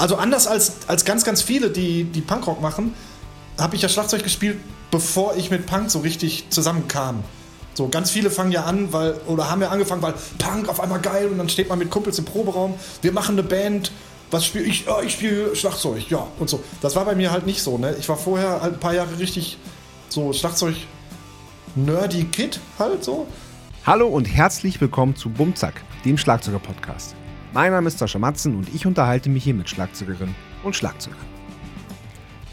Also anders als, als ganz, ganz viele, die, die Punkrock machen, habe ich ja Schlagzeug gespielt, bevor ich mit Punk so richtig zusammenkam. So, ganz viele fangen ja an, weil, oder haben ja angefangen, weil Punk auf einmal geil und dann steht man mit Kumpels im Proberaum, wir machen eine Band, was spiele ich? Oh, ich spiele Schlagzeug, ja, und so. Das war bei mir halt nicht so, ne? Ich war vorher halt ein paar Jahre richtig so Schlagzeug nerdy Kid halt so. Hallo und herzlich willkommen zu Bumzack, dem Schlagzeuger-Podcast. Mein Name ist Sascha Matzen und ich unterhalte mich hier mit Schlagzeugerinnen und Schlagzeugern.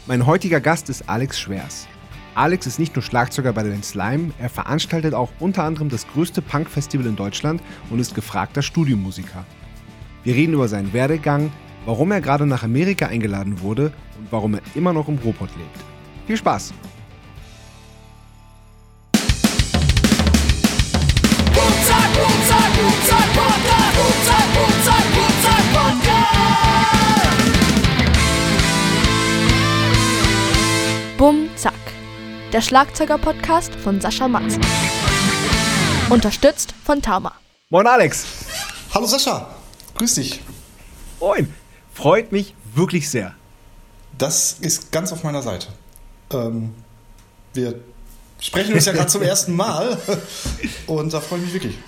Mein heutiger Gast ist Alex Schwers. Alex ist nicht nur Schlagzeuger bei den Slime, er veranstaltet auch unter anderem das größte Punk-Festival in Deutschland und ist gefragter Studiomusiker. Wir reden über seinen Werdegang, warum er gerade nach Amerika eingeladen wurde und warum er immer noch im Ruhrpott lebt. Viel Spaß! Bumzack, Bumzack, der Schlagzeuger-Podcast von Sascha Matzen. Unterstützt von Tama. Moin Alex! Hallo Sascha, grüß dich. Moin! Freut mich wirklich sehr. Das ist ganz auf meiner Seite. Ähm, wir sprechen uns ja gerade zum ersten Mal und da freue ich mich wirklich.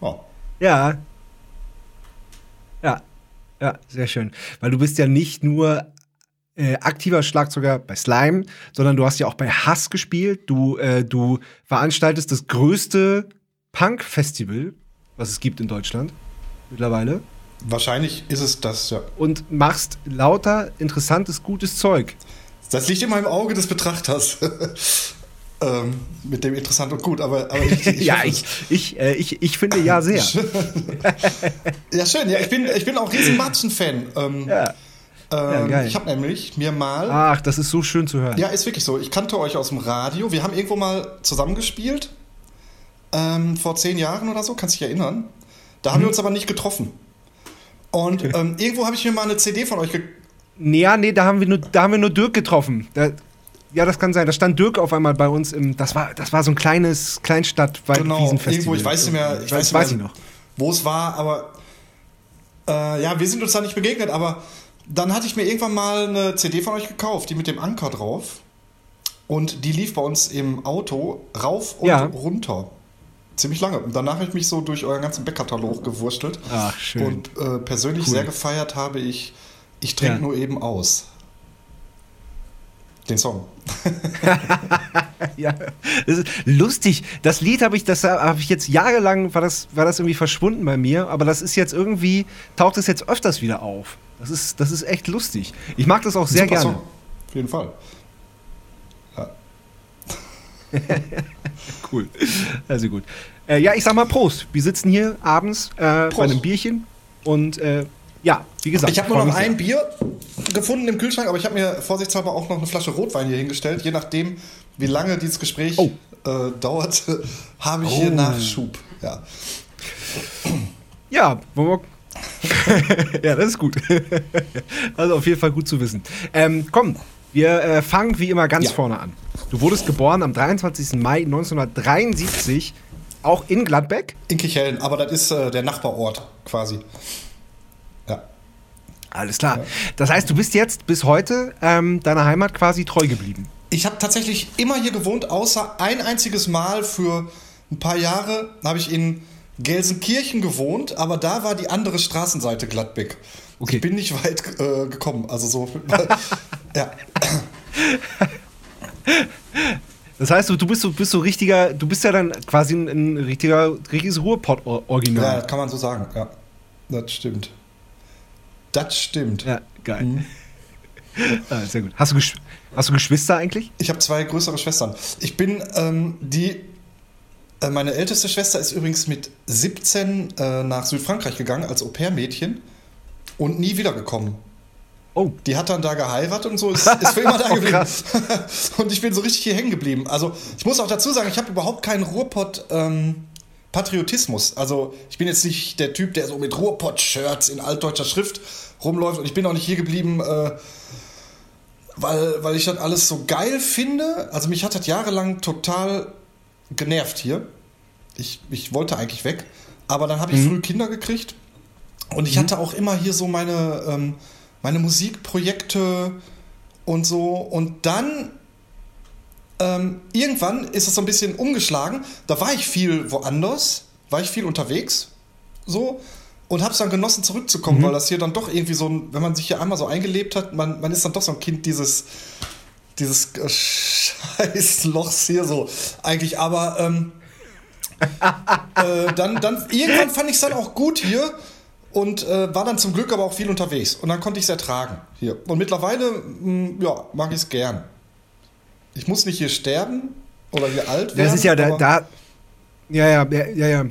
Oh. Ja. Ja. Ja, sehr schön. Weil du bist ja nicht nur äh, aktiver Schlagzeuger bei Slime, sondern du hast ja auch bei Hass gespielt. Du, äh, du veranstaltest das größte Punk-Festival, was es gibt in Deutschland mittlerweile. Wahrscheinlich ist es das, ja. Und machst lauter interessantes, gutes Zeug. Das liegt immer im Auge des Betrachters. ähm, mit dem interessant und gut, aber, aber ich, ich ja, ich, ich, äh, ich, ich finde ja sehr. Ja, schön. Ja, ich bin, ich bin auch riesen Matzen-Fan. Ähm, Ja. Ähm, geil. ich habe nämlich mir mal. Ach, das ist so schön zu hören. Ja, ist wirklich so. Ich kannte euch aus dem Radio. Wir haben irgendwo mal zusammengespielt. Ähm, vor zehn Jahren oder so, kannst dich erinnern. Da Mhm. haben wir uns aber nicht getroffen. Und ähm, irgendwo habe ich mir mal eine CD von euch ge Nee, ja, nee, da haben wir nur, da haben wir nur Dirk getroffen. Da, ja, das kann sein. Da stand Dirk auf einmal bei uns im. Das war, das war so ein kleines Kleinstadt Genau, Wiesenfestival. irgendwo, ich weiß nicht mehr, ich weiß, weiß nicht ich noch. wo es war, aber äh, ja, wir sind uns da nicht begegnet, aber dann hatte ich mir irgendwann mal eine CD von euch gekauft, die mit dem Anker drauf. Und die lief bei uns im Auto rauf und Ja. runter. Ziemlich lange. Und danach habe ich mich so durch euren ganzen Backkatalog gewurstelt. Ach, schön. Und äh, persönlich Cool. sehr gefeiert habe ich Ich trinke Ja. nur eben aus. Den Song. Ja, das ist lustig. Das Lied habe ich, das habe ich jetzt jahrelang, war das, war das irgendwie verschwunden bei mir, aber das ist jetzt irgendwie, taucht es jetzt öfters wieder auf. Das ist, das ist echt lustig. Ich mag das auch sehr Super gerne. Song. Auf jeden Fall. Ja. Cool. Also gut. Äh, ja, ich sag mal Prost. Wir sitzen hier abends äh, bei einem Bierchen und äh, ja, wie gesagt. Ich habe nur noch ein Bier gefunden im Kühlschrank, aber ich habe mir vorsichtshalber auch noch eine Flasche Rotwein hier hingestellt. Je nachdem, wie lange dieses Gespräch Oh. äh, dauert, habe ich hier Oh. Nachschub. Ja. Ja, wollen wir. ja, das ist gut. also auf jeden Fall gut zu wissen. Ähm, komm, wir äh, fangen wie immer ganz Ja. vorne an. Du wurdest geboren am 23. Mai 1973, auch in Gladbeck. In Kichellen, aber das ist äh, der Nachbarort quasi. Ja. Alles klar. Das heißt, du bist jetzt bis heute ähm, deiner Heimat quasi treu geblieben. Ich habe tatsächlich immer hier gewohnt, außer ein einziges Mal für ein paar Jahre habe ich in Gelsenkirchen gewohnt, aber da war die andere Straßenseite Gladbeck. Okay. Ich bin nicht weit äh, gekommen, also so. ja. Das heißt, du, bist so, bist so richtiger, du bist ja dann quasi ein, ein richtiger, richtiges ja, Ruhrpott-Original. kann man so sagen, ja. Das stimmt. Das stimmt. Ja, geil. Ah, sehr gut. Hast du, Gesch hast du Geschwister eigentlich? Ich habe zwei größere Schwestern. Ich bin ähm, die. Äh, meine älteste Schwester ist übrigens mit 17 äh, nach Südfrankreich gegangen als Au-pair-Mädchen und nie wiedergekommen. Oh. Die hat dann da geheiratet und so, ist, ist für immer da Oh, geblieben. krass. und ich bin so richtig hier hängen geblieben. Also, ich muss auch dazu sagen, ich habe überhaupt keinen Ruhrpott-Patriotismus. also, ich bin jetzt nicht der Typ, der so mit Ruhrpott-Shirts in altdeutscher Schrift rumläuft und ich bin auch nicht hier geblieben, äh, weil, weil ich das alles so geil finde. Also, mich hat das jahrelang total genervt hier. Ich, ich wollte eigentlich weg. Aber dann habe ich früh Kinder gekriegt. Und ich hatte auch immer hier so meine, ähm, meine Musikprojekte und so. Und dann ähm, irgendwann ist es so ein bisschen umgeschlagen. Da war ich viel woanders, war ich viel unterwegs, so. Und habe es dann genossen, zurückzukommen, weil das hier dann doch irgendwie so ein, wenn man sich hier einmal so eingelebt hat, man, man ist dann doch so ein Kind dieses, dieses äh, scheiß Lochs hier so eigentlich. Aber ähm, äh, dann, dann irgendwann fand ich es dann auch gut hier und äh, war dann zum Glück aber auch viel unterwegs. Und dann konnte ich es ertragen hier. Und mittlerweile, mh, ja, mag ich es gern. Ich muss nicht hier sterben oder hier alt werden. Das ist ja da, da ja, ja, ja, ja, ja.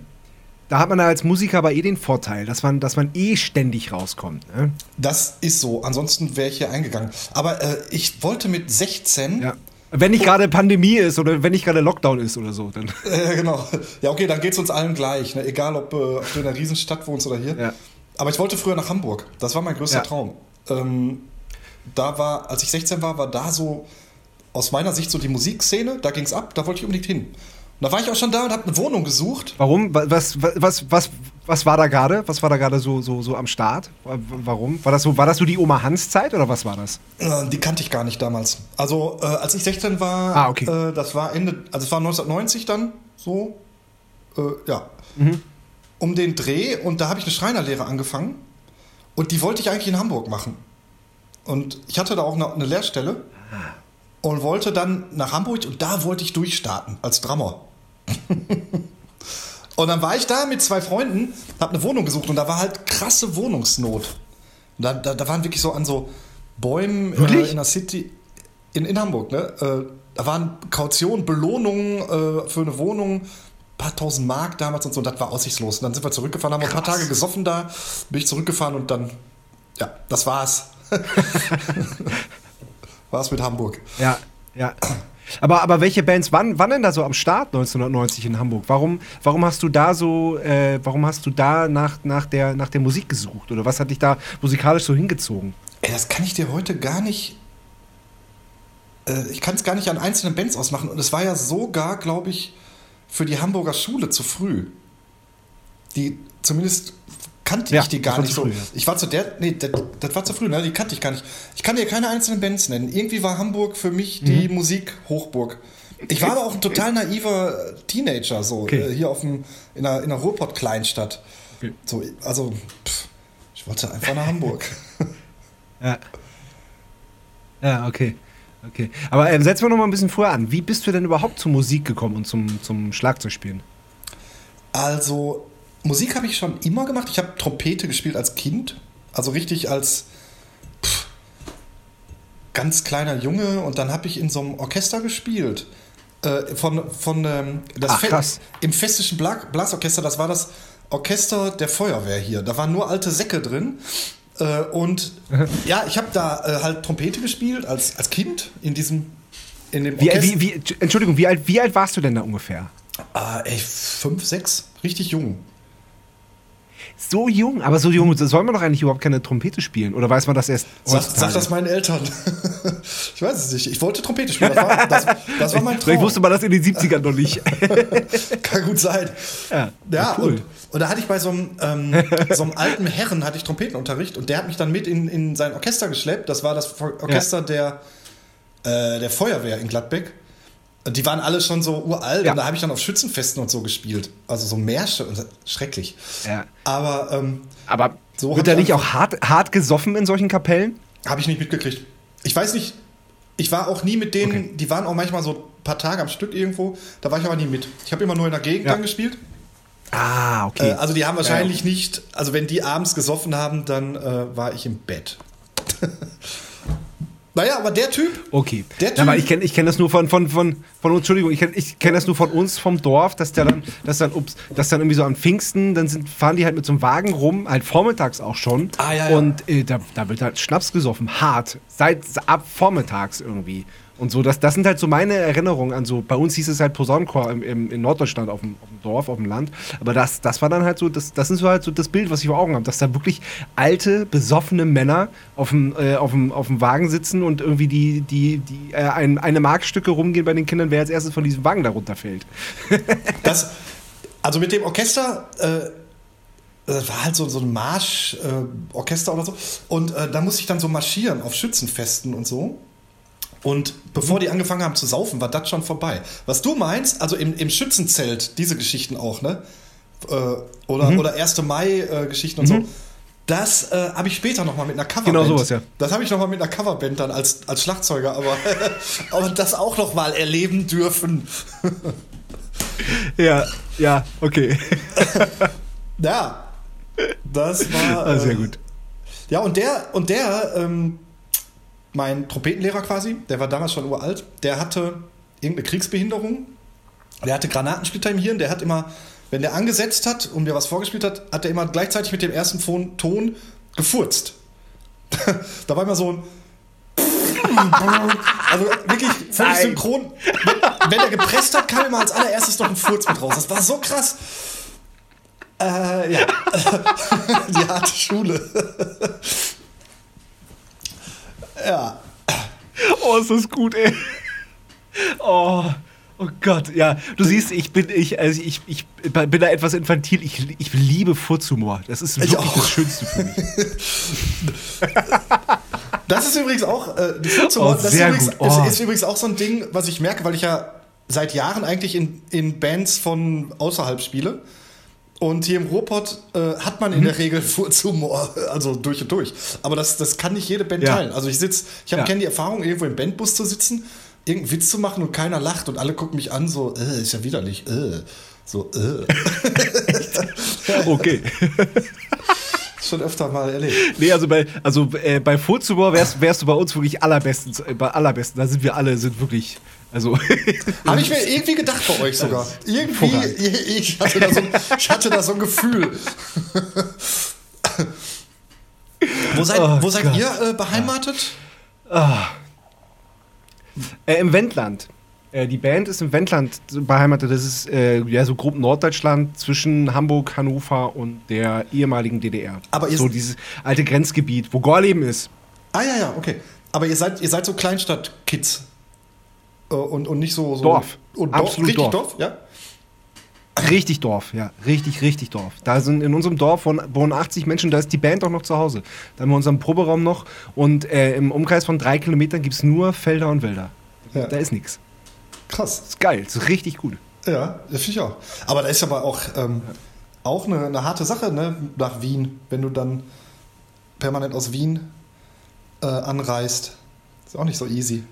Da hat man als Musiker aber eh den Vorteil, dass man, dass man eh ständig rauskommt. Ne? Das ist so. Ansonsten wäre ich hier eingegangen. Aber äh, ich wollte mit 16. Ja. Wenn nicht gerade Pandemie ist oder wenn nicht gerade Lockdown ist oder so, dann. Äh, genau. Ja, okay, dann geht es uns allen gleich. Ne? Egal, ob, äh, ob du in einer Riesenstadt wohnst oder hier. Ja. Aber ich wollte früher nach Hamburg. Das war mein größter Ja. Traum. Ähm, da war, als ich 16 war, war da so aus meiner Sicht so die Musikszene. Da ging es ab. Da wollte ich unbedingt hin. Da war ich auch schon da und habe eine Wohnung gesucht. Warum? Wa- Was, wa- was, was, was war da gerade? Was war da gerade so, so, so am Start? Wa- Warum? War das so, war das so die Oma Hans Zeit oder was war das? Äh, Die kannte ich gar nicht damals. Also, äh, als ich 16 war, Ah, okay. äh, das war Ende, also es war 1990 dann so, äh, ja, Mhm. um den Dreh und da habe ich eine Schreinerlehre angefangen und die wollte ich eigentlich in Hamburg machen. Und ich hatte da auch eine, eine Lehrstelle und wollte dann nach Hamburg und da wollte ich durchstarten als Drummer. und dann war ich da mit zwei Freunden, habe eine Wohnung gesucht und da war halt krasse Wohnungsnot. Da, da, da waren wirklich so an so Bäumen äh, in der City, in, in Hamburg, ne? Äh, da waren Kautionen, Belohnungen äh, für eine Wohnung, paar tausend Mark damals und so, und das war aussichtslos. Und dann sind wir zurückgefahren, haben ein paar Krass. Tage gesoffen da, bin ich zurückgefahren und dann, ja, das war's. war's mit Hamburg. Ja, ja. Aber, aber welche Bands waren, waren denn da so am Start 1990 in Hamburg? Warum, warum hast du da so, äh, warum hast du da nach, nach, der, nach der Musik gesucht? Oder was hat dich da musikalisch so hingezogen? Ey, das kann ich dir heute gar nicht. Äh, ich kann es gar nicht an einzelnen Bands ausmachen. Und es war ja sogar, glaube ich, für die Hamburger Schule zu früh. Die zumindest kannte Ja, ich die gar nicht so. früh, ja. Ich war zu der. Nee, das, das war zu früh, ne? Die kannte ich gar nicht. Ich kann dir keine einzelnen Bands nennen. Irgendwie war Hamburg für mich Mhm. die Musikhochburg. Ich war aber auch ein total naiver Teenager, so Okay. äh, hier auf dem, in einer, in einer Ruhrpott-Kleinstadt. Okay. So, also, pff, ich wollte einfach nach Hamburg. Ja. Ja, okay. Okay. Aber ähm, setzen wir noch mal ein bisschen vorher an. Wie bist du denn überhaupt zur Musik gekommen und zum, zum Schlagzeugspielen? Also, Musik habe ich schon immer gemacht. Ich habe Trompete gespielt als Kind. Also richtig als pff, ganz kleiner Junge. Und dann habe ich in so einem Orchester gespielt. Äh, von, von ähm, das Ach, Fe- krass. im Festischen Bla Blasorchester, das war das Orchester der Feuerwehr hier. Da waren nur alte Säcke drin. Äh, und ja, ich habe da äh, halt Trompete gespielt als, als Kind in diesem in dem Wie, wie, wie, Entschuldigung, wie alt, wie alt warst du denn da ungefähr? Ah, ey, fünf, sechs, richtig jung. So jung, aber so jung soll man doch eigentlich überhaupt keine Trompete spielen. Oder weiß man das erst Sag, sag das meinen Eltern. ich weiß es nicht. Ich wollte Trompete spielen. Das war, das, das war mein Traum. Vielleicht wusste man das in den 70ern noch nicht. Kann gut sein. Ja, Ja, cool. und, und da hatte ich bei so einem, ähm, so einem alten Herren hatte ich Trompetenunterricht und der hat mich dann mit in, in sein Orchester geschleppt. Das war das Orchester der, äh, der Feuerwehr in Gladbeck. Die waren alle schon so uralt Ja. und da habe ich dann auf Schützenfesten und so gespielt. Also so Märsche und schrecklich. Ja. Aber ähm, Aber So wird da ich nicht auch hart, hart gesoffen in solchen Kapellen? Habe ich nicht mitgekriegt. Ich weiß nicht, ich war auch nie mit denen, Okay. die waren auch manchmal so ein paar Tage am Stück irgendwo, da war ich aber nie mit. Ich habe immer nur in der Gegend Ja. dann gespielt. Ah, okay. Äh, also die haben wahrscheinlich nicht, also wenn die abends gesoffen haben, dann äh, war ich im Bett. naja, aber der Typ, Okay. Der ja, Typ- weil ich kenne ich kenn das nur von, von, von, von uns, Entschuldigung, ich kenne ich kenn das nur von uns vom Dorf, dass der dann, dass dann, ups, dass dann irgendwie so am Pfingsten, dann sind, fahren die halt mit so einem Wagen rum, halt vormittags auch schon. Ah, ja, ja. Und äh, da, da wird halt Schnaps gesoffen, hart. Seit ab vormittags irgendwie. Und so, das, das sind halt so meine Erinnerungen an so, bei uns hieß es halt Posaunenchor im, im, in Norddeutschland auf dem, auf dem Dorf, auf dem Land. Aber das, das war dann halt so, das, das ist so halt so das Bild, was ich vor Augen habe, dass da wirklich alte, besoffene Männer auf dem, äh, auf dem, auf dem Wagen sitzen und irgendwie die, die, die äh, ein, eine Markstücke rumgehen bei den Kindern, wer als erstes von diesem Wagen da runterfällt. das, also mit dem Orchester, äh, das war halt so, so ein Marschorchester äh, oder so. Und äh, da musste ich dann so marschieren auf Schützenfesten und so. Und bevor die angefangen haben zu saufen, war das schon vorbei. Was du meinst, also im, im Schützenzelt, diese Geschichten auch, ne? Äh, oder, oder 1. Mai-Geschichten und so. Das äh, habe ich später nochmal mit einer Coverband. Genau sowas, ja. Das habe ich nochmal mit einer Coverband dann als, als Schlagzeuger, aber, aber das auch nochmal erleben dürfen. Ja, ja, okay. Ja, das war. Ah, sehr äh, gut. Ja, und der, und der, ähm, mein Trompetenlehrer quasi, der war damals schon uralt, der hatte irgendeine Kriegsbehinderung. Der hatte Granatensplitter im Hirn, der hat immer, wenn der angesetzt hat und mir was vorgespielt hat, hat er immer gleichzeitig mit dem ersten Ton, gefurzt. da war immer so ein. Also wirklich völlig Nein. synchron. Wenn, wenn er gepresst hat, kam immer als allererstes noch ein Furz mit raus. Das war so krass. Äh, ja. Die harte Schule. Ja. Oh, ist das gut, ey. Oh, oh Gott, ja. Du siehst, ich bin, ich, also ich, ich bin da etwas infantil. Ich, ich liebe Furzhumor. Das ist wirklich das Schönste für mich. Das ist übrigens auch, äh, Furzhumor, Oh, das ist übrigens. Oh. ist, ist übrigens auch so ein Ding, was ich merke, weil ich ja seit Jahren eigentlich in, in Bands von außerhalb spiele. Und hier im Ruhrpott äh, hat man in Mhm. der Regel Furzhumor, also durch und durch. Aber das, das kann nicht jede Band Ja. teilen. Also ich sitze, ich habe Ja. kenne die Erfahrung, irgendwo im Bandbus zu sitzen, irgendeinen Witz zu machen und keiner lacht und alle gucken mich an, so, äh, ist ja widerlich, äh. So, äh. Okay. Schon öfter mal erlebt. Nee, also bei, also, äh, bei Furzhumor wärst, wärst du bei uns wirklich allerbesten, äh, bei allerbesten. Da sind wir alle, sind wirklich, also. Habe ich mir irgendwie gedacht bei euch sogar. Irgendwie, ich hatte, da so, ein- ich hatte da so ein Gefühl. wo seid, Oh wo seid ihr äh, beheimatet? Äh, Im Wendland. Äh, die Band ist im Wendland beheimatet. Das ist äh, ja so grob Norddeutschland zwischen Hamburg, Hannover und der ehemaligen DDR. Aber ihr- so dieses alte Grenzgebiet, wo Gorleben ist. Ah ja, ja, okay. Aber ihr seid, ihr seid so Kleinstadt-Kids. Äh, und, und nicht so, so Dorf. Und Absolut richtig Dorf. Dorf, ja? Richtig Dorf, ja. Richtig, richtig Dorf. Da sind in unserem Dorf wohnen, wohnen 80 Menschen, da ist die Band auch noch zu Hause. Da haben wir unseren Proberaum noch und äh, im Umkreis von drei Kilometern gibt es nur Felder und Wälder. Ja. Da ist nichts. Krass. Ist geil, ist richtig gut. Ja, das finde ich auch. Aber da ist aber auch, ähm, auch eine, eine harte Sache, ne? Nach Wien, wenn du dann permanent aus Wien äh, anreist. Ist auch nicht so easy.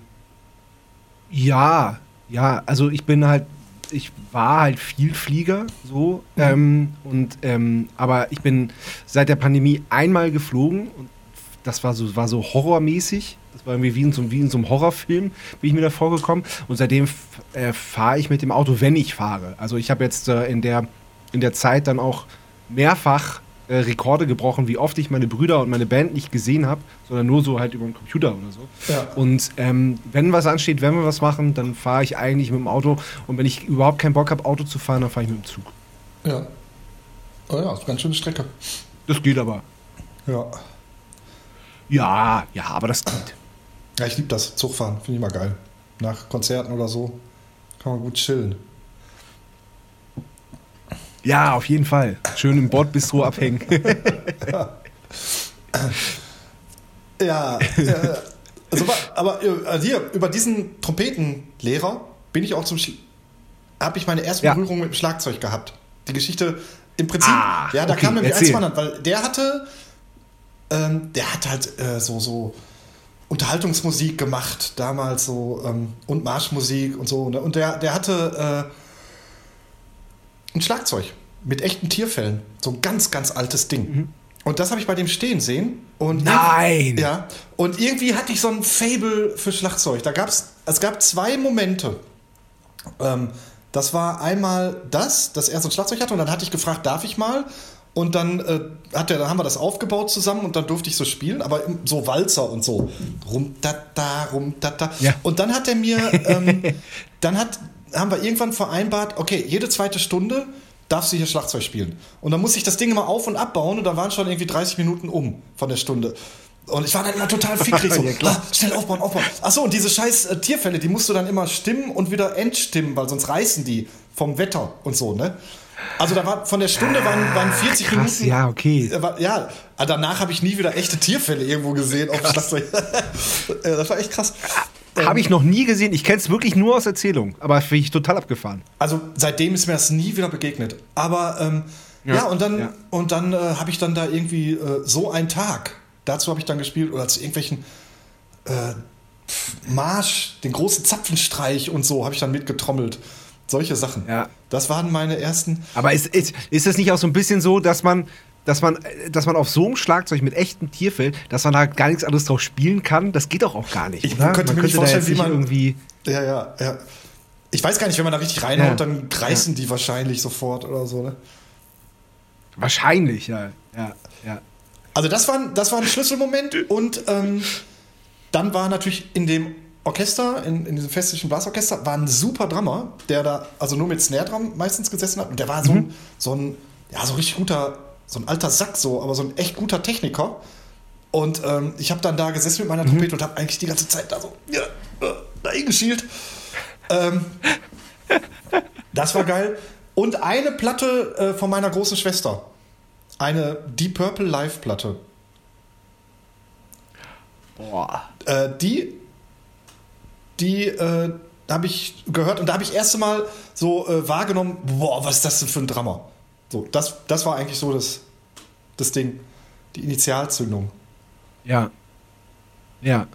Ja, ja, also ich bin halt, ich war halt viel Flieger, so, ähm, und, ähm, aber ich bin seit der Pandemie einmal geflogen und das war so, war so horrormäßig. Das war irgendwie wie in so, wie in so einem Horrorfilm, bin ich mir da vorgekommen. Und seitdem äh, fahre ich mit dem Auto, wenn ich fahre. Also ich habe jetzt äh, in, der, in der Zeit dann auch mehrfach äh, Rekorde gebrochen, wie oft ich meine Brüder und meine Band nicht gesehen habe, sondern nur so halt über den Computer oder so. Ja. Und ähm, wenn was ansteht, wenn wir was machen, dann fahre ich eigentlich mit dem Auto. Und wenn ich überhaupt keinen Bock habe, Auto zu fahren, dann fahre ich mit dem Zug. Ja. Oh ja, ist eine ganz schöne Strecke. Das geht aber. Ja. Ja, ja, aber das geht. Ja, ich liebe das. Zugfahren. Finde ich immer geil. Nach Konzerten oder so kann man gut chillen. Ja, auf jeden Fall. Schön im Bordbistro abhängen. Ja, äh, also, aber äh, hier, über diesen Trompetenlehrer bin ich auch zum habe ich meine erste Ja. Berührung mit dem Schlagzeug gehabt. Die Geschichte im Prinzip, Ah, ja, da okay, kam nämlich erzähl. eins von weil der hatte, ähm, der hat halt äh, so, so Unterhaltungsmusik gemacht, damals so, ähm, und Marschmusik und so. Ne? Und der, der hatte äh, ein Schlagzeug mit echten Tierfällen. So ein ganz, ganz altes Ding. Und das habe ich bei dem stehen sehen. Und Nein! Ja. Und irgendwie hatte ich so ein Fable für Schlagzeug. Da gab's, es gab zwei Momente. Ähm, das war einmal das, dass er so ein Schlagzeug hatte und dann hatte ich gefragt, darf ich mal? Und dann, äh, hat er, dann haben wir das aufgebaut zusammen und dann durfte ich so spielen, aber so Walzer und so. Rum da da, rum da da. Ja. Und dann hat er mir, ähm, dann hat, haben wir irgendwann vereinbart, okay, jede zweite Stunde darfst du hier Schlagzeug spielen. Und dann musste ich das Ding immer auf- und abbauen und da waren schon irgendwie 30 Minuten um von der Stunde. Und ich war dann immer total fickrig, so, ah, schnell aufbauen, aufbauen. Achso, und diese scheiß äh, Tierfälle, die musst du dann immer stimmen und wieder entstimmen, weil sonst reißen die vom Wetter und so, ne? Also da war von der Stunde waren, waren 40 Krass, Minuten. ja, okay. Äh, war- Ja, aber danach habe ich nie wieder echte Tierfälle irgendwo gesehen auf dem Schlagzeug. Äh, das war echt krass. Habe ich noch nie gesehen. Ich kenne es wirklich nur aus Erzählung. Aber finde ich total abgefahren. Also seitdem ist mir das nie wieder begegnet. Aber ähm, ja, und dann, ja. und dann äh, habe ich dann da irgendwie äh, so einen Tag. Dazu habe ich dann gespielt oder zu irgendwelchen äh, Marsch, den großen Zapfenstreich und so habe ich dann mitgetrommelt. Solche Sachen. Ja. Das waren meine ersten. Aber ist, ist, ist es nicht auch so ein bisschen so, dass man, dass man, äh, dass man auf so einem Schlagzeug mit echtem Tierfell, dass man da gar nichts anderes drauf spielen kann? Das geht doch auch gar nicht. Ich oder? könnte man mir nicht könnte da vorstellen, wie nicht man- irgendwie. Ja, ja, ja. Ich weiß gar nicht, wenn man da richtig reinhaut, Ja. dann reißen die wahrscheinlich sofort oder so. Ne? Wahrscheinlich, ja. Ja, ja. Also das war, ein- das war ein Schlüsselmoment und ähm, dann war natürlich in dem Orchester, in, in diesem festlichen Blasorchester, war ein super Drummer, der da also nur mit Snare Drum meistens gesessen hat und der war so, ein, so ein, ja, so richtig guter, so ein alter Sack so, aber so ein echt guter Techniker. Und ähm, ich habe dann da gesessen mit meiner Trompete und habe eigentlich die ganze Zeit da so, ja, äh, da hingeschielt. Ähm, das war geil. Und eine Platte äh, von meiner großen Schwester. Eine Deep Purple Live-Platte. Boah. Äh, die die äh, habe ich gehört und da habe ich erst Mal so äh, wahrgenommen, boah, was ist das denn für ein Drama? So, das, das war eigentlich so das, das Ding, die Initialzündung. Ja. Ja.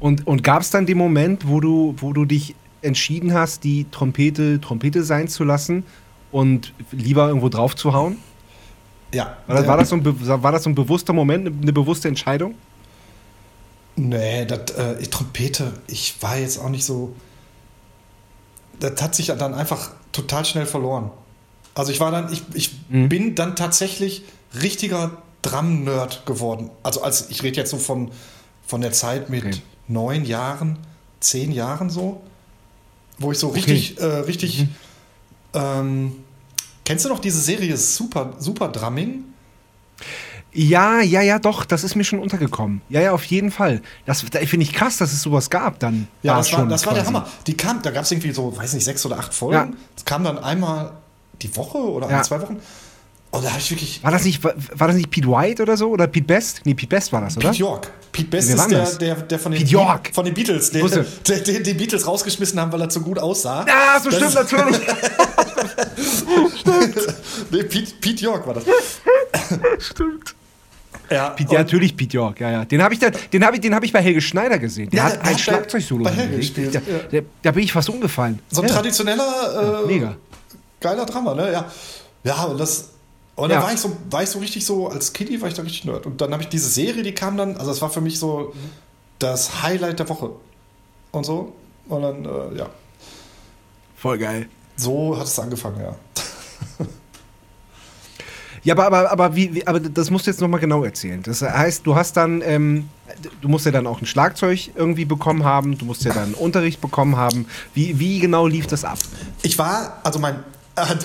Und, und gab es dann den Moment, wo du, wo du dich entschieden hast, die Trompete Trompete sein zu lassen und lieber irgendwo drauf zu hauen? Ja. War das, war das, so, ein, war das so ein bewusster Moment, eine, bewusste Entscheidung? Nee, das, äh, ich- Trompete, ich war jetzt auch nicht so. Das hat sich dann einfach total schnell verloren. Also ich war dann, ich, ich Mhm. bin dann tatsächlich richtiger Drum-Nerd geworden. Also als ich rede jetzt so von, von der Zeit mit Okay. neun Jahren, zehn Jahren so, wo ich so richtig, äh, richtig. Mhm. Ähm, kennst du noch diese Serie Super, Super Drumming? Ja, ja, ja, doch, das ist mir schon untergekommen. Ja, ja, auf jeden Fall. Das da finde ich krass, dass es sowas gab dann. Ja, da das war, das war der. Hammer. Die kam, da gab es irgendwie so, weiß nicht, sechs oder acht Folgen. Ja. Es kam dann einmal die Woche oder Ja. zwei Wochen. Und da habe ich wirklich. War das, nicht, war, war das nicht Pete White oder so? Oder Pete Best? Nee, Pete Best war das, oder? Pete York. Pete Best ist der, der, der von den, Pete York. von den Beatles, der, Wusste. der, der, die Beatles rausgeschmissen haben, weil er zu gut aussah. Ja, so Das stimmt natürlich. nee, Pete, Pete York war das. stimmt. Ja, Pete, ja, natürlich Pete York, ja, ja. Den habe ich, den hab ich, den hab ich bei Helge Schneider gesehen. Der Ja, hat ein Schlagzeugsolo gespielt, Da, ja. da bin ich fast umgefallen. so ein traditioneller, äh, Mega. Geiler Drummer, ne? Ja, ja und das. Und Ja. da war ich, so, war ich so richtig so, als Kiddie war ich da richtig nerd. Und dann habe ich diese Serie, die kam dann, also das war für mich so das Highlight der Woche. Und so. Und dann, äh, ja, Voll geil. so hat es angefangen, ja. Ja, aber, aber, aber, wie, wie, aber das musst du jetzt nochmal genau erzählen. Das heißt, du hast dann, ähm, du musst ja dann auch ein Schlagzeug irgendwie bekommen haben, du musst ja dann Unterricht bekommen haben. Wie, wie genau lief das ab? Ich war, also mein,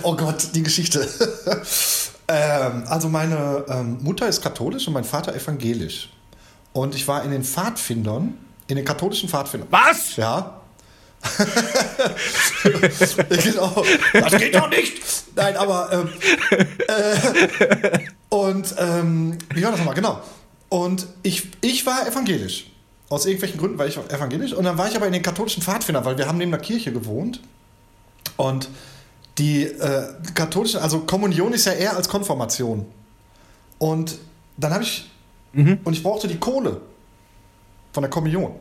oh Gott, die Geschichte. ähm, also meine ähm, Mutter ist katholisch und mein Vater evangelisch. Und ich war in den Pfadfindern, in den katholischen Pfadfindern. Was? Ja. genau. Das geht doch nicht. Nein, aber ähm, äh, und ähm, wie war das nochmal? Genau. Und ich, ich war evangelisch. Aus irgendwelchen Gründen war ich evangelisch. Und dann war ich aber in den katholischen Pfadfindern, weil wir haben neben der Kirche gewohnt. Und die äh, katholischen, also Kommunion ist ja eher als Konfirmation. Und dann habe ich, und ich brauchte die Kohle von der Kommunion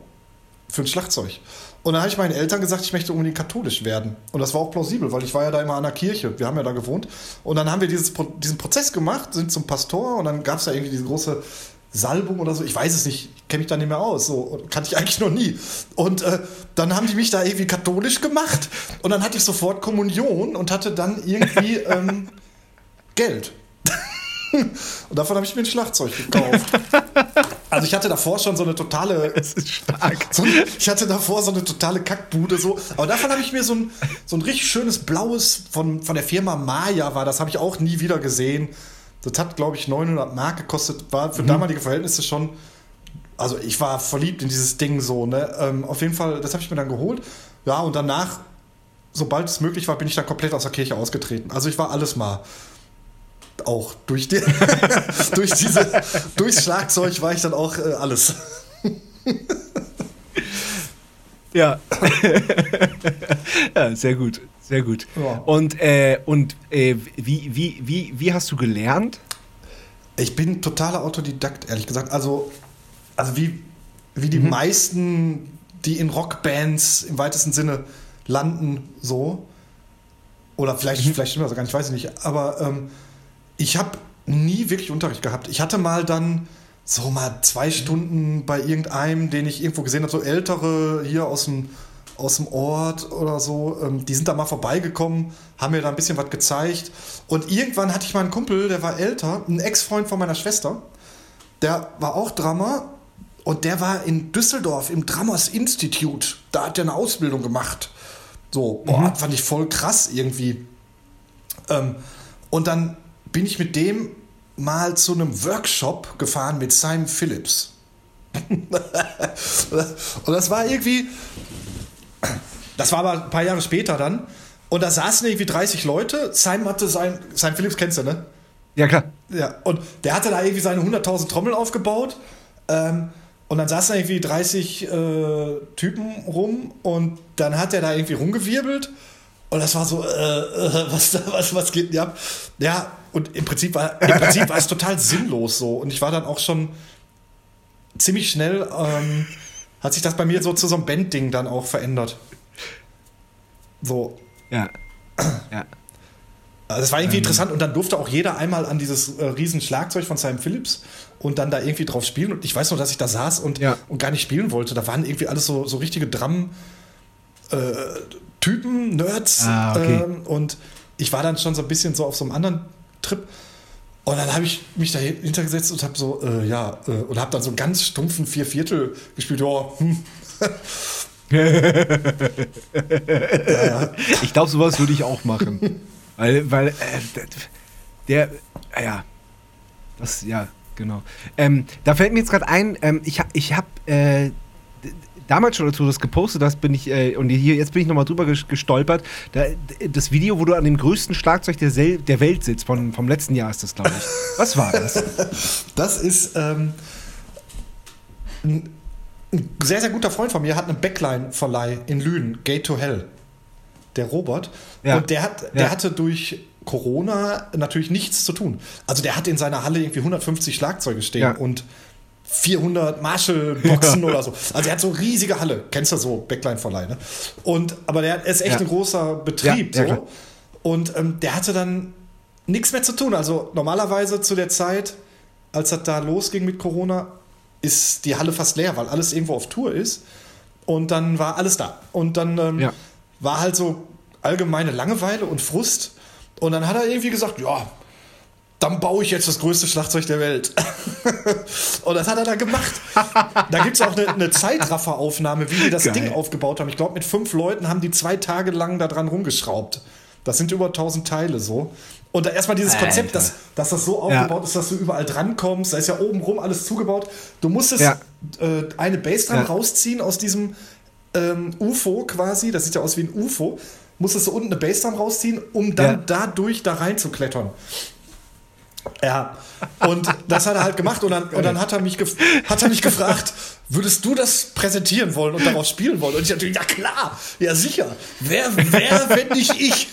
für ein Schlagzeug. Und dann habe ich meinen Eltern gesagt, ich möchte unbedingt katholisch werden. Und das war auch plausibel, weil ich war ja da immer an der Kirche. Wir haben ja da gewohnt. Und dann haben wir dieses, diesen Prozess gemacht, sind zum Pastor und dann gab es da irgendwie diese große Salbung oder so. Ich weiß es nicht, ich kenne mich da nicht mehr aus. So, kannte ich eigentlich noch nie. Und äh, dann haben die mich da irgendwie katholisch gemacht. Und dann hatte ich sofort Kommunion und hatte dann irgendwie ähm, Geld. Und davon habe ich mir ein Schlagzeug gekauft. Also ich hatte davor schon so eine totale Das ist stark. so, ich hatte davor so eine totale Kackbude so, aber davon habe ich mir so ein, so ein richtig schönes blaues von, von der Firma Maya war, das habe ich auch nie wieder gesehen. Das hat glaube ich 900 Mark gekostet, war für damalige Verhältnisse schon also ich war verliebt in dieses Ding so, ne? Ähm, auf jeden Fall, das habe ich mir dann geholt. Ja, und danach sobald es möglich war, bin ich dann komplett aus der Kirche ausgetreten. Also ich war alles mal auch durch die, durch diese durchs Schlagzeug war ich dann auch äh, alles. Ja. ja, sehr gut, sehr gut. Ja. Und, äh, und äh, wie, wie, wie, wie hast du gelernt? Ich bin totaler Autodidakt, ehrlich gesagt. Also, also wie, wie die meisten, die in Rockbands im weitesten Sinne landen, so. Oder vielleicht, vielleicht stimmt das gar nicht, weiß ich nicht. Aber ähm, ich habe nie wirklich Unterricht gehabt. Ich hatte mal dann so mal zwei Stunden bei irgendeinem, den ich irgendwo gesehen habe, so ältere hier aus dem, aus dem Ort oder so. Ähm, die sind da mal vorbeigekommen, haben mir da ein bisschen was gezeigt. Und irgendwann hatte ich mal einen Kumpel, der war älter, ein Ex-Freund von meiner Schwester. Der war auch Drummer und der war in Düsseldorf im Drummers Institute. Da hat er eine Ausbildung gemacht. So, boah, fand ich voll krass irgendwie. Ähm, und dann bin ich mit dem mal zu einem Workshop gefahren mit Simon Phillips. und das war irgendwie, das war aber ein paar Jahre später dann. Und da saßen irgendwie 30 Leute. Simon hatte sein, Simon Phillips kennst du, ne? Ja, klar. Ja, und der hatte da irgendwie seine 100.000 Trommeln aufgebaut. Ähm, und dann saßen da irgendwie 30 äh, Typen rum und dann hat er da irgendwie rumgewirbelt. Und das war so, äh, äh, was, was, was geht denn ab? Ja, und im Prinzip war, im Prinzip war es total sinnlos so. Und ich war dann auch schon ziemlich schnell, ähm, hat sich das bei mir so zu so einem Band-Ding dann auch verändert. So, Ja. Ja. also das war irgendwie interessant und dann durfte auch jeder einmal an dieses äh, riesen Schlagzeug von Simon Phillips und dann da irgendwie drauf spielen. Und ich weiß noch, dass ich da saß und, Ja. und gar nicht spielen wollte. Da waren irgendwie alles so, so richtige Drum-Typen, Nerds. Ah, okay. ähm, und ich war dann schon so ein bisschen so auf so einem anderen Trip. Und dann habe ich mich da hintergesetzt und habe so, äh, ja, äh, und habe dann so einen ganz stumpfen Vierviertel gespielt. Ja, hm. Ich glaube, sowas würde ich auch machen. weil, weil, äh, der, ja, das, ja, genau. Ähm, da fällt mir jetzt gerade ein, ähm, ich, ich habe äh, damals schon dazu das gepostet hast, bin ich, äh, und hier, jetzt bin ich nochmal drüber ges- gestolpert, da, das Video, wo du an dem größten Schlagzeug der, Sel der Welt sitzt, von, vom letzten Jahr ist das, glaube ich. Was war das? Das ist ähm, ein, sehr, sehr guter Freund von mir, hat einen Backline-Verleih in Lünen, Gate to Hell. Der Robert. Ja. Und der, hat, der Ja. hatte durch Corona natürlich nichts zu tun. Also der hatte in seiner Halle irgendwie 150 Schlagzeuge stehen Ja. und 400 Marshall-Boxen oder so. Also er hat so riesige Halle. Kennst du so Backline-Verleih, ne? Und, aber der ist echt Ja. ein großer Betrieb. Ja, ja, so. Und ähm, der hatte dann nichts mehr zu tun. Also normalerweise zu der Zeit, als das da losging mit Corona, ist die Halle fast leer, weil alles irgendwo auf Tour ist. Und dann war alles da. Und dann ähm, Ja. war halt so allgemeine Langeweile und Frust. Und dann hat er irgendwie gesagt, ja, dann baue ich jetzt das größte Schlagzeug der Welt. und das hat er dann gemacht. Da gibt es auch eine, eine Zeitrafferaufnahme, wie die das Geil. Ding aufgebaut haben. Ich glaube, mit fünf Leuten haben die zwei Tage lang da dran rumgeschraubt. Das sind über 1000 Teile so. Und da erstmal dieses Konzept, dass, dass das so aufgebaut ist, dass du überall drankommst. Da ist ja oben rum alles zugebaut. Du musstest Ja. äh, eine Bassdrum Ja. rausziehen aus diesem ähm, UFO quasi. Das sieht ja aus wie ein UFO. Musstest du unten eine Bassdrum rausziehen, um dann Ja. dadurch da rein zu klettern. Ja, und das hat er halt gemacht und dann, und dann hat, er mich hat er mich gefragt, würdest du das präsentieren wollen und darauf spielen wollen? Und ich natürlich, ja klar, ja sicher. Wer, wer, wenn nicht ich?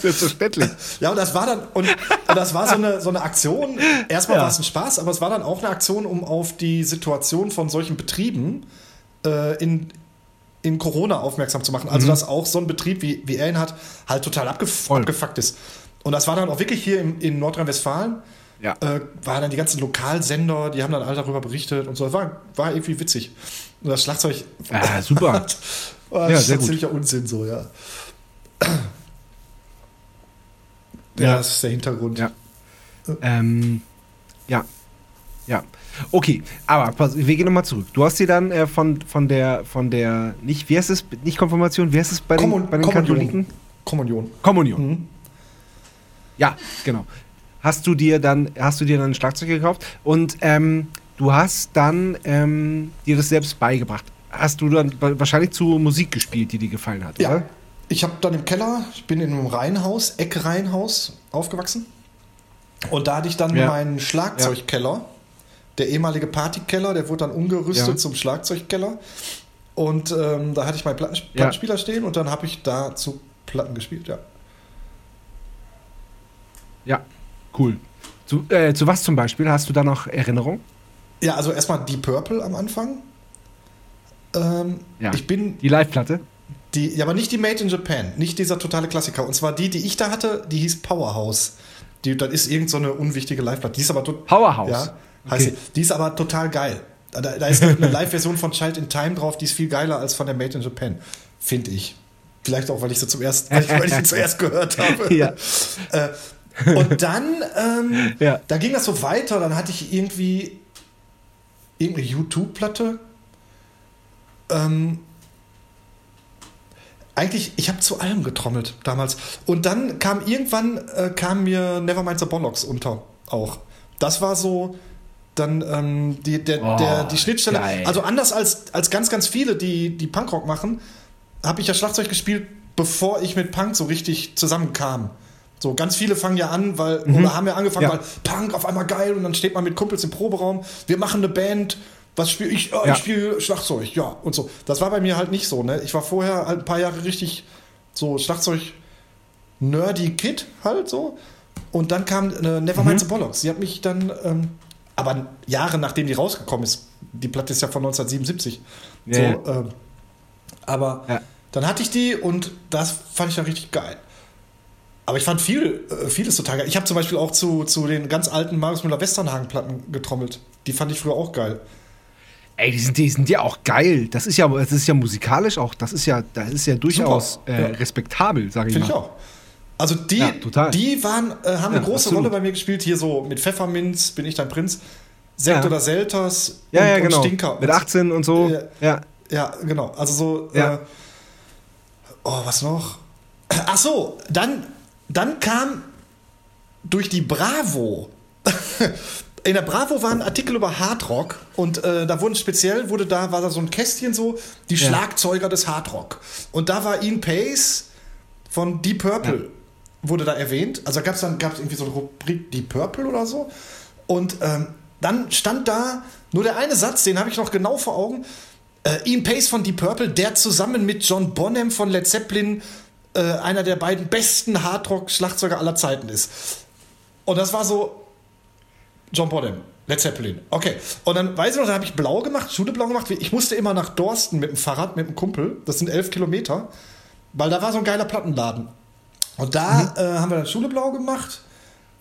Selbstverständlich. Ja, und das war dann, und, und das war so eine, so eine Aktion. Erstmal Ja. war es ein Spaß, aber es war dann auch eine Aktion, um auf die Situation von solchen Betrieben äh, in, in Corona aufmerksam zu machen. Also, dass auch so ein Betrieb, wie, wie er ihn hat, halt total abgef Voll. abgefuckt ist. Und das war dann auch wirklich hier im, in Nordrhein-Westfalen. Ja. Äh, waren dann die ganzen Lokalsender, die haben dann alle darüber berichtet und so. Das war, war irgendwie witzig. Und das Schlagzeug Ah, super. war Ja, sehr gut. ziemlicher Unsinn so, ja. Ja. Ja, das ist der Hintergrund. Ja. Ähm, ja. Ja. Okay, aber pass, wir gehen nochmal zurück. Du hast dir dann äh, von, von der, von der, nicht, wie heißt es, nicht Konfirmation, wie heißt es bei den, Kommun- bei den Kommunion. Katholiken? Kommunion. Kommunion. Mhm. Ja, genau. Hast du dir dann, hast du dir dann ein Schlagzeug gekauft und ähm, du hast dann ähm, dir das selbst beigebracht. Hast du dann wa- wahrscheinlich zu Musik gespielt, die dir gefallen hat, Ja. oder? ich habe dann im Keller, ich bin in einem Reihenhaus, Eckreihenhaus aufgewachsen. Und da hatte ich dann Ja. meinen Schlagzeugkeller, der ehemalige Partykeller, der wurde dann umgerüstet Ja. zum Schlagzeugkeller. Und ähm, da hatte ich meinen Platten, Ja. Plattenspieler stehen und dann habe ich da zu Platten gespielt, ja. Ja, cool. Zu, äh, zu was zum Beispiel? Hast du da noch Erinnerung? Ja, also erstmal die Purple am Anfang. Ähm, Ja. Ich bin Die Live-Platte? die, ja, aber nicht die Made in Japan, nicht dieser totale Klassiker. Und zwar die, die ich da hatte, die hieß Powerhouse. Die, das ist irgend so eine unwichtige Live-Platte. Die ist aber Powerhouse. Ja, heißt Okay. sie. Die ist aber total geil. Da, da ist eine Live-Version von Child in Time drauf, die ist viel geiler als von der Made in Japan, finde ich. Vielleicht auch, weil ich sie zum ersten, weil ich, weil ich sie zuerst gehört habe. Ja. Äh, und dann, ähm, Ja. da ging das so weiter. Dann hatte ich irgendwie irgendeine YouTube-Platte. Ähm, eigentlich, ich habe zu allem getrommelt damals. Und dann kam irgendwann, äh, kam mir Nevermind the Bollocks unter auch. Das war so dann ähm, die, der, Oh, der, die Schnittstelle. geil. Also anders als, als ganz, ganz viele, die, die Punkrock machen, habe ich ja Schlagzeug gespielt, bevor ich mit Punk so richtig zusammenkam. So, ganz viele fangen ja an, weil, oder haben ja angefangen, Ja. weil Punk auf einmal geil und dann steht man mit Kumpels im Proberaum, wir machen eine Band, was spiele ich? Oh, Ja. Ich spiele Schlagzeug, ja, und so. Das war bei mir halt nicht so, ne? Ich war vorher halt ein paar Jahre richtig so Schlagzeug nerdy Kid halt so. Und dann kam äh, Nevermind the Bollocks. Sie hat mich dann, ähm, aber Jahre nachdem die rausgekommen ist, die Platte ist ja von 1977. Ja, so, ähm, aber dann hatte ich die und das fand ich dann richtig geil. Aber ich fand viel, äh, vieles total geil. Ich habe zum Beispiel auch zu, zu den ganz alten Marius Müller-Westernhagen-Platten getrommelt. Die fand ich früher auch geil. Ey, die sind, die sind ja auch geil. Das ist ja, das ist ja musikalisch auch, das ist ja, das ist ja durchaus äh, ja. respektabel, sage ich Finde mal. ich auch. Also die, Ja, total. die waren, äh, haben eine Ja, große absolut. Rolle bei mir gespielt. Hier so mit Pfefferminz, bin ich dein Prinz. Sekt oder Selters Ja, und, ja, genau. und Stinker. Mit 18 und so. Ja. Ja. Ja, genau. Also so. Äh, oh, was noch? Ach so, dann, dann kam durch die Bravo. In der Bravo war ein Artikel über Hardrock und äh, da wurden speziell, wurde da, war da so ein Kästchen so, die Ja. Schlagzeuger des Hardrock. Und da war Ian Pace von Deep Purple, wurde da erwähnt. Also gab es dann gab's irgendwie so eine Rubrik Deep Purple oder so. Und ähm, dann stand da nur der eine Satz, den habe ich noch genau vor Augen. Äh, Ian Pace von Deep Purple, der zusammen mit John Bonham von Led Zeppelin äh, einer der beiden besten Hardrock-Schlagzeuger aller Zeiten ist. Und das war so John Bonham, Led Zeppelin. Okay. Und dann weiß ich noch, da habe ich blau gemacht, Schule blau gemacht. Ich musste immer nach Dorsten mit dem Fahrrad, mit dem Kumpel. Das sind elf Kilometer. Weil da war so ein geiler Plattenladen. Und da äh, haben wir dann Schule blau gemacht,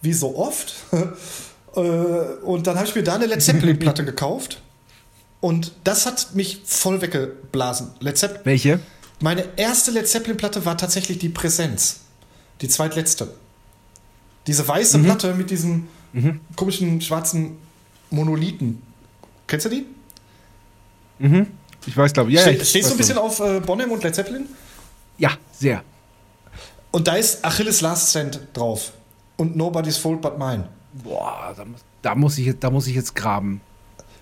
wie so oft. äh, und dann habe ich mir da eine Led Zeppelin-Platte gekauft. Und das hat mich voll weggeblasen. Led Zeppelin. Welche? Meine erste Led Zeppelin-Platte war tatsächlich die Präsenz. Die zweitletzte. Diese weiße Mhm. Platte mit diesem komischen schwarzen Monolithen. Kennst du die? Ich weiß, glaube ich. Ja, Ste ich stehst du ein bisschen auf äh, Bonham und Led Zeppelin? Ja, sehr. Und da ist Achilles Last Stand drauf. Und Nobody's Fault But Mine. Boah, da, muss- da, muss ich, da muss ich jetzt graben.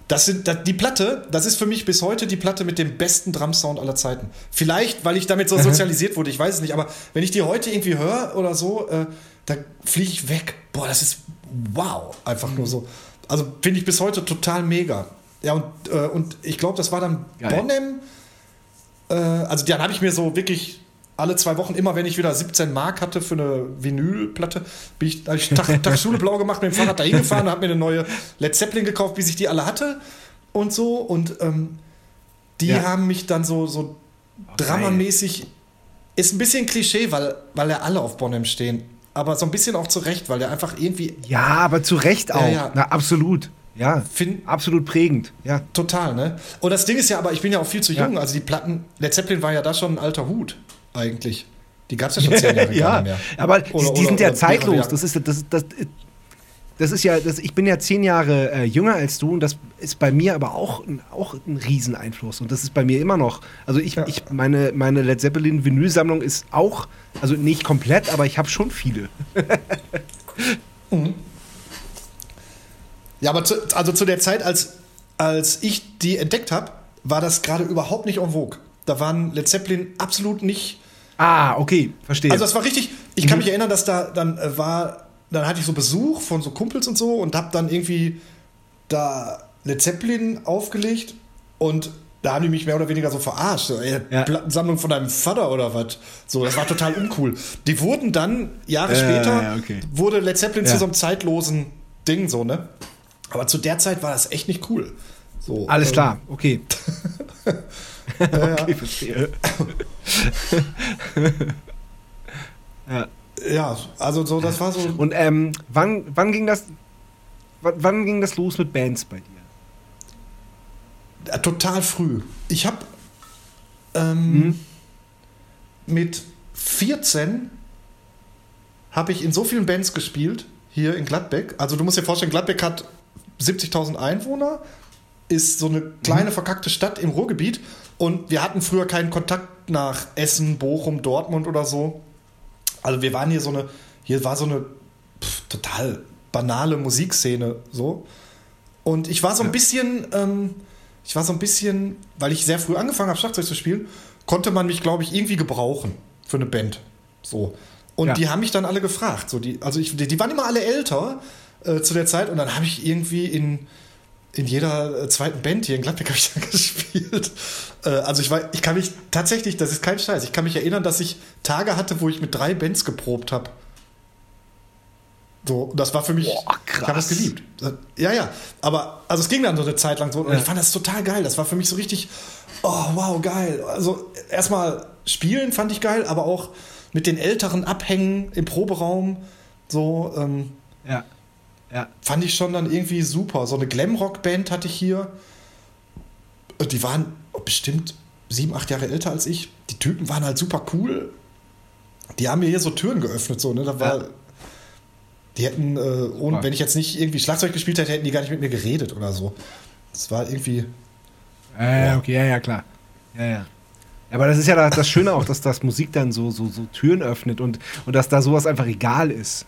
Das sind das, die Platte, das ist für mich bis heute die Platte mit dem besten Drumsound aller Zeiten. Vielleicht, weil ich damit so sozialisiert wurde, ich weiß es nicht, aber wenn ich die heute irgendwie höre oder so, äh, da fliege ich weg. Boah, das ist wow, einfach nur so. Also finde ich bis heute total mega. Ja, und, äh, und ich glaube, das war dann Geil. Bonham. Äh, also dann habe ich mir so wirklich alle zwei Wochen, immer wenn ich wieder 17 Mark hatte für eine Vinylplatte, bin ich, ich Tag, Tag Schule blau gemacht, mit dem Fahrrad da hingefahren und habe mir eine neue Led Zeppelin gekauft, bis ich die alle hatte und so. Und ähm, die Ja. haben mich dann so, so dramamäßig. Ist ein bisschen Klischee, weil, weil ja alle auf Bonham stehen. Aber so ein bisschen auch zurecht, weil der einfach irgendwie Ja, aber zu Recht auch. ja. Na, absolut. Ja, Fin- absolut prägend. Ja. Total, ne? Und das Ding ist ja, aber ich bin ja auch viel zu Ja. jung. Also die Platten, Led Zeppelin war ja da schon ein alter Hut, eigentlich. Die gab es ja schon zehn Jahre gar ja, nicht mehr. aber die, Oder- die sind oder- ja oder zeitlos. Das ist, das, das, das ist ja, das, ich bin ja zehn Jahre äh, jünger als du und das ist bei mir aber auch, ein- auch ein Rieseneinfluss. Und das ist bei mir immer noch. Also ich, Ja. ich meine, meine Led Zeppelin Vinylsammlung ist auch, also nicht komplett, aber ich habe schon viele. Ja, aber zu, also zu der Zeit, als, als ich die entdeckt habe, war das gerade überhaupt nicht en vogue. Da waren Led Zeppelin absolut nicht Ah, okay, verstehe. Also das war richtig, ich kann mich erinnern, dass da dann äh, war, dann hatte ich so Besuch von so Kumpels und so und hab dann irgendwie da Led Zeppelin aufgelegt und da haben die mich mehr oder weniger so verarscht. So, ey, Ja. Plattensammlung von deinem Vater oder was? So, das war total uncool. Die wurden dann, Jahre Äh, später, okay. wurde Led Zeppelin Ja. zu so einem zeitlosen Ding, so, ne? Aber zu der Zeit war das echt nicht cool. So, Alles ähm, klar, okay. okay, verstehe. ja. Ja, also so, das war so. Und ähm, wann, wann ging das? Wann, ging das los mit Bands bei dir? Ja, total früh. Ich habe ähm, Mhm. mit 14 habe ich in so vielen Bands gespielt hier in Gladbeck. Also du musst dir vorstellen, Gladbeck hat 70.000 Einwohner, ist so eine Mhm. kleine verkackte Stadt im Ruhrgebiet und wir hatten früher keinen Kontakt nach Essen, Bochum, Dortmund oder so. Also wir waren hier so eine, hier war so eine pff, total banale Musikszene so. Und ich war so ein bisschen, ähm, ich war so ein bisschen, weil ich sehr früh angefangen habe, Schlagzeug zu spielen, konnte man mich, glaube ich, irgendwie gebrauchen für eine Band. So. Und Ja. die haben mich dann alle gefragt. So, die, also ich, die, die waren immer alle älter äh, zu der Zeit und dann habe ich irgendwie in, in jeder äh, zweiten Band hier in Gladbeck habe ich dann gespielt. Äh, also ich war, ich kann mich tatsächlich, das ist kein Scheiß, ich kann mich erinnern, dass ich Tage hatte, wo ich mit drei Bands geprobt habe. So, das war für mich, Boah, ich habe krass. das geliebt. Ja, ja, aber also es ging dann so eine Zeit lang so und Ja. ich fand das total geil. Das war für mich so richtig, oh wow, geil. Also erstmal spielen fand ich geil, aber auch mit den Älteren abhängen im Proberaum, so ähm, Ja. Ja. fand ich schon dann irgendwie super. So eine Glamrock-Band hatte ich hier. Und Die waren bestimmt sieben, acht Jahre älter als ich. Die Typen waren halt super cool. Die haben mir hier so Türen geöffnet, so, ne? Da war. Ja. Die hätten, äh, ohne, Ja. wenn ich jetzt nicht irgendwie Schlagzeug gespielt hätte, hätten die gar nicht mit mir geredet oder so. Das war irgendwie. Äh, okay, ja, ja, klar. Ja, ja. Aber das ist ja da- das Schöne auch, dass das Musik dann so, so, so Türen öffnet und, und dass da sowas einfach egal ist.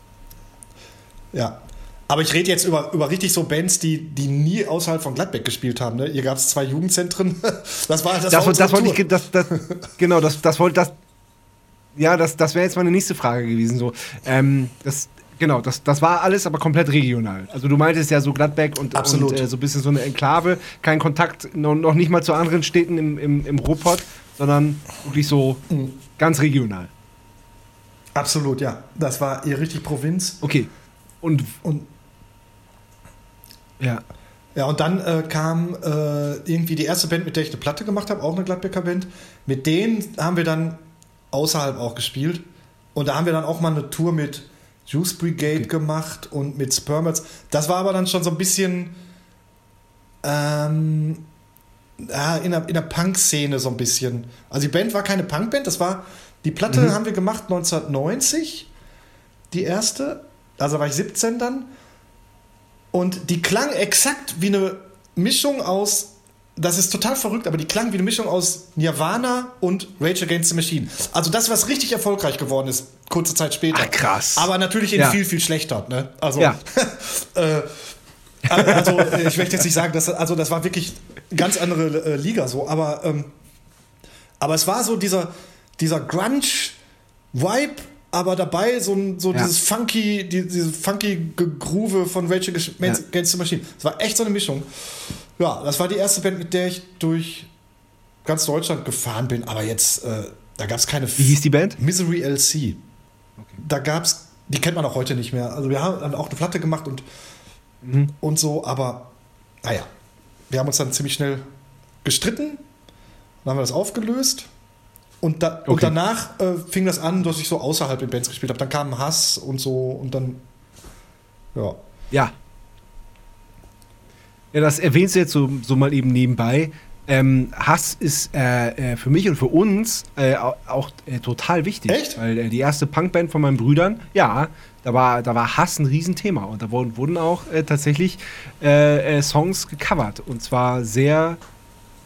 Ja. Aber ich rede jetzt über, über richtig so Bands, die, die nie außerhalb von Gladbeck gespielt haben. Ne? Hier gab es zwei Jugendzentren. Das war das, Das, war das wollte ich, das, das, genau, das, das wollte, das, ja, das, das wäre jetzt meine nächste Frage gewesen. So, ähm, das, genau, das, das war alles aber komplett regional. Also du meintest ja so Gladbeck und, Absolut. und äh, so ein bisschen so eine Enklave, kein Kontakt, noch, noch nicht mal zu anderen Städten im, im, im Ruhrpott, sondern wirklich so Mhm. ganz regional. Absolut, ja. Das war hier richtig Provinz. Okay. Und, Und ja. Ja, und dann äh, kam äh, irgendwie die erste Band, mit der ich eine Platte gemacht habe, auch eine Gladbecker Band. Mit denen haben wir dann außerhalb auch gespielt. Und da haben wir dann auch mal eine Tour mit Juice Brigade gemacht und mit Spermats. Das war aber dann schon so ein bisschen ähm, ja, in der, in der Punk-Szene so ein bisschen. Also die Band war keine Punkband, das war, die Platte haben wir gemacht 1990, die erste. Also war ich 17 dann. Und die klang exakt wie eine Mischung aus, das ist total verrückt, aber die klang wie eine Mischung aus Nirvana und Rage Against the Machine. Also das, was richtig erfolgreich geworden ist, kurze Zeit später. Ach, krass. Aber natürlich in Ja. viel, viel schlechter. Ne? Also, Ja. äh, also ich möchte jetzt nicht sagen, dass, also das war wirklich ganz andere äh, Liga so, aber, ähm, aber es war so dieser, dieser Grunge-Vibe, aber dabei so, so Ja. dieses funky, die, diese funky Groove von Rage Against Ja. The Machine. Es war echt so eine Mischung. Ja, das war die erste Band, mit der ich durch ganz Deutschland gefahren bin, aber jetzt, äh, da gab es keine Wie hieß die Band? Misery LC. Da gab's, die kennt man auch heute nicht mehr. Also wir haben dann auch eine Platte gemacht und, Mhm. und so, aber naja, wir haben uns dann ziemlich schnell gestritten, dann haben wir das aufgelöst und, da, und Okay. danach äh, fing das an, dass ich so außerhalb in Bands gespielt habe. Dann kam Hass und so und dann, ja. Ja. Ja, das erwähnst du jetzt so, so mal eben nebenbei. Ähm, Hass ist äh, äh, für mich und für uns äh, au- auch äh, total wichtig. Echt? Weil äh, die erste Punkband von meinen Brüdern, ja, da war, da war Hass ein Riesenthema. Und da wurden, wurden auch äh, tatsächlich Songs gecovert. Und zwar sehr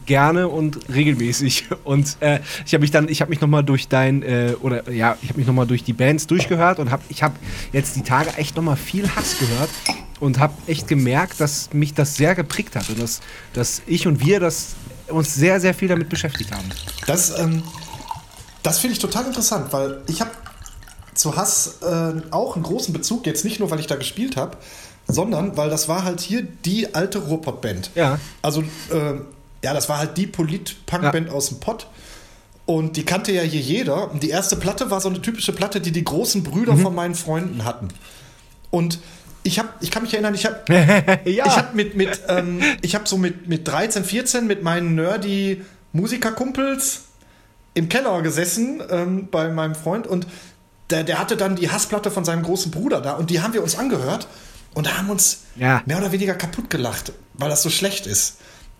gerne und regelmäßig. Und äh, ich habe mich dann, ich habe mich noch mal durch dein äh, oder ja, ich habe mich noch mal durch die Bands durchgehört und habe, ich habe jetzt die Tage echt noch mal viel Hass gehört und habe echt gemerkt, dass mich das sehr geprägt hat und dass, dass ich und wir das uns sehr sehr viel damit beschäftigt haben. Das, ähm, Das finde ich total interessant, weil ich habe zu Hass äh, auch einen großen Bezug, jetzt nicht nur, weil ich da gespielt habe, sondern weil das war halt hier die alte Ruhrpott-Band. Ja. Also, äh, ja, das war halt die Polit-Punk-Band aus dem Pott. Und die kannte ja hier jeder. Und die erste Platte war so eine typische Platte, die die großen Brüder Mhm. von meinen Freunden hatten. Und ich habe, ich kann mich erinnern, ich habe ja. ich habe mit, mit ähm, ich habe so mit, mit 13, 14 mit meinen nerdy Musikerkumpels im Keller gesessen ähm, bei meinem Freund und der, der hatte dann die Hassplatte von seinem großen Bruder da und die haben wir uns angehört und haben uns Ja. mehr oder weniger kaputt gelacht, weil das so schlecht ist.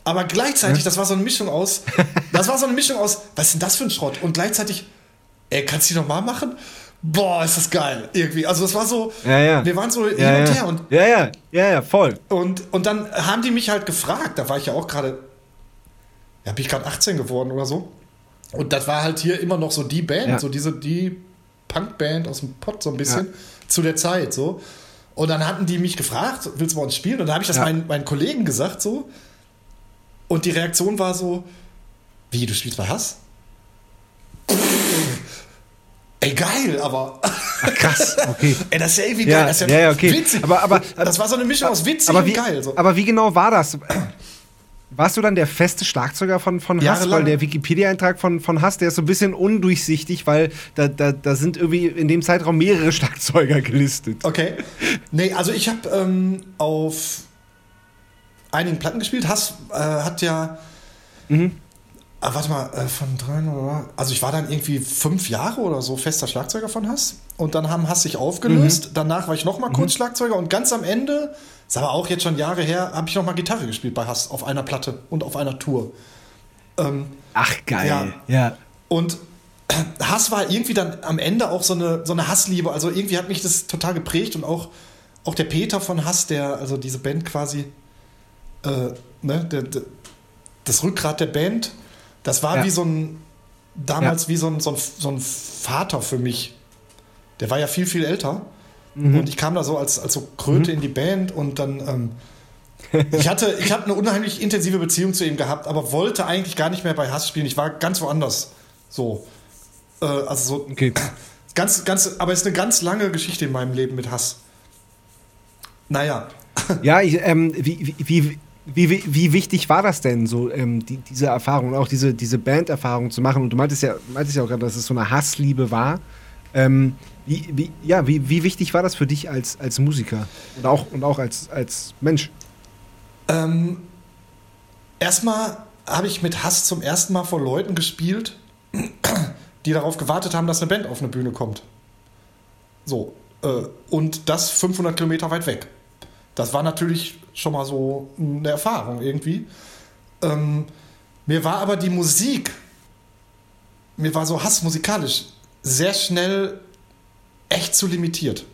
Aber gleichzeitig, das war so eine Mischung aus, das war so eine Mischung aus, was ist denn das für ein Schrott? Und gleichzeitig, ey, kannst du die nochmal machen? Boah, ist das geil, irgendwie. Also das war so, Ja, ja. wir waren so hin ja, und ja. her und ja, ja, ja, ja, voll. und, und dann haben die mich halt gefragt, da war ich ja auch gerade, ja, bin ich gerade 18 geworden oder so. Und das war halt hier immer noch so die Band, so diese, die Punkband aus dem Pott so ein bisschen zu der Zeit so. Und dann hatten die mich gefragt, willst du bei uns spielen? Und dann habe ich das meinen, meinen Kollegen gesagt so. Und die Reaktion war so, wie, du spielst bei Hass? Ey, geil, aber. Krass, okay. Ey, das ist ja irgendwie Ja, geil. Das ist ja, ja, okay. witzig. Aber- aber- das war so eine Mischung aus witzig aber und wie, geil. So. aber wie genau war das? Warst du dann der feste Schlagzeuger von, von Hass? Jahrelang. Weil der Wikipedia-Eintrag von, von Hass, der ist so ein bisschen undurchsichtig, weil da, da, da sind irgendwie in dem Zeitraum mehrere Schlagzeuger gelistet. Okay. Nee, also ich habe ähm, auf einigen Platten gespielt. Hass äh, hat ja. Ah, warte mal, äh, von drei oder. Also ich war dann irgendwie fünf Jahre oder so fester Schlagzeuger von Hass. Und dann haben Hass sich aufgelöst. Danach war ich noch mal kurz Schlagzeuger und ganz am Ende, ist aber auch jetzt schon Jahre her, habe ich noch mal Gitarre gespielt bei Hass auf einer Platte und auf einer Tour. Ähm, Ach, geil. Ja. ja. und Hass war irgendwie dann am Ende auch so eine, so eine Hassliebe. Also irgendwie hat mich das total geprägt und auch, auch der Peter von Hass, der, also diese Band quasi, äh, ne, der, der, das Rückgrat der Band, das war Ja. wie so ein, damals wie so ein, so, ein, so ein Vater für mich. Der war ja viel, viel älter. Und ich kam da so als, als so Kröte in die Band und dann, ähm, ich hatte, ich habe eine unheimlich intensive Beziehung zu ihm gehabt, aber wollte eigentlich gar nicht mehr bei Hass spielen. Ich war ganz woanders. So. Äh, also so Okay. ganz, ganz, aber es ist eine ganz lange Geschichte in meinem Leben mit Hass. Naja. Ja, ich, ähm, wie, wie, wie, wie, wie wichtig war das denn, so ähm, die, diese Erfahrung, auch diese, diese Band-Erfahrung zu machen? Und du meintest ja, meintest ja auch gerade, dass es so eine Hassliebe war. Ähm, wie, wie, ja, wie, wie wichtig war das für dich als, als Musiker und auch, und auch als, als Mensch? Ähm, erstmal habe ich mit Hass zum ersten Mal vor Leuten gespielt, die darauf gewartet haben, dass eine Band auf eine Bühne kommt. So. Äh, und das 500 Kilometer weit weg. Das war natürlich schon mal so eine Erfahrung irgendwie. Ähm, mir war aber die Musik, mir war so Hass musikalisch sehr schnell echt zu limitiert.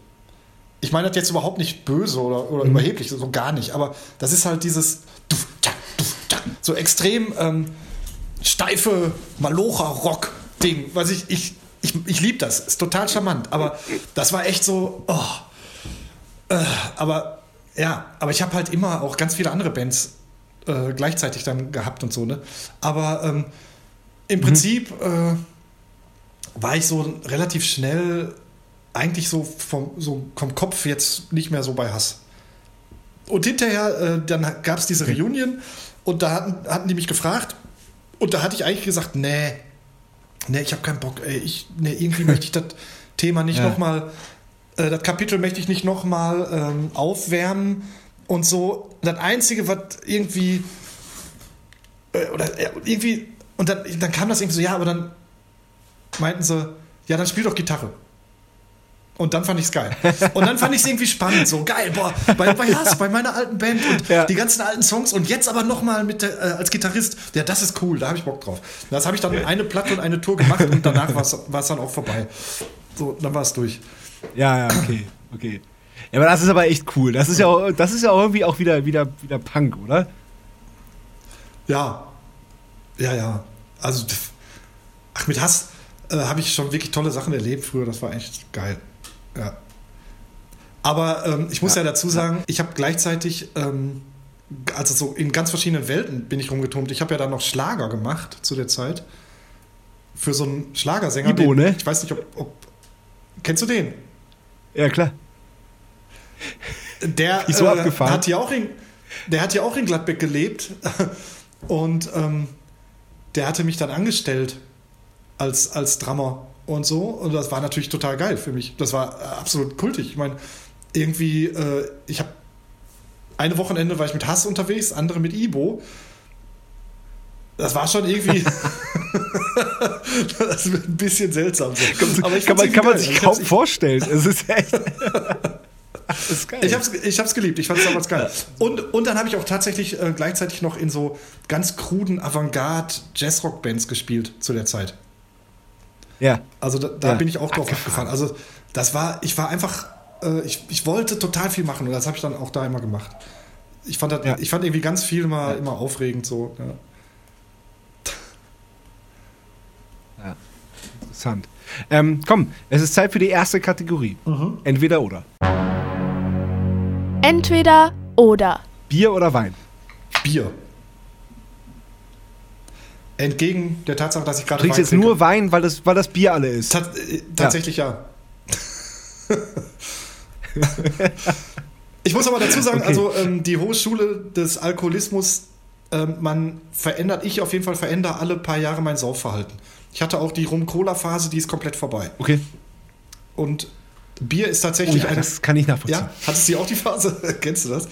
Ich meine das jetzt überhaupt nicht böse oder, oder überheblich, so gar nicht, aber das ist halt dieses so extrem ähm, steife Malocha-Rock-Ding. Was ich, ich, ich, ich liebe das, ist total charmant, aber das war echt so, oh, äh, aber ja, aber ich habe halt immer auch ganz viele andere Bands äh, gleichzeitig dann gehabt und so, ne? Aber ähm, im Prinzip äh, war ich so relativ schnell eigentlich so vom, so vom Kopf jetzt nicht mehr so bei Hass. Und hinterher, äh, dann gab es diese Reunion und da hatten, hatten die mich gefragt und da hatte ich eigentlich gesagt, nee, nee, ich habe keinen Bock, ey, ich, nee, irgendwie möchte ich das Thema nicht Ja. nochmal, äh, das Kapitel möchte ich nicht nochmal ähm, aufwärmen und so. Das Einzige, was irgendwie, äh, oder äh, irgendwie, und dann, dann kam das irgendwie so, ja, aber dann meinten sie, ja, dann spiel doch Gitarre. Und dann fand ich es geil. Und dann fand ich es irgendwie spannend. So geil, boah, bei, bei Hass, bei meiner alten Band und Ja. die ganzen alten Songs und jetzt aber nochmal mit der, äh, als Gitarrist. Ja, das ist cool, da habe ich Bock drauf. Das habe ich dann eine Platte und eine Tour gemacht und danach war es dann auch vorbei. So, dann war es durch. Ja, ja, okay, okay. Ja, aber das ist aber echt cool. Das ist ja auch, das ist ja auch irgendwie auch wieder, wieder, wieder Punk, oder? Ja. Ja, ja. Also, ach, mit Hass äh, habe ich schon wirklich tolle Sachen erlebt früher. Das war echt geil. Ja. Aber ähm, ich muss ja, dazu sagen, ich habe gleichzeitig, ähm, also so in ganz verschiedenen Welten bin ich rumgeturmt. Ich habe ja dann noch Schlager gemacht zu der Zeit. für so einen Schlagersänger. Ibo, den, ne? Ich weiß nicht, ob, ob. Kennst du den? Ja, klar. Der so äh, hat ja auch in, der hat ja auch in Gladbeck gelebt und ähm, der hatte mich dann angestellt als, als Drummer und so und das war natürlich total geil für mich. Das war äh, absolut kultig. Ich meine, irgendwie, äh, ich habe eine Wochenende war ich mit Hass unterwegs, andere mit Ibo. Das war schon irgendwie das ist ein bisschen seltsam. So. Aber ich kann, man, kann man sich kaum vorstellen. Es ist echt. ist geil. Ich hab's, ich hab's geliebt, ich fand's damals geil. Und, und dann habe ich auch tatsächlich äh, gleichzeitig noch in so ganz kruden Avantgarde-Jazzrock-Bands gespielt zu der Zeit. ja. Also da, da Ja. bin ich auch drauf Abgefahren. abgefahren. Also das war, ich war einfach, äh, ich, ich wollte total viel machen und das habe ich dann auch da immer gemacht. Ich fand, das, Ja. ich fand irgendwie ganz viel immer, immer aufregend so. Ja. Interessant. Ähm, komm, es ist Zeit für die erste Kategorie. Entweder oder. Entweder oder. Bier oder Wein? Bier. Entgegen der Tatsache, dass ich gerade Du trinkst Wein jetzt trinke. nur Wein, weil das, weil das Bier alle ist. Tat, äh, tatsächlich ja. ich muss aber dazu sagen, Okay. also ähm, die hohe Schule des Alkoholismus, ähm, man verändert, ich auf jeden Fall verändere alle paar Jahre mein Saufverhalten. Ich hatte auch die Rum-Cola-Phase, die ist komplett vorbei. Okay. Und Bier ist Oh tatsächlich ja, eine. das kann ich nachvollziehen. Ja, hattest du auch die Phase? Kennst du das?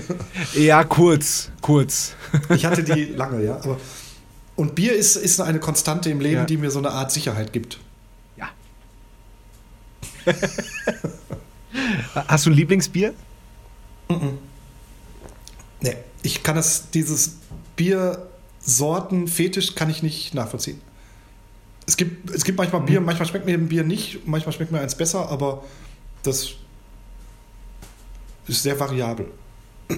Ja, kurz, kurz. Ich hatte die lange, ja. Aber, und Bier ist, ist eine Konstante im Leben, Ja. die mir so eine Art Sicherheit gibt. Ja. Hast du ein Lieblingsbier? Nee, ich kann das, dieses Biersorten-Fetisch kann ich nicht nachvollziehen. Es gibt, es gibt manchmal Bier, manchmal schmeckt mir ein Bier nicht, manchmal schmeckt mir eins besser, aber das ist sehr variabel.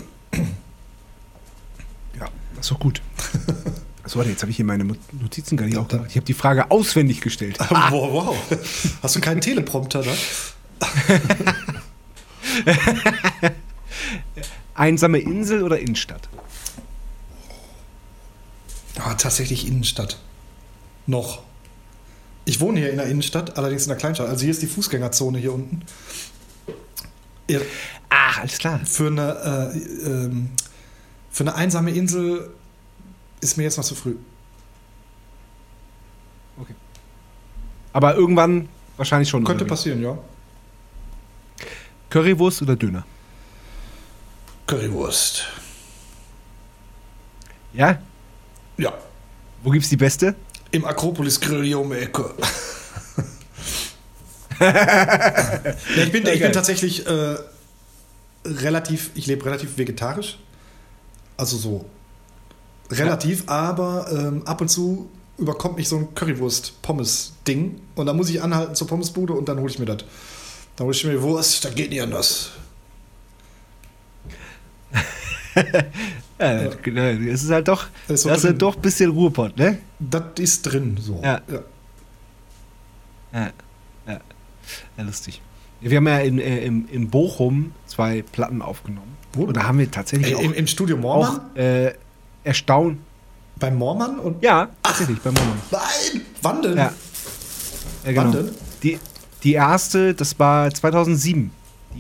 Ja, das ist doch gut. So, warte, jetzt habe ich hier meine Notizen gar nicht auch gemacht. Ich habe die Frage auswendig gestellt. Wow, wow. Hast du keinen Teleprompter da? Einsame Insel oder Innenstadt? Ah, tatsächlich Innenstadt. Noch. Ich wohne hier in der Innenstadt, allerdings in der Kleinstadt. Also hier ist die Fußgängerzone hier unten. Ja, Ach, alles klar. für eine, äh, ähm, für eine einsame Insel ist mir jetzt noch zu früh. Okay. Aber irgendwann wahrscheinlich schon. Könnte passieren, ja. Currywurst oder Döner? Currywurst. Ja? Ja. Wo gibt's die beste? Im Akropolis Grill hier um die Ecke. nee, ich bin, ich bin tatsächlich äh, relativ, ich lebe relativ vegetarisch. Also so relativ, aber ähm, ab und zu überkommt mich so ein Currywurst-Pommes-Ding und dann muss ich anhalten zur Pommesbude und dann hole ich mir das. Dann hole ich mir Wurst, das geht nicht anders. Ja, genau. Es ist halt doch, Das ist das ist halt doch ein bisschen Ruhrpott, ne? Das ist drin so. Ja. Ja, ja. ja lustig. Wir haben ja in, äh, im, in Bochum zwei Platten aufgenommen. Wo? Und da haben wir tatsächlich Im, auch, Im Studio Mormann? auch äh, erstaunt. Beim Mormann? Und Ja, tatsächlich, beim Moment. Nein! Wann denn? Ja. ja genau. Wann denn? Die, die erste, das war 2007,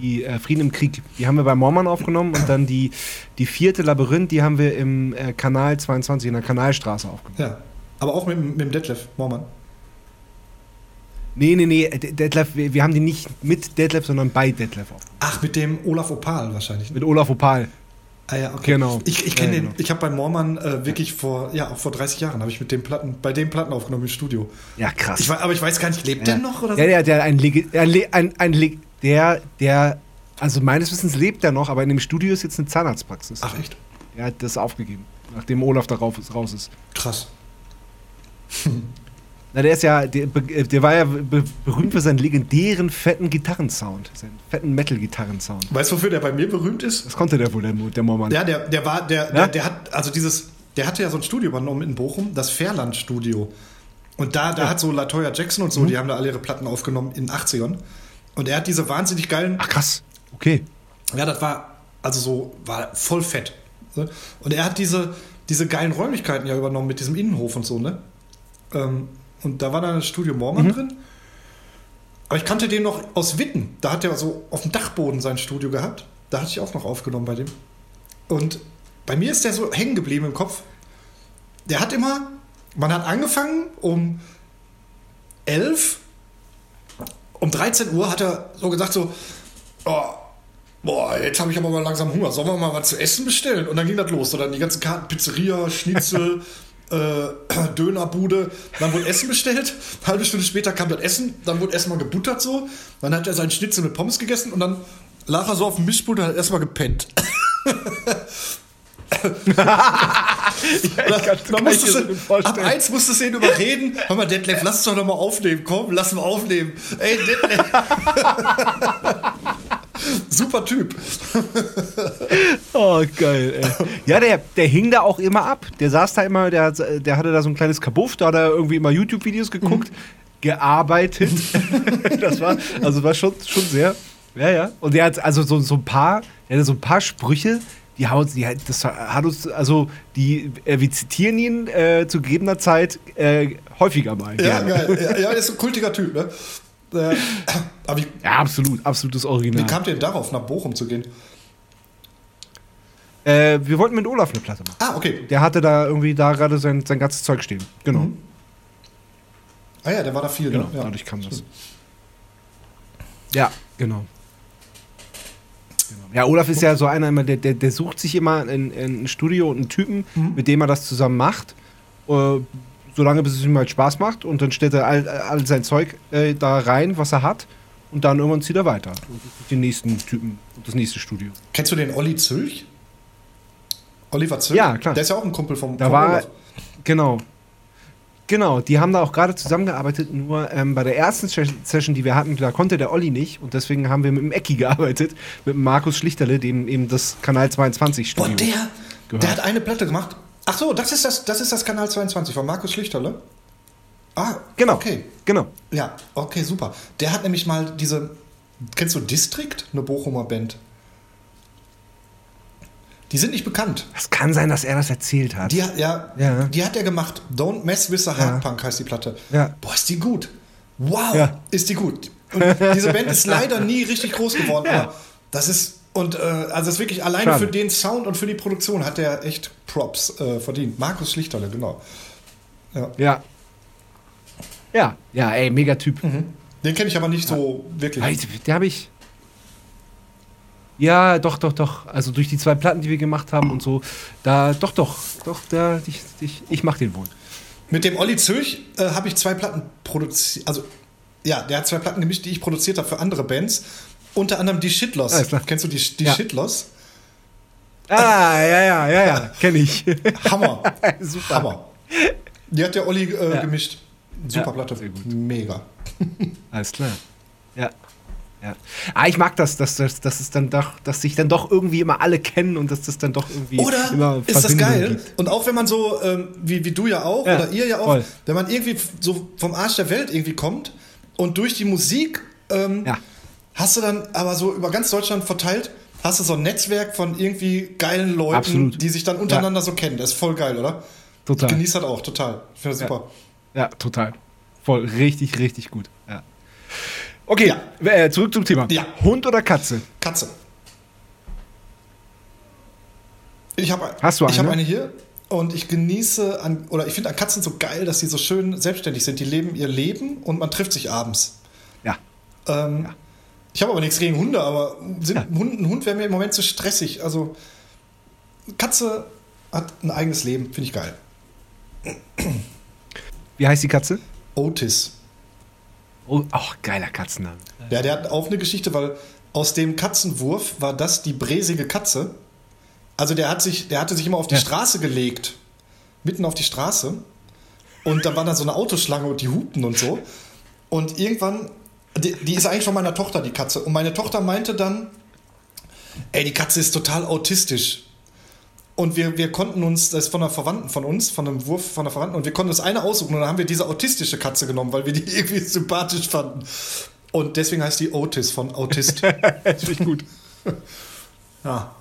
die äh, Frieden im Krieg. Die haben wir bei Mormann aufgenommen und dann die, die vierte Labyrinth, die haben wir im äh, Kanal 22 in der Kanalstraße aufgenommen. Ja. Aber auch mit, dem- mit dem Detlef Mormann. Nee, nee, nee, D- Detlef, wir, wir haben die nicht mit Detlef, sondern bei Detlef aufgenommen. Ach, mit dem Olaf Opal wahrscheinlich. ne? Mit Olaf Opal. Ah ja, okay. Genau. Ich, ich Ja, kenne genau. den. Ich habe bei Mormann äh, wirklich vor, ja, auch vor 30 Jahren habe ich mit dem Platten, bei dem Platten aufgenommen im Studio. Ja, krass. Ich, aber ich weiß gar nicht, lebt ja. der noch oder Ja, der, der, ein, Lege- ein, ein, ein, Le- der, der, also meines Wissens lebt er noch, aber in dem Studio ist jetzt eine Zahnarztpraxis. Ach echt? Er hat das aufgegeben, nachdem Olaf da raus ist. Krass. Na, der ist ja, der, be- der war ja be berühmt für seinen legendären fetten Gitarrensound, seinen fetten Metal-Gitarrensound. Weißt du, wofür der bei mir berühmt ist? Das konnte der wohl, der, der Mormann. Ja, der, der war, der, Ja? der, der hat, also dieses, der hatte ja so ein Studio übernommen in Bochum, das Fairland-Studio. Und da, da hat so Latoya Jackson Mhm. und so, die haben da alle ihre Platten aufgenommen in den 80ern. Und er hat diese wahnsinnig geilen Ach krass, okay. Ja, das war also so, war voll fett. Und er hat diese, diese geilen Räumlichkeiten ja übernommen mit diesem Innenhof und so, ne? Ähm, Und da war dann das Studio Mormann drin. Aber ich kannte den noch aus Witten. Da hat er so auf dem Dachboden sein Studio gehabt. Da hatte ich auch noch aufgenommen bei dem. Und bei mir ist der so hängen geblieben im Kopf. Der hat immer, man hat angefangen um 11, um 13 Uhr hat er so gesagt so, oh, boah, jetzt habe ich aber mal langsam Hunger. Sollen wir mal was zu essen bestellen? Und dann ging das los. Und dann die ganzen Karten, Pizzeria, Schnitzel, äh, Dönerbude. Dann wurde Essen bestellt. Eine halbe Stunde später kam das Essen. Dann wurde erstmal gebuttert so. Dann hat er seinen Schnitzel mit Pommes gegessen und dann lag er so auf dem Mischpult und hat erstmal gepennt. dann musstest du, ab eins musstest du ihn überreden. Hör mal, Detlef, lass uns doch noch mal aufnehmen. Komm, lass mal aufnehmen. Ey, Detlef. Super Typ. Oh, geil, ey. Ja, der, der hing da auch immer ab. Der saß da immer, der, der hatte da so ein kleines Kabuff, da hat er irgendwie immer YouTube-Videos geguckt, gearbeitet. das war, also war schon, schon sehr. Ja, ja. Und der hat also so, so ein paar, der hatte so ein paar Sprüche, die haut, die, das hat uns, also die, äh, wir zitieren ihn äh, zu gegebener Zeit äh, häufiger mal. Ja, gerne. geil. Ja, ja, ist ein kultiger Typ, ne? Äh, aber wie, Ja, absolut, absolutes Original. wie kamt ihr denn darauf, nach Bochum zu gehen? Äh, wir wollten mit Olaf eine Platte machen. Ah, okay. Der hatte da irgendwie da gerade sein, sein ganzes Zeug stehen. Genau. Mhm. Ah ja, der war da viel, Genau, ne? Ja. dadurch kam das. Ja, genau. Ja, Olaf ist ja so einer, immer, der, der, der sucht sich immer ein, ein Studio und einen Typen, Mhm. mit dem er das zusammen macht. Äh, solange bis es ihm halt Spaß macht. Und dann stellt er all, all sein Zeug äh, da rein, was er hat. Und dann irgendwann zieht er weiter. Und den nächsten Typen und das nächste Studio. Kennst du den Olli Zülch? Oliver Zülch? Ja, klar. Der ist ja auch ein Kumpel vom, Da vom war, Olaf. genau. Genau, die haben da auch gerade zusammengearbeitet, nur ähm, bei der ersten Ses- Session, die wir hatten, da konnte der Olli nicht und deswegen haben wir mit dem Ecki gearbeitet, mit dem Markus Schlichterle, dem eben das Kanal 22 Boah, Studio. der, gehört. der hat eine Platte gemacht. Ach so, das ist das, das ist das Kanal 22 von Markus Schlichterle. Ah, Genau, Okay. genau. Ja, okay, super. Der hat nämlich mal diese. Kennst du District? Eine Bochumer Band. Die sind nicht bekannt. Es kann sein, dass er das erzählt hat. Die hat, ja, Ja. die hat er gemacht. Don't Mess with the Hard Punk heißt die Platte. Ja. Boah, ist die gut. Wow, Ja. ist die gut. Und diese Band ist leider nie richtig groß geworden, Ja. aber das ist. Und äh, also ist wirklich alleine Schade. für den Sound und für die Produktion hat er echt Props äh, verdient. Markus Schlichterle, genau. Ja. ja. Ja, ja, ey, mega Typ. Den kenne ich aber nicht so wirklich. Der habe ich. Ja, doch, doch, doch. Also durch die zwei Platten, die wir gemacht haben und so, da, doch, doch, doch, da, ich, ich, ich mach den wohl. Mit dem Olli Zülch äh, habe ich zwei Platten produziert. Also, ja, der hat zwei Platten gemischt, die ich produziert habe für andere Bands. Unter anderem die Shitloss. Klar. Kennst du die, die Ja. Shitloss? Ah, ja, ja, ja, ja, kenne ich. Hammer. Super. Hammer. Die hat der Olli äh, Ja. gemischt. Super Ja, Platte. sehr gut. Mega. Alles klar. Ja. Ja. Ah, ich mag das, dass, dass, dass es dann doch, dass sich dann doch irgendwie immer alle kennen und dass das dann doch irgendwie Oder immer ist das geil? gibt. Und auch wenn man so, ähm, wie, wie du ja auch, Ja, oder ihr ja auch, voll. wenn man irgendwie so vom Arsch der Welt irgendwie kommt und durch die Musik ähm, Ja. hast du dann aber so über ganz Deutschland verteilt, hast du so ein Netzwerk von irgendwie geilen Leuten, Absolut. die sich dann untereinander so kennen. Das ist voll geil, oder? Total. Ich genieße das auch, total. Ich finde das super. Ja, total. Voll, richtig, richtig gut. Ja. Okay, Ja. äh, zurück zum Thema. Ja. Hund oder Katze? Katze. Ich habe Hast du Ich habe eine? eine hier und ich genieße an, oder ich finde an Katzen so geil, dass sie so schön selbstständig sind. Die leben ihr Leben und man trifft sich abends. Ja. Ähm, Ich habe aber nichts gegen Hunde, aber sind, Ja. Hund, ein Hund wäre mir im Moment zu stressig. Also Katze hat ein eigenes Leben, finde ich geil. Wie heißt die Katze? Otis. Oh, auch geiler Katzenname. Ja, der hat auch eine Geschichte, weil aus dem Katzenwurf war das die bräsige Katze. Also der hat sich, der hatte sich immer auf die Ja. Straße gelegt. Mitten auf die Straße. Und da war da so eine Autoschlange und die hupten und so. Und irgendwann, die, die ist eigentlich von meiner Tochter, die Katze. Und meine Tochter meinte dann, ey, die Katze ist total autistisch. Und wir, wir konnten uns, das ist von einer Verwandten von uns, von einem Wurf von einer Verwandten, und wir konnten uns eine aussuchen und dann haben wir diese autistische Katze genommen, weil wir die irgendwie sympathisch fanden. Und deswegen heißt die Otis von Autist. Das finde ich gut. ja.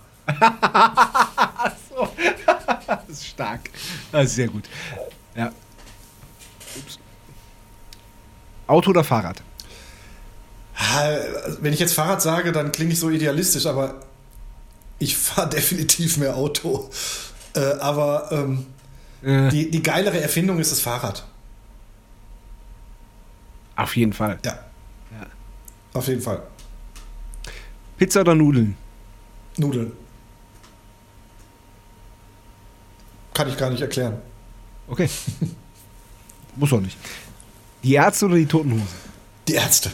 Das ist stark. Das ist sehr gut. Ja. Ups. Auto oder Fahrrad? Ha, Wenn ich jetzt Fahrrad sage, dann klinge ich so idealistisch, aber ich fahre definitiv mehr Auto. Äh, aber ähm, Äh, die, die geilere Erfindung ist das Fahrrad. auf jeden Fall. Ja. Auf jeden Fall. Pizza oder Nudeln? Nudeln. Kann ich gar nicht erklären. Okay. Muss auch nicht. Die Ärzte oder die Toten Hosen? Die Ärzte.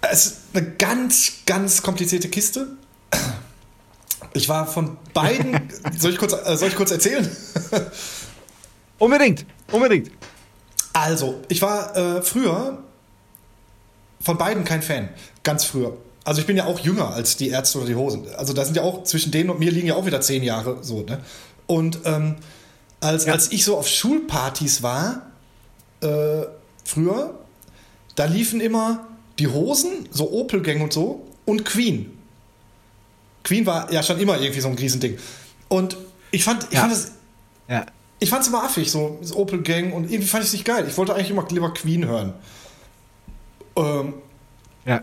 Es ist eine ganz, ganz komplizierte Kiste. Ich war von beiden. soll, ich kurz, äh, soll ich kurz erzählen? Unbedingt, unbedingt. Also, ich war äh, früher von beiden kein Fan. Ganz früher. Also ich bin ja auch jünger als die Ärzte oder die Hosen. Also da sind ja auch, zwischen denen und mir liegen ja auch wieder zehn Jahre so, ne? Und ähm, als, Ja. als ich so auf Schulpartys war, äh, früher, da liefen immer die Hosen, so Opel-Gang und so, und Queen. Queen war ja schon immer irgendwie so ein Riesending. Und ich fand, ich Ja. fand das Ja. ich fand's immer affig, so das Opel Gang und irgendwie fand ich es nicht geil. Ich wollte eigentlich immer lieber Queen hören. Ähm, Ja.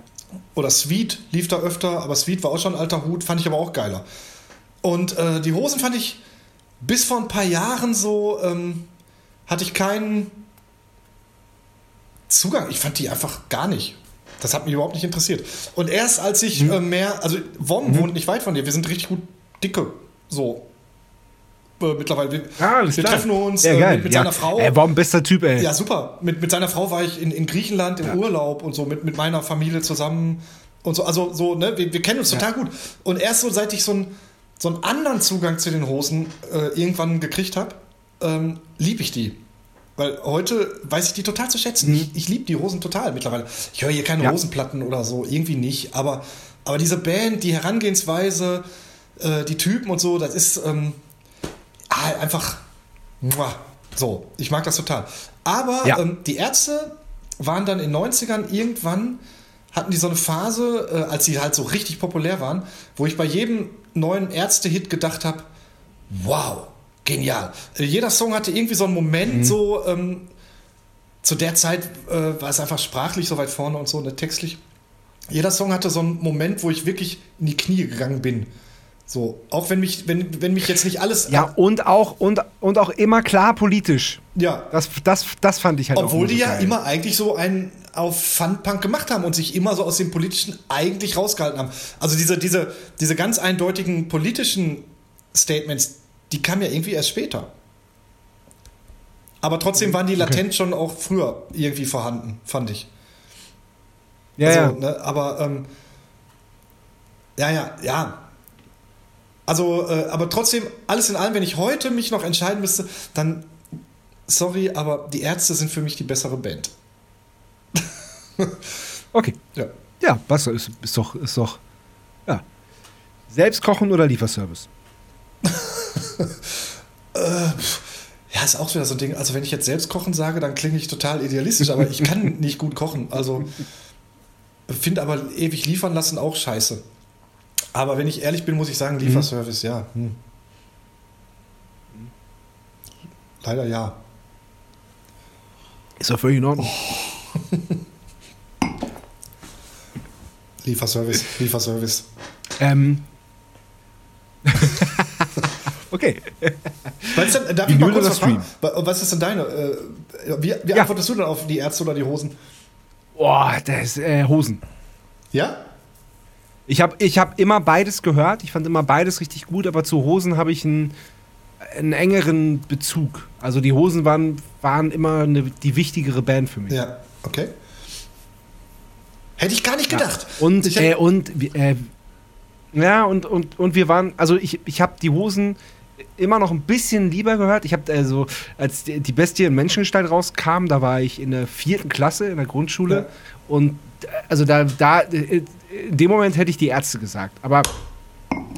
oder Sweet lief da öfter, aber Sweet war auch schon ein alter Hut, fand ich aber auch geiler. Und äh, die Hosen fand ich bis vor ein paar Jahren so, ähm, hatte ich keinen Zugang. Ich fand die einfach gar nicht. Das hat mich überhaupt nicht interessiert. Und erst als ich Mhm. äh, mehr, also Wom wohnt nicht weit von dir, wir sind richtig gut dicke, so. Äh, mittlerweile. Wir, Ah, wir treffen uns ja, äh, mit, mit ja. seiner Frau. Ey, war ein bester Typ, ey. Ja, super. Mit, mit seiner Frau war ich in, in Griechenland im Urlaub und so mit, mit meiner Familie zusammen und so. Also so, ne, wir, wir kennen uns total gut. Und erst so, seit ich so, ein, so einen anderen Zugang zu den Hosen äh, irgendwann gekriegt habe, ähm, liebe ich die. Weil heute weiß ich die total zu schätzen. Ich, ich liebe die Hosen total mittlerweile. Ich höre hier keine Ja. Hosenplatten oder so, irgendwie nicht. Aber, aber diese Band, die Herangehensweise, äh, die Typen und so, das ist ähm, ah, einfach muah, so. Ich mag das total. Aber Ja. ähm, die Ärzte waren dann in den 90ern irgendwann, hatten die so eine Phase, äh, als sie halt so richtig populär waren, wo ich bei jedem neuen Ärzte-Hit gedacht habe, wow, genial. Äh, jeder Song hatte irgendwie so einen Moment, so ähm, zu der Zeit äh, war es einfach sprachlich so weit vorne und so, ne, textlich. Jeder Song hatte so einen Moment, wo ich wirklich in die Knie gegangen bin. So, auch wenn mich, wenn, wenn mich jetzt nicht alles. Ja, und auch, und, und auch immer klar politisch. ja. Das, das, das fand ich halt auch Obwohl die so ja immer eigentlich so einen auf Funpunk gemacht haben und sich immer so aus dem Politischen eigentlich rausgehalten haben. Also diese, diese, diese ganz eindeutigen politischen Statements, die kamen ja irgendwie erst später. Aber trotzdem waren die latent schon auch früher irgendwie vorhanden, fand ich. Ja, also, ja. Ne, aber ähm, ja, ja, ja. Also, äh, aber trotzdem, alles in allem, wenn ich heute mich noch entscheiden müsste, dann, sorry, aber die Ärzte sind für mich die bessere Band. Okay. Ja. Ja, was ist, ist doch, ist doch, ja. Selbst kochen oder Lieferservice? Ja, ist auch wieder so ein Ding. Also, wenn ich jetzt selbst kochen sage, dann klinge ich total idealistisch, aber ich kann nicht gut kochen. Also, finde aber ewig liefern lassen auch scheiße. Aber wenn ich ehrlich bin, muss ich sagen, Lieferservice, ja. Hm. Leider ja. Ist doch völlig in Ordnung. Lieferservice, Lieferservice. Ähm. Okay. Was ist denn, darf ich mal kurz was fragen? Wa- Was ist denn deine? Äh, wie wie Ja. antwortest du denn auf die Ärzte oder die Hosen? Boah, das ist äh, Hosen. Ja? Ich habe ich hab immer beides gehört. Ich fand immer beides richtig gut, aber zu Hosen habe ich einen, einen engeren Bezug. Also die Hosen waren, waren immer eine, die wichtigere Band für mich. Ja, okay. Hätte ich gar nicht gedacht. Und, ich äh, und, äh, ja, und, und, und wir waren, also ich, ich habe die Hosen immer noch ein bisschen lieber gehört. Ich habe also, als die Bestie in Menschengestalt rauskam, da war ich in der vierten Klasse in der Grundschule. Ja. Und äh, also da, da, äh, in dem Moment hätte ich die Ärzte gesagt. Aber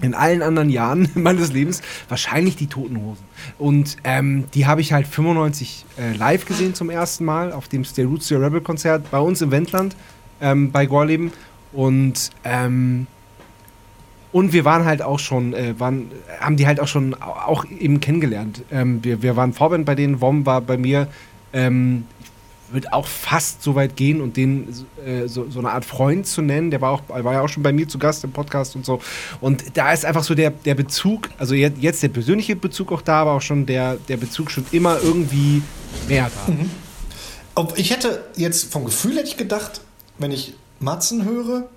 in allen anderen Jahren meines Lebens wahrscheinlich die Toten Hosen. Und ähm, die habe ich halt 95 äh, live gesehen zum ersten Mal auf dem Stay Roots Your Rebel Konzert bei uns im Wendland ähm, bei Gorleben. Und ähm, und wir waren halt auch schon, äh, waren, haben die halt auch schon au- auch eben kennengelernt. Ähm, wir, wir waren Vorband bei denen, Wom war bei mir. Ähm, würde auch fast so weit gehen und den äh, so, so eine Art Freund zu nennen. Der war, auch, war ja auch schon bei mir zu Gast im Podcast und so. Und da ist einfach so der, der Bezug, also jetzt, der persönliche Bezug auch da, aber auch schon der, der Bezug schon immer irgendwie mehr da. Ob ich hätte jetzt vom Gefühl hätte ich gedacht, wenn ich Matzen höre,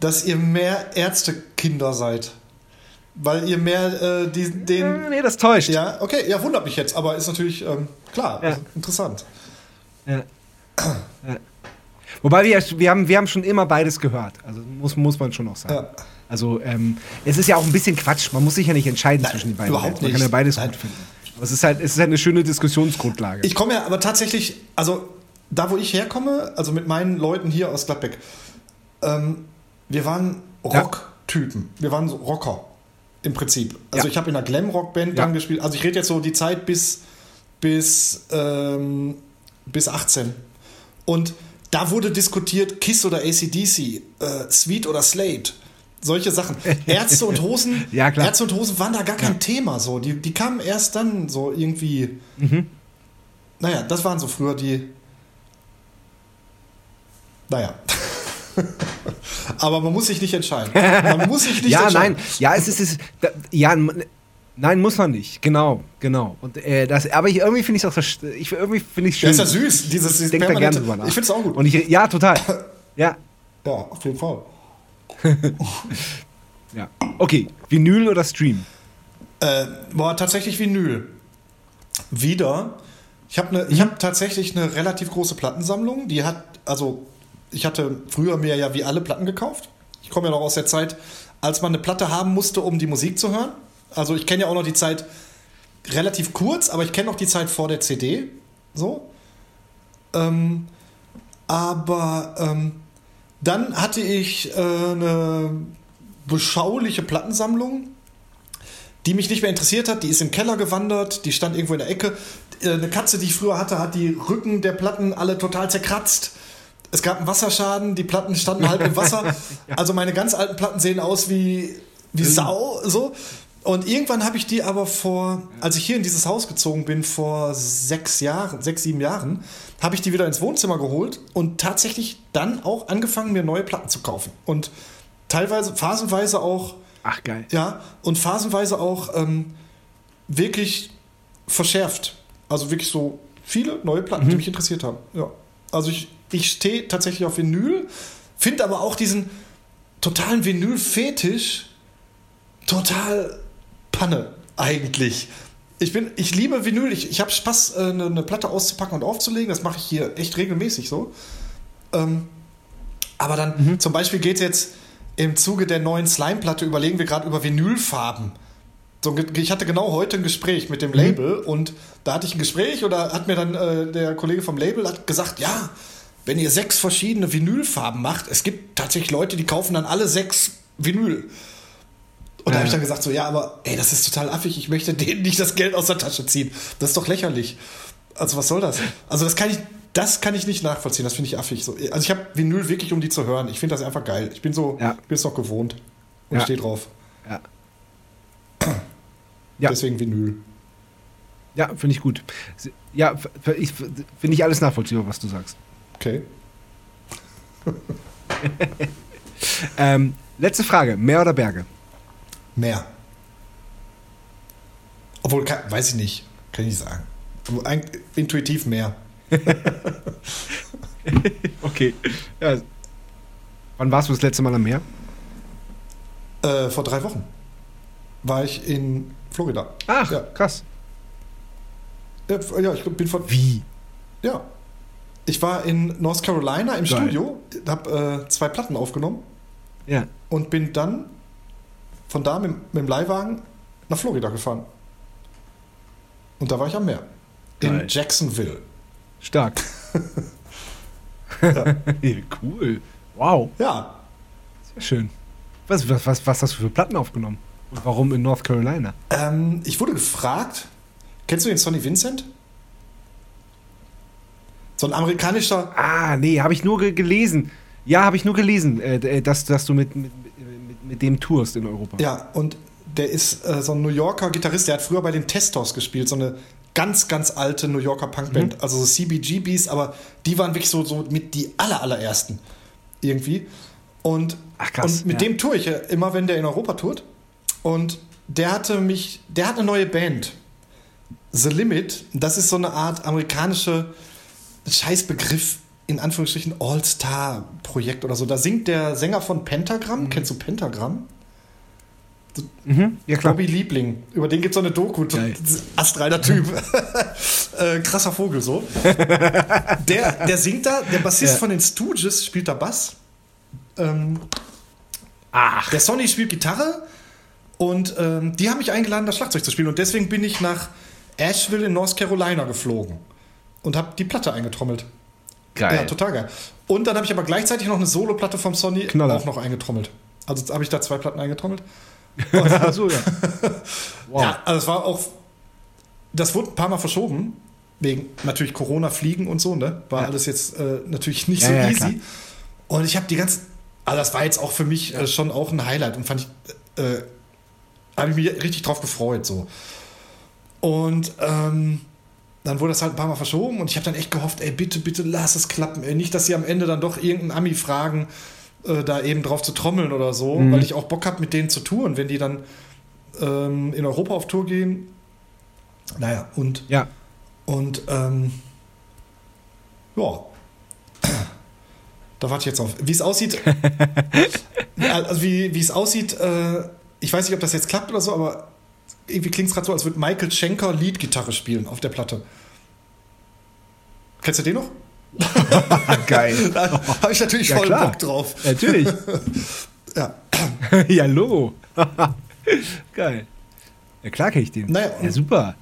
dass ihr mehr Ärztekinder seid. Weil ihr mehr äh, die, den. Äh, nee, das täuscht. Ja, okay, ja, wundert mich jetzt, aber ist natürlich ähm, klar, Ja. also interessant. Ja. Ja. Wobei wir, wir, haben, wir haben schon immer beides gehört. Also muss, muss man schon auch sagen. Ja. Also ähm, es ist ja auch ein bisschen Quatsch. Man muss sich ja nicht entscheiden Nein, zwischen den beiden. überhaupt Bands. Man kann nicht. ja beides Nein. gut finden. Aber es ist halt, es ist halt eine schöne Diskussionsgrundlage. Ich komme ja aber tatsächlich, also da wo ich herkomme, also mit meinen Leuten hier aus Gladbeck, ähm, wir waren. Rocktypen. Wir waren so Rocker im Prinzip. Also Ja. ich habe in einer Glam-Rock-Band Ja. dann gespielt. Also ich rede jetzt so die Zeit bis, bis, ähm, bis 18. Und da wurde diskutiert, Kiss oder ACDC, äh, Sweet oder Slate. Solche Sachen. Ärzte und Hosen, Ja, klar. Ärzte und Hosen waren da gar kein Thema. So. Die, die kamen erst dann so irgendwie. Mhm. Naja, das waren so früher die. Naja. Aber man muss sich nicht entscheiden. Man muss sich nicht ja, entscheiden. nein, ja, es ist, es ist ja, nein, muss man nicht. Genau, genau. Und äh, das, aber ich, irgendwie finde ich es auch, ich irgendwie finde ich schön. Das ist ja süß, dieses, dieses Ich denke da gerne drüber nach. Ich finde es auch gut. Und ich, ja, total. Ja, ja, auf jeden Fall. ja. Okay, Vinyl oder Stream? Äh, war tatsächlich Vinyl. Wieder. Ich habe ne, ich hab tatsächlich eine relativ große Plattensammlung. Die hat, also, ich hatte früher mir ja wie alle Platten gekauft. Ich komme ja noch aus der Zeit, als man eine Platte haben musste, um die Musik zu hören. Also, ich kenne ja auch noch die Zeit relativ kurz, aber ich kenne noch die Zeit vor der CD. So. Ähm, aber ähm, dann hatte ich äh, eine beschauliche Plattensammlung die mich nicht mehr interessiert hat, die ist im Keller gewandert, die stand irgendwo in der Ecke. Äh, Eine Katze, die ich früher hatte, hat die Rücken der Platten alle total zerkratzt. Es gab einen Wasserschaden, die Platten standen halb im Wasser. Also meine ganz alten Platten sehen aus wie, wie Sau, so. Und irgendwann habe ich die aber vor, als ich hier in dieses Haus gezogen bin, vor sechs Jahren, sechs, sieben Jahren, habe ich die wieder ins Wohnzimmer geholt und tatsächlich dann auch angefangen, mir neue Platten zu kaufen. Und teilweise, phasenweise auch Ach, geil. ja, und phasenweise auch ähm, wirklich verschärft. Also wirklich so viele neue Platten, die mich interessiert haben. Ja. Also ich, ich stehe tatsächlich auf Vinyl, finde aber auch diesen totalen Vinyl-Fetisch total Panne eigentlich. Ich, bin, ich liebe Vinyl, ich, ich habe Spaß, äh, eine, eine Platte auszupacken und aufzulegen. Das mache ich hier echt regelmäßig so. Ähm, aber dann zum Beispiel geht es jetzt im Zuge der neuen Slime-Platte, überlegen wir gerade über Vinylfarben. So, ich hatte genau heute ein Gespräch mit dem Label und da hatte ich ein Gespräch oder hat mir dann äh, der Kollege vom Label hat gesagt, ja, wenn ihr sechs verschiedene Vinylfarben macht, es gibt tatsächlich Leute, die kaufen dann alle sechs Vinyl. Und da Ja. habe ich dann gesagt, so, ja, aber ey, das ist total affig, ich möchte denen nicht das Geld aus der Tasche ziehen. Das ist doch lächerlich. Also was soll das? Also das kann ich, das kann ich nicht nachvollziehen, das finde ich affig. So, also ich habe Vinyl wirklich, um die zu hören. Ich finde das einfach geil. Ich bin so, Ja. ich bin es noch gewohnt und Ja. stehe drauf. Ja. Ja. Deswegen Vinyl. Ja, finde ich gut. Ja, finde ich alles nachvollziehbar, was du sagst. Okay. Ähm, letzte Frage: Meer oder Berge? Mehr. Obwohl, kann, weiß ich nicht. Kann ich nicht sagen. Ein- Intuitiv mehr. Okay. Ja. Wann warst du das letzte Mal am Meer? Äh, vor drei Wochen war ich in Florida. Ach, Ja. krass. Ja, ja, ich bin von. Wie? Ja. Ich war in North Carolina im Geil. Studio, habe äh, zwei Platten aufgenommen Ja. und bin dann von da mit, mit dem Leihwagen nach Florida gefahren. Und da war ich am Meer. Geil. In Jacksonville. Stark. cool. Wow. Ja, Sehr schön. Was, was, was, was hast du für Platten aufgenommen? Und warum in North Carolina? ähm, ich wurde gefragt, kennst du den Sonny Vincent? So ein amerikanischer, Ah, nee, habe ich nur ge gelesen. Ja, habe ich nur gelesen, äh, äh, dass, dass du mit, mit, mit, mit dem tourst in Europa. ja, und der ist äh, so ein New Yorker Gitarrist, der hat früher bei den Testors gespielt, so eine ganz, ganz alte New Yorker Punkband, Mhm. also so CBGBs, aber die waren wirklich so, so mit die aller, allerersten irgendwie. Und, Ach, krass, und mit ja. dem tue ich ja immer, wenn der in Europa tourt. Und der hatte mich, der hat eine neue Band. The Limit, das ist so eine Art amerikanische Scheißbegriff, in Anführungsstrichen All-Star-Projekt oder so. Da singt der Sänger von Pentagram. Kennst du Pentagram? Mhm. Ja, klar. Bobby Liebling. Über den gibt es so eine Doku. Geil. Astreiner Typ. äh, krasser Vogel so. Der, der singt da, der Bassist Ja. von den Stooges spielt da Bass. Ähm, Ach, der Sonny spielt Gitarre und ähm, die haben mich eingeladen, das Schlagzeug zu spielen. Und deswegen bin ich nach Asheville in North Carolina geflogen und habe die Platte eingetrommelt. geil. Ja, total geil. Und dann habe ich aber gleichzeitig noch eine Soloplatte vom Sonny Knaller. auch noch eingetrommelt. Also habe ich da zwei Platten eingetrommelt. Ach so, ja. Wow. Ja, also es war auch. Das wurde ein paar Mal verschoben, wegen natürlich Corona, Fliegen und so, ne? War Ja. alles jetzt äh, natürlich nicht Ja, so ja, easy. klar. Und ich habe die ganzen. Also das war jetzt auch für mich äh, schon auch ein Highlight und fand ich. Äh, habe ich mich richtig drauf gefreut, so. Und ähm, dann wurde das halt ein paar Mal verschoben und ich habe dann echt gehofft, ey, bitte, bitte lass es klappen. Ey, nicht, dass sie am Ende dann doch irgendeinen Ami fragen, äh, da eben drauf zu trommeln oder so, Mhm. weil ich auch Bock habe, mit denen zu touren, wenn die dann ähm, in Europa auf Tour gehen. Naja, und, Ja. und ähm, ja. Da warte ich jetzt auf. Wie es aussieht, also wie, wie es aussieht, äh, ich weiß nicht, ob das jetzt klappt oder so, aber irgendwie klingt es gerade so, als würde Michael Schenker Leadgitarre spielen auf der Platte. Kennst du den noch? geil. Da habe ich natürlich Ja, voll klar. Bock drauf. Natürlich. Ja. ja, Logo. geil. Ja, klar kenne ich den. Naja, ja, super.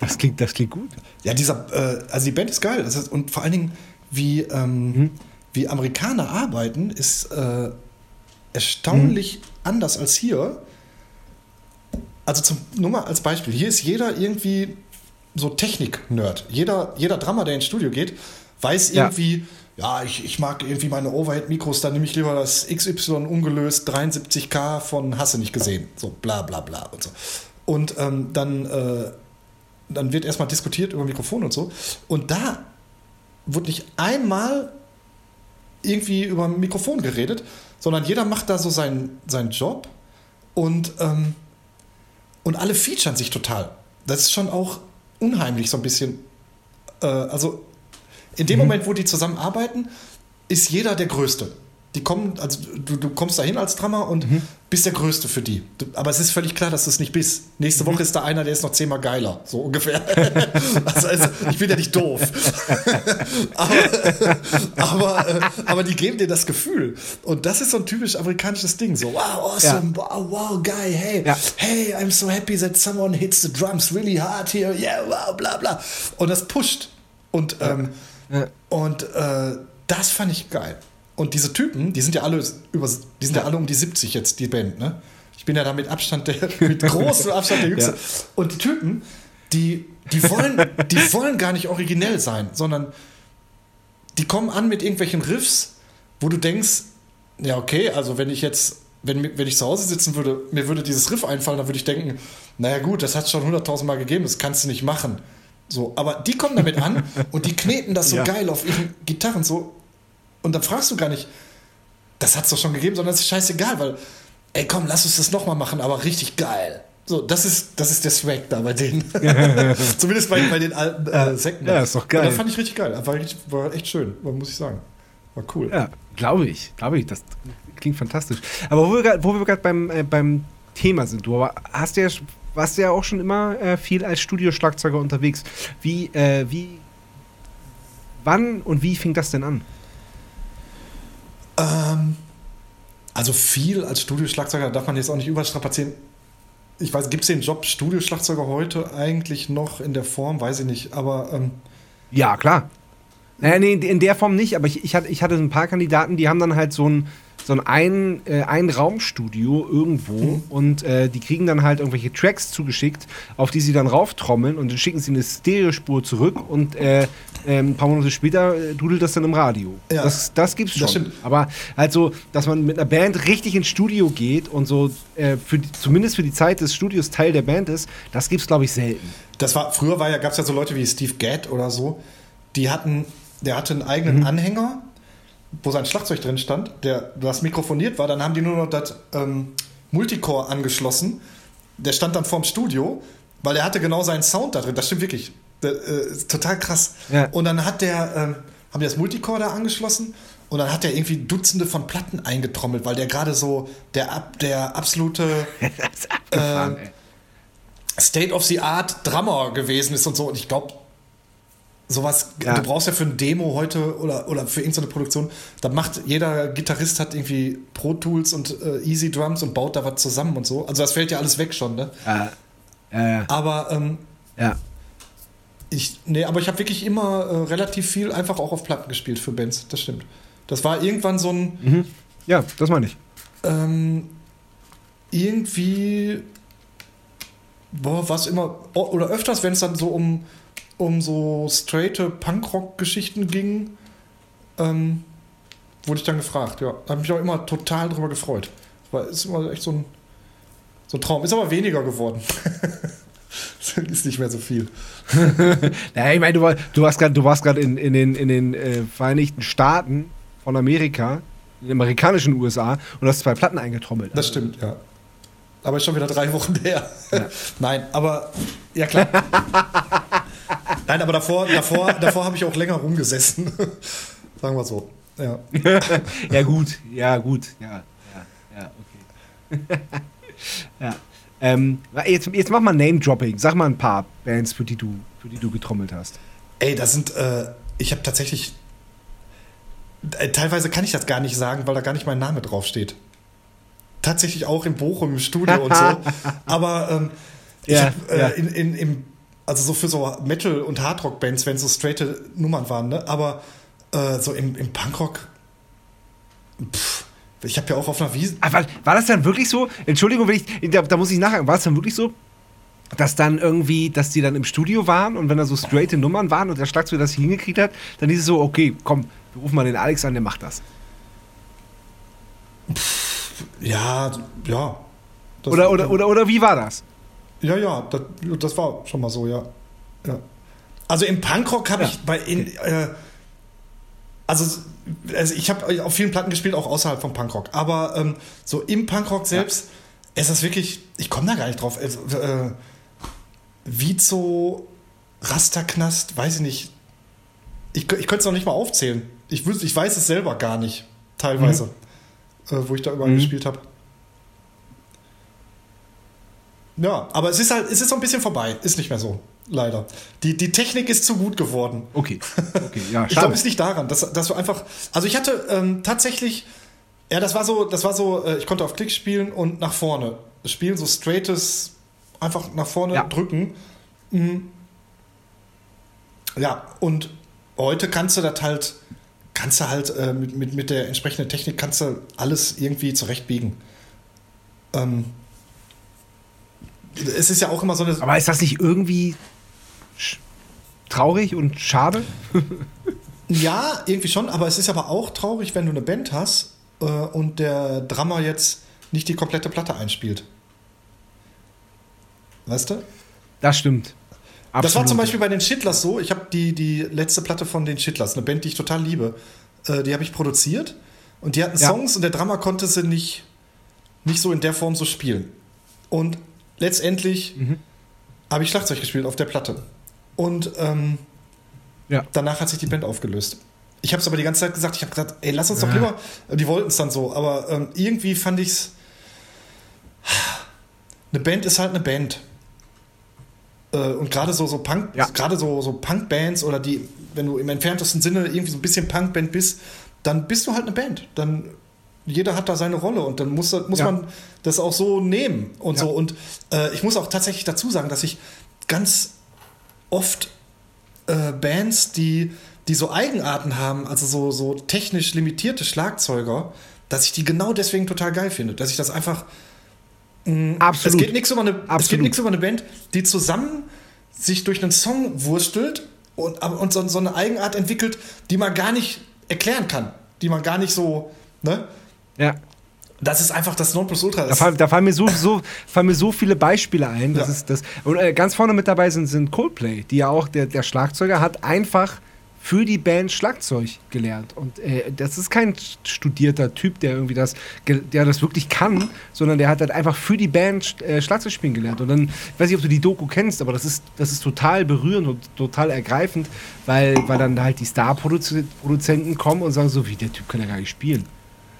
Das klingt, das klingt gut. Ja, dieser, äh, also die Band ist geil. Das ist, und vor allen Dingen, wie, ähm, wie Amerikaner arbeiten, ist äh, erstaunlich anders als hier. Also zum, nur mal als Beispiel. Hier ist jeder irgendwie so Technik-Nerd. Jeder, jeder Drummer, der ins Studio geht, weiß irgendwie, ja, ich, ich mag irgendwie meine Overhead-Mikros, dann nehme ich lieber das XY ungelöst 73K von Hasse nicht gesehen. So bla bla bla und so. Und ähm, dann, äh, dann wird erstmal diskutiert über Mikrofon und so. Und da wurde nicht einmal irgendwie über Mikrofon geredet, sondern jeder macht da so seinen, seinen Job und, ähm, und alle featuren sich total. Das ist schon auch unheimlich so ein bisschen. Äh, also in dem Moment, wo die zusammenarbeiten, ist jeder der Größte. Die kommen, also du, du kommst da hin als Drummer und bist der Größte für die. Aber es ist völlig klar, dass du es nicht bist. Nächste Woche ist da einer, der ist noch zehnmal geiler, so ungefähr. also, also ich bin ja nicht doof. aber, aber, äh, aber die geben dir das Gefühl. Und das ist so ein typisch amerikanisches Ding. So, wow, awesome, wow, wow, guy, hey, Ja. hey, I'm so happy that someone hits the drums really hard here, yeah, wow, bla bla. Und das pusht. Und, ähm, Ja. und äh, das fand ich geil. Und diese Typen, die sind ja alle über, die sind ja. alle um die 70 jetzt, die Band, ne? Ich bin ja da mit Abstand der, mit großem Abstand der Jüngste. Ja. Und die Typen, die, die wollen, die wollen gar nicht originell sein, sondern die kommen an mit irgendwelchen Riffs, wo du denkst, ja, okay, also wenn ich jetzt, wenn, wenn ich zu Hause sitzen würde, mir würde dieses Riff einfallen, dann würde ich denken, naja gut, das hat es schon hunderttausend Mal gegeben, das kannst du nicht machen. So, aber die kommen damit an und die kneten das so Ja. geil auf ihren Gitarren so. Und dann fragst du gar nicht, das hat es doch schon gegeben, sondern es ist scheißegal, weil, ey komm, lass uns das nochmal machen, aber richtig geil. So, das ist, das ist der Swag da bei denen. Zumindest bei, bei den alten äh, Sekten. Ja, ist doch geil. Und das fand ich richtig geil. War, richtig, war echt schön, muss ich sagen. War cool. Ja, glaube ich. Glaube ich. Das klingt fantastisch. Aber wo wir gerade beim, äh, beim Thema sind, du hast ja, warst ja auch schon immer äh, viel als Studioschlagzeuger unterwegs. Wie, äh, wie, wann und wie fing das denn an? Ähm, also viel als Studioschlagzeuger darf man jetzt auch nicht überstrapazieren. Ich weiß, gibt es den Job Studioschlagzeuger heute eigentlich noch in der Form? Weiß ich nicht. Aber ähm, Ja, klar. Naja, nee, in der Form nicht, aber ich, ich, hatte, ich hatte ein paar Kandidaten, die haben dann halt so ein, so ein, ein, äh, ein Raumstudio irgendwo Mhm. und äh, die kriegen dann halt irgendwelche Tracks zugeschickt, auf die sie dann rauftrommeln und dann schicken sie eine Stereospur zurück und äh, äh, ein paar Monate später äh, dudelt das dann im Radio. Ja. Das, das gibt's schon. Das. Aber halt so, dass man mit einer Band richtig ins Studio geht und so äh, für die, zumindest für die Zeit des Studios Teil der Band ist, das gibt's glaube ich selten. Das war, früher war ja, gab es ja so Leute wie Steve Gadd oder so, die hatten, der hatte einen eigenen Anhänger, wo sein Schlagzeug drin stand, der das mikrofoniert war, dann haben die nur noch das ähm, Multicore angeschlossen. Der stand dann vorm Studio, weil er hatte genau seinen Sound da drin. Das stimmt wirklich. Der, äh, ist total krass. Ja. Und dann hat der, ähm, haben die das Multicore da angeschlossen und dann hat er irgendwie Dutzende von Platten eingetrommelt, weil der gerade so der, der absolute Äh. State of the Art Drummer gewesen ist und so. Und ich glaube, sowas, Ja. du brauchst ja für ein Demo heute oder, oder für irgendeine Produktion, da macht jeder Gitarrist hat irgendwie Pro Tools und äh, Easy Drums und baut da was zusammen und so. Also das fällt ja alles weg schon, ne? Ja, ja, ja. Aber ähm, ja. ich, nee, aber ich habe wirklich immer äh, relativ viel einfach auch auf Platten gespielt für Bands. Das stimmt. Das war irgendwann so ein Ja, das meine ich. ähm, irgendwie, boah, was immer, oder öfters, wenn es dann so um, um so straighte Punkrock-Geschichten ging, ähm, wurde ich dann gefragt, ja. Da habe mich auch immer total drüber gefreut. Weil ist immer echt so ein, so ein Traum. Ist aber weniger geworden. ist nicht mehr so viel. Ja, ich meine, du, war, du warst gerade du warst gerade in, in den, in den äh, Vereinigten Staaten von Amerika, in den amerikanischen USA und hast zwei Platten eingetrommelt. Das stimmt, ja. Aber ist schon wieder drei Wochen her. Nein, aber ja klar. Nein, aber davor, davor, davor habe ich auch länger rumgesessen. Sagen wir so. Ja. Ja, gut, ja, gut, ja, ja, ja, okay. ja. Ähm, jetzt, jetzt mach mal Name-Dropping. Sag mal ein paar Bands, für die du, für die du getrommelt hast. Ey, das sind, äh, ich habe tatsächlich, äh, teilweise kann ich das gar nicht sagen, weil da gar nicht mein Name draufsteht. Tatsächlich auch in Bochum im Studio und so. Aber ähm, ich Ja, hab, äh, ja. in, in, im, also so für so Metal- und Hardrock-Bands, wenn so straighte Nummern waren, ne? Aber äh, so im, im Punkrock, pff, ich habe ja auch auf einer Wiese, Ah, war, das dann wirklich so? Entschuldigung, wenn ich, da, da muss ich nachhaken. War es dann wirklich so, dass dann irgendwie, dass die dann im Studio waren und wenn da so straighte Nummern waren und der Schlagzeuger das hingekriegt hat, dann hieß es so, okay, komm, wir rufen mal den Alex an, der macht das. ja, ja. Das- Oder, oder, oder, oder wie war das? Ja, ja, das, das war schon mal so, ja. ja. Also im Punkrock habe Ja. ich bei in, äh, also, also ich habe auf vielen Platten gespielt, auch außerhalb vom Punkrock. Aber ähm, so im Punkrock selbst ist das wirklich, ich komme da gar nicht drauf. Also, äh, Vizo, Rasterknast, weiß ich nicht. Ich, ich könnte es noch nicht mal aufzählen. Ich, ich weiß es selber gar nicht, teilweise, äh, wo ich da überall Mhm. gespielt habe. Ja, aber es ist halt, es ist so ein bisschen vorbei. Ist nicht mehr so, leider. Die, die Technik ist zu gut geworden. Okay, okay, ja, Ich glaube, es liegt daran, dass, dass du einfach. Also ich hatte ähm, tatsächlich. Ja, das war so, das war so, äh, ich konnte auf Klick spielen und nach vorne spielen, so straightes, einfach nach vorne Ja. drücken. Mhm. Ja, und heute kannst du das halt, kannst du halt äh, mit, mit, mit der entsprechenden Technik kannst du alles irgendwie zurechtbiegen. Ähm, es ist ja auch immer so eine. Aber ist das nicht irgendwie traurig und schade? Ja, irgendwie schon, aber es ist aber auch traurig, wenn du eine Band hast äh, und der Drummer jetzt nicht die komplette Platte einspielt. Weißt du? Das stimmt. Absolut. Das war zum Beispiel bei den Shitlers so. Ich habe die, die letzte Platte von den Shitlers, eine Band, die ich total liebe, äh, die habe ich produziert und die hatten Ja. Songs und der Drummer konnte sie nicht, nicht so in der Form so spielen. Und letztendlich Mhm. habe ich Schlagzeug gespielt auf der Platte. Und ähm, Ja. danach hat sich die Band aufgelöst. Ich habe es aber die ganze Zeit gesagt, ich habe gesagt, ey, lass uns doch Ah. lieber, die wollten es dann so, aber ähm, irgendwie fand ich es, eine Band ist halt eine Band. Äh, und gerade so, so Punk, Ja. gerade so, so Punk-Bands oder die, wenn du im entferntesten Sinne irgendwie so ein bisschen Punk-Band bist, dann bist du halt eine Band. Dann jeder hat da seine Rolle und dann muss, muss Ja. man das auch so nehmen und Ja. so. Und äh, ich muss auch tatsächlich dazu sagen, dass ich ganz oft äh, Bands, die die so Eigenarten haben, also so, so technisch limitierte Schlagzeuger, dass ich die genau deswegen total geil finde. Dass ich das einfach. mh, Absolut. Es geht nichts über, eine- es geht über eine Band, die zusammen sich durch einen Song wurstelt und, und so, so eine Eigenart entwickelt, die man gar nicht erklären kann. Die man gar nicht so. Ne? Ja. Das ist einfach das Nonplusultra. Da, Das- fall, da fallen, mir so, so, fallen mir so viele Beispiele ein. Das Ja. ist das. Und äh, ganz vorne mit dabei sind, sind Coldplay, die ja auch, der, der Schlagzeuger hat einfach für die Band Schlagzeug gelernt. Und äh, das ist kein studierter Typ, der irgendwie das, der das wirklich kann, sondern der hat halt einfach für die Band äh, Schlagzeug spielen gelernt. Und dann, ich weiß nicht, ob du die Doku kennst, aber das ist, das ist total berührend und total ergreifend, weil, weil dann halt die Star-Produzenten kommen und sagen so, wie, der Typ kann ja gar nicht spielen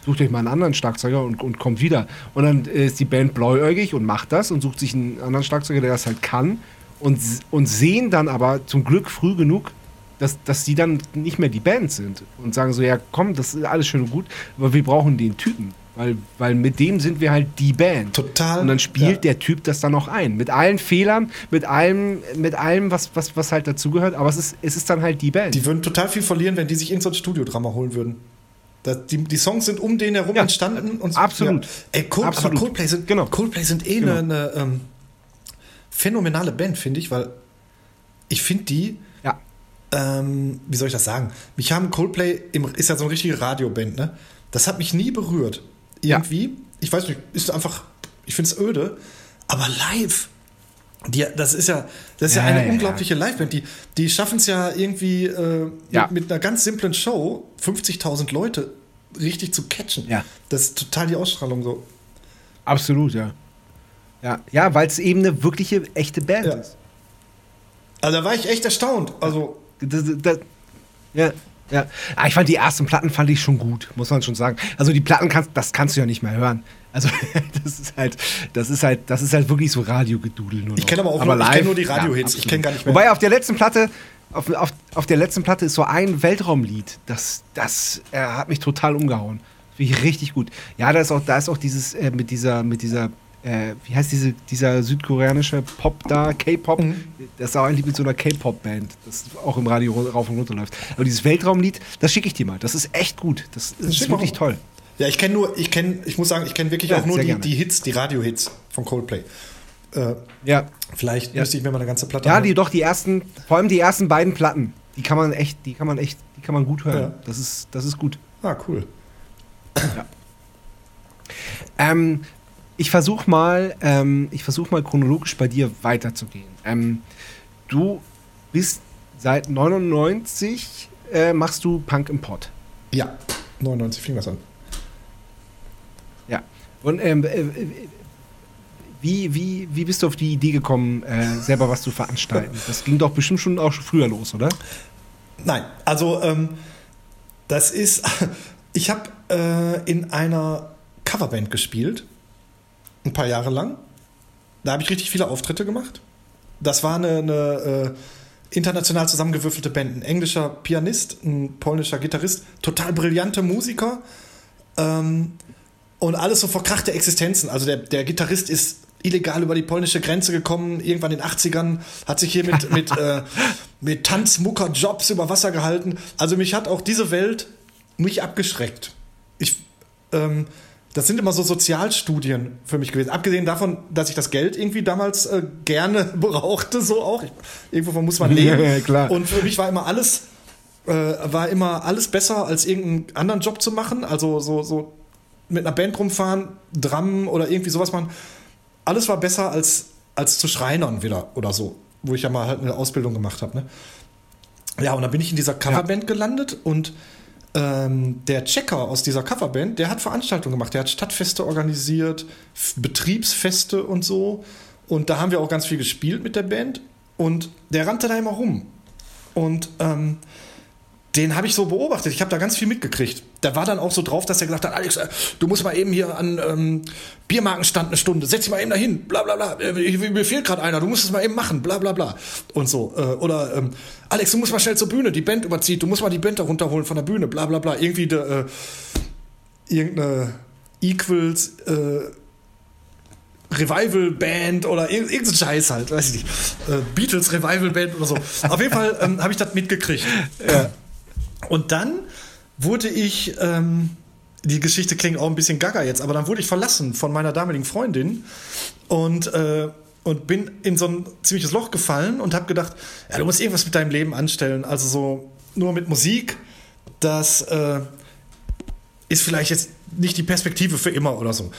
sucht euch mal einen anderen Schlagzeuger und, und kommt wieder. Und dann äh, ist die Band bläuäugig und macht das und sucht sich einen anderen Schlagzeuger, der das halt kann. Und, und sehen dann aber zum Glück früh genug, dass, dass die dann nicht mehr die Band sind. Und sagen so, ja komm, das ist alles schön und gut, aber wir brauchen den Typen. Weil, weil mit dem sind wir halt die Band. Total, Und dann spielt ja. der Typ das dann noch ein. Mit allen Fehlern, mit allem, mit allem was, was, was halt dazugehört. Aber es ist, es ist dann halt die Band. Die würden total viel verlieren, wenn die sich in so Studiodrama holen würden. Das, die, die Songs sind um den herum Ja, entstanden. Und absolut. Ja. Ey, Cold, Absolut. Aber Coldplay sind, Genau. Coldplay sind eh Genau. eine, ähm, phänomenale Band, finde ich, weil ich finde die, ja. ähm, wie soll ich das sagen? Mich haben Coldplay, im, ist ja so eine richtige Radioband, ne? Das hat mich nie berührt. Ja. Irgendwie, ich weiß nicht, ist einfach, ich finde es öde, aber live. Die, das ist ja, das ist ja, Ja, eine ja, ja. unglaubliche Liveband. Die, die schaffen es ja irgendwie äh, Ja. mit, mit einer ganz simplen Show 50.000 Leute richtig zu catchen. Ja. Das ist total die Ausstrahlung so. Absolut, ja. Ja, ja weil es eben eine wirkliche, echte Band Ja. ist. Also da war ich echt erstaunt. Also Das, das, ja, ja. Ah, ich fand die ersten Platten fand ich schon gut, muss man schon sagen. Also die Platten kannst, das kannst du ja nicht mehr hören. Also das ist halt, das ist halt, das ist halt wirklich so Radiogedudel nur noch. Ich kenn aber auch nur- ich kenn nur die Radiohits. Ich absolut. kenn gar nicht mehr- Wobei auf der letzten Platte, auf, auf, auf der letzten Platte ist so ein Weltraumlied, das, das äh, hat mich total umgehauen. Finde ich richtig gut. Ja, da ist auch, da ist auch dieses äh, mit dieser, mit dieser, äh, wie heißt diese, dieser südkoreanische Pop da, K-Pop. Mhm. Das ist auch ein Lied mit so einer K-Pop-Band, das auch im Radio rauf und runter läuft. Aber dieses Weltraumlied, das schicke ich dir mal. Das ist echt gut. Das, das ist wirklich toll. Ja, ich kenne nur, ich kenne, ich muss sagen, ich kenne wirklich Ja, auch nur die, die Hits, die Radio-Hits von Coldplay. Äh, Ja. vielleicht Ja. müsste ich mir mal eine ganze Platte Ja, die doch die ersten, vor allem die ersten beiden Platten, die kann man echt, die kann man echt, die kann man gut hören. Ja. Das ist, das ist gut. Ah, cool. Ähm, ich versuche mal, ähm, ich versuche mal chronologisch bei dir weiterzugehen. Ähm, du bist seit 99 äh, machst du Punk im Pod. Ja, 99 fing das an. Ja. Und ähm, äh, äh, wie, wie, wie bist du auf die Idee gekommen, äh, selber was zu veranstalten? Das ging doch bestimmt schon auch schon früher los, oder? Nein, also ähm, das ist, ich habe äh, in einer Coverband gespielt, ein paar Jahre lang. Da habe ich richtig viele Auftritte gemacht. Das war eine, eine äh, international zusammengewürfelte Band. Ein englischer Pianist, ein polnischer Gitarrist, total brillante Musiker ähm, und alles so verkrachte Existenzen. Also der, der Gitarrist ist illegal über die polnische Grenze gekommen, irgendwann in den 80ern, hat sich hier mit, mit, äh, mit Tanzmucker-Jobs über Wasser gehalten. Also mich hat auch diese Welt nicht abgeschreckt. Ich, ähm, das sind immer so Sozialstudien für mich gewesen. Abgesehen davon, dass ich das Geld irgendwie damals äh, gerne brauchte, so auch. Ich, irgendwovon muss man leben. Ja, ja, klar. Und für mich war immer alles, äh, war immer alles besser, als irgendeinen anderen Job zu machen. Also so, so mit einer Band rumfahren, Drum oder irgendwie sowas machen. Alles war besser als, als zu Schreinern wieder oder so, wo ich ja mal halt eine Ausbildung gemacht habe. Ne? Ja, und dann bin ich in dieser Coverband gelandet und ähm, der Checker aus dieser Coverband, der hat Veranstaltungen gemacht. Der hat Stadtfeste organisiert, Betriebsfeste und so. Und da haben wir auch ganz viel gespielt mit der Band. Und der rannte da immer rum. Und ähm, den habe ich so beobachtet. Ich habe da ganz viel mitgekriegt. Der war dann auch so drauf, dass er gesagt hat, Alex, äh, du musst mal eben hier an ähm, Biermarkenstand eine Stunde, setz dich mal eben dahin, bla bla bla. Äh, Mir fehlt gerade einer, du musst es mal eben machen, bla bla bla. Und so. Äh, oder ähm, Alex, du musst mal schnell zur Bühne, die Band überzieht, du musst mal die Band da runterholen von der Bühne, bla bla bla. Irgendwie de, äh, irgendeine Equals äh, Revival Band oder irg- irgendein Scheiß halt, weiß ich nicht. Äh, Beatles Revival Band oder so. Auf jeden Fall ähm, habe ich das mitgekriegt. Und dann wurde ich, ähm, die Geschichte klingt auch ein bisschen gaga jetzt, aber dann wurde ich verlassen von meiner damaligen Freundin und, äh, und bin in so ein ziemliches Loch gefallen und habe gedacht, ja, du musst irgendwas mit deinem Leben anstellen. Also so nur mit Musik, das äh, ist vielleicht jetzt nicht die Perspektive für immer oder so.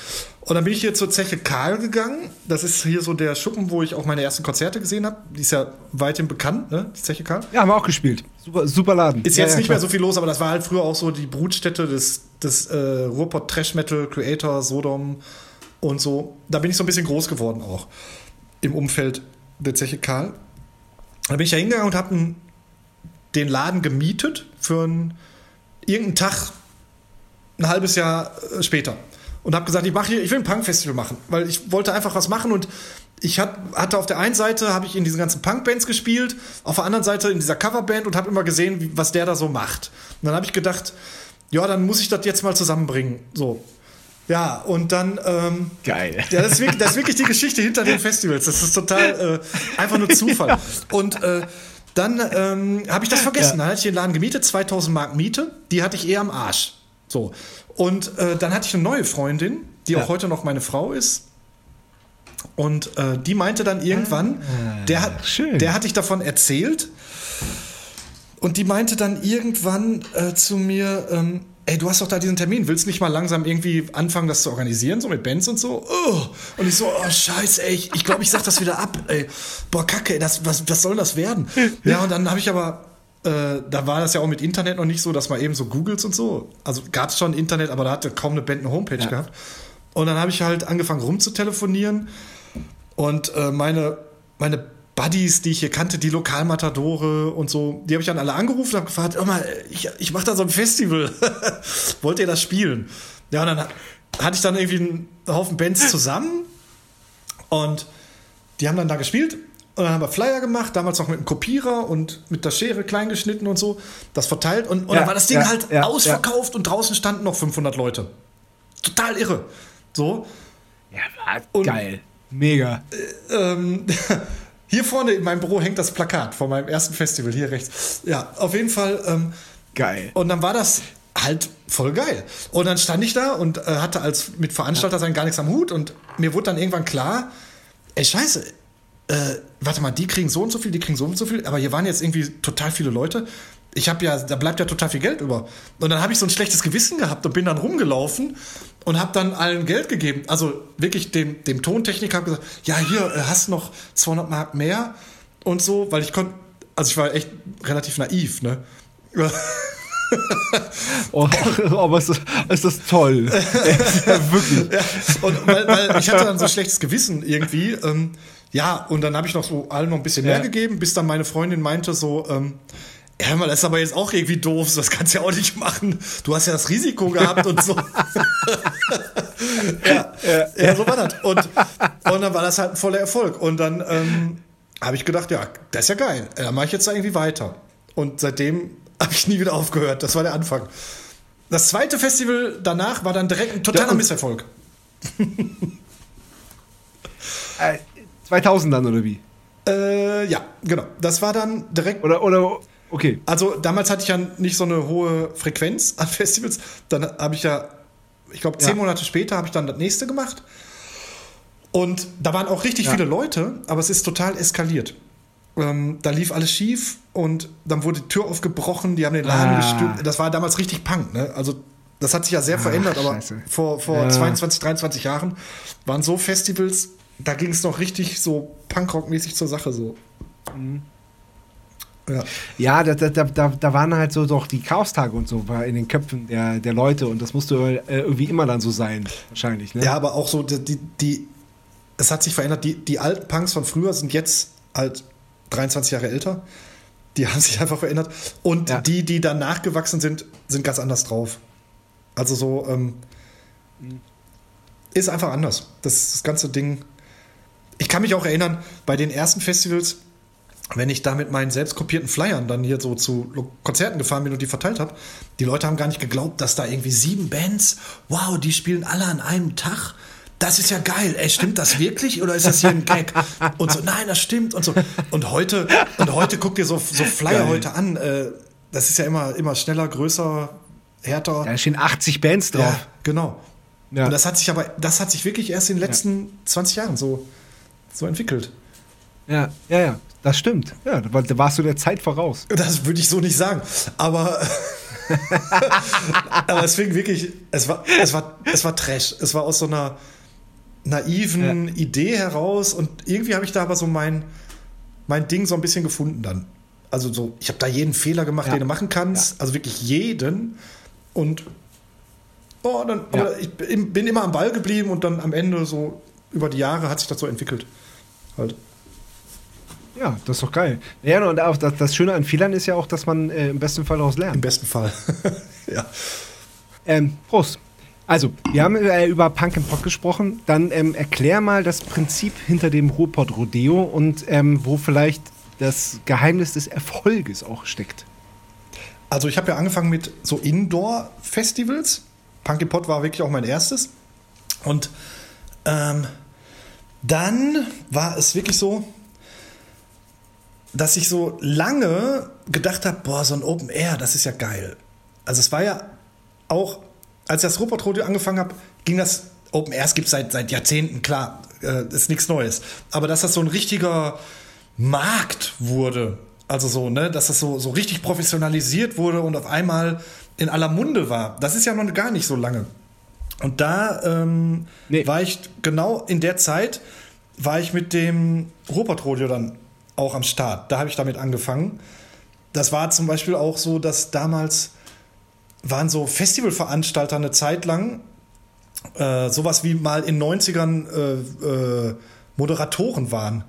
Und dann bin ich hier zur Zeche Karl gegangen. Das ist hier so der Schuppen, wo ich auch meine ersten Konzerte gesehen habe. Die ist ja weithin bekannt, ne? Die Zeche Karl. Ja, haben wir auch gespielt. Super, super Laden. Ist ja, jetzt ja, nicht klar. mehr so viel los, aber das war halt früher auch so die Brutstätte des, des äh, Ruhrpott Trash Metal Creator, Sodom und so. Da bin ich so ein bisschen groß geworden auch im Umfeld der Zeche Karl. Da bin ich da hingegangen und habe den Laden gemietet für einen, irgendeinen Tag, ein halbes Jahr äh, später. Und habe gesagt, ich mache hier, ich will ein Punk-Festival machen, weil ich wollte einfach was machen und ich hat, hatte auf der einen Seite habe ich in diesen ganzen Punk-Bands gespielt, auf der anderen Seite in dieser Coverband und habe immer gesehen, wie, was der da so macht. Und dann habe ich gedacht, ja, dann muss ich das jetzt mal zusammenbringen. So. Ja, und dann. Ähm, Geil. Ja, das ist, wirklich, das ist wirklich die Geschichte hinter den Festivals. Das ist total äh, einfach nur Zufall. Und äh, dann ähm, habe ich das vergessen. Dann hatte ich den Laden gemietet, 2000 Mark Miete. Die hatte ich eher am Arsch. So. Und äh, dann hatte ich eine neue Freundin, die Ja. auch heute noch meine Frau ist. Und äh, die meinte dann irgendwann, der, hat, Ah, schön. der hatte ich davon erzählt. Und die meinte dann irgendwann äh, zu mir, ähm, ey, du hast doch da diesen Termin, willst nicht mal langsam irgendwie anfangen, das zu organisieren, so mit Bands und so? Oh. Und ich so, oh scheiße, ey, ich, ich glaube, ich sag das wieder ab, ey. Boah, kacke, ey, das, was, was soll das werden? Ja, und dann habe ich aber, äh, da war das ja auch mit Internet noch nicht so, dass man eben so googelt und so. Also gab es schon Internet, aber da hatte kaum eine Band eine Homepage Ja. gehabt. Und dann habe ich halt angefangen rumzutelefonieren und äh, meine, meine Buddies, die ich hier kannte, die Lokalmatadore und so, die habe ich dann alle angerufen und habe gefragt, mal, ich, ich mache da so ein Festival. Wollt ihr das spielen? Ja, und dann ha- hatte ich dann irgendwie einen Haufen Bands zusammen und die haben dann da gespielt und dann haben wir Flyer gemacht, damals noch mit einem Kopierer und mit der Schere klein geschnitten und so, das verteilt und, und Ja, dann war das Ding ja, halt ja, ausverkauft und draußen standen noch 500 Leute. Total irre. So. Ja, war Und- geil. Mega. Ähm, hier vorne in meinem Büro hängt das Plakat von meinem ersten Festival, hier rechts. Ja, auf jeden Fall. Ähm, Geil. und dann war das halt voll geil. Und dann stand ich da und äh, hatte als mit Veranstalter sein gar nichts am Hut und mir wurde dann irgendwann klar, ey scheiße, äh, warte mal, die kriegen so und so viel, die kriegen so und so viel, aber hier waren jetzt irgendwie total viele Leute. Ich habe ja, da bleibt ja total viel Geld über. Und dann habe ich so ein schlechtes Gewissen gehabt und bin dann rumgelaufen und habe dann allen Geld gegeben. Also wirklich dem, dem Tontechniker habe gesagt, ja hier äh, hast du noch 200 Mark mehr und so, weil ich konnte, also ich war echt relativ naiv, ne? Oh, aber ist das, ist das toll. ja, wirklich. Ja, und weil, weil ich hatte dann so ein schlechtes Gewissen irgendwie. Ähm, ja, und dann habe ich noch so allen noch ein bisschen mehr Ja. gegeben, bis dann meine Freundin meinte so, ähm, ja, mal, das ist aber jetzt auch irgendwie doof, das kannst du ja auch nicht machen. Du hast ja das Risiko gehabt und so. ja, ja, so war das. Und, und dann war das halt ein voller Erfolg. Und dann ähm, habe ich gedacht, ja, das ist ja geil. Dann mache ich jetzt da irgendwie weiter. Und seitdem habe ich nie wieder aufgehört. Das war der Anfang. Das zweite Festival danach war dann direkt ein totaler Ja, Misserfolg. Äh, 2000 dann, oder wie? Äh, ja, genau. Das war dann direkt. Oder, oder, okay. Also damals hatte ich ja nicht so eine hohe Frequenz an Festivals. Dann habe ich ja, ich glaube, zehn Ja. Monate später habe ich dann das nächste gemacht. Und da waren auch richtig Ja. viele Leute, aber es ist total eskaliert. Ähm, da lief alles schief und dann wurde die Tür aufgebrochen, die haben den Laden Ah. gestürmt. Das war damals richtig Punk, ne? Also das hat sich ja sehr verändert, aber scheiße. vor, vor Ja. 22, 23 Jahren waren so Festivals, da ging es noch richtig so Punkrock-mäßig zur Sache so. Mhm. Ja. Ja, da, da, da, da waren halt so doch die Chaostage und so in den Köpfen der, der Leute und das musste äh, irgendwie immer dann so sein, wahrscheinlich. Ne? Ja, aber auch so, die, die, es hat sich verändert. Die, die alten Punks von früher sind jetzt halt 23 Jahre älter. Die haben sich einfach verändert. Und Ja. die, die dann nachgewachsen sind, sind ganz anders drauf. Also so, ähm, ist einfach anders. Das, das ganze Ding. Ich kann mich auch erinnern, bei den ersten Festivals, wenn ich da mit meinen selbst kopierten Flyern dann hier so zu Konzerten gefahren bin und die verteilt habe, die Leute haben gar nicht geglaubt, dass da irgendwie sieben Bands, wow, die spielen alle an einem Tag. Das ist ja geil. Ey, stimmt das wirklich oder ist das hier ein Gag? Und so, nein, das stimmt und so. Und heute, und heute guck dir so, so Flyer Geil. heute an. Äh, das ist ja immer, immer schneller, größer, härter. Da stehen 80 Bands drauf. Ja, genau. Ja. Und das hat sich aber, das hat sich wirklich erst in den letzten 20 Jahren so, so entwickelt. Ja, ja, ja, das stimmt. Ja, da war- da warst du der Zeit voraus. Das würde ich so nicht sagen. Aber, aber es fing wirklich, es war, es war, es war Trash. Es war aus so einer naiven Idee heraus und irgendwie habe ich da aber so mein, mein Ding so ein bisschen gefunden dann. Also so, ich habe da jeden Fehler gemacht, Ja. den du machen kannst. Also wirklich jeden. Und oh, dann, Ja. aber ich bin immer am Ball geblieben und dann am Ende so über die Jahre hat sich das so entwickelt. Halt. Ja, das ist doch geil. Ja, und auch das, das Schöne an Fehlern ist ja auch, dass man äh, im besten Fall daraus Im lernt. besten Fall. ja. Ähm, Prost. Also, wir haben äh, über Punk and Pop gesprochen. Dann ähm, erklär mal das Prinzip hinter dem Ruhrpott Rodeo und ähm, wo vielleicht das Geheimnis des Erfolges auch steckt. Also ich habe ja angefangen mit so Indoor-Festivals. Punky Pot war wirklich auch mein erstes. Und ähm, dann war es wirklich so, dass ich so lange gedacht habe, boah, so ein Open Air, das ist ja geil. Also es war ja auch, als ich das Robot Rodeo angefangen habe, ging das Open Airs gibt es seit, seit Jahrzehnten, klar, äh, ist nichts Neues. Aber dass das so ein richtiger Markt wurde, also so, ne, dass das so, so richtig professionalisiert wurde und auf einmal in aller Munde war, das ist ja noch gar nicht so lange. Und da ähm, Nee. war ich genau in der Zeit, war ich mit dem Rodeo dann auch am Start. Da habe ich damit angefangen. Das war zum Beispiel auch so, dass damals waren so Festivalveranstalter eine Zeit lang äh, sowas wie mal in 90ern äh, äh, Moderatoren waren.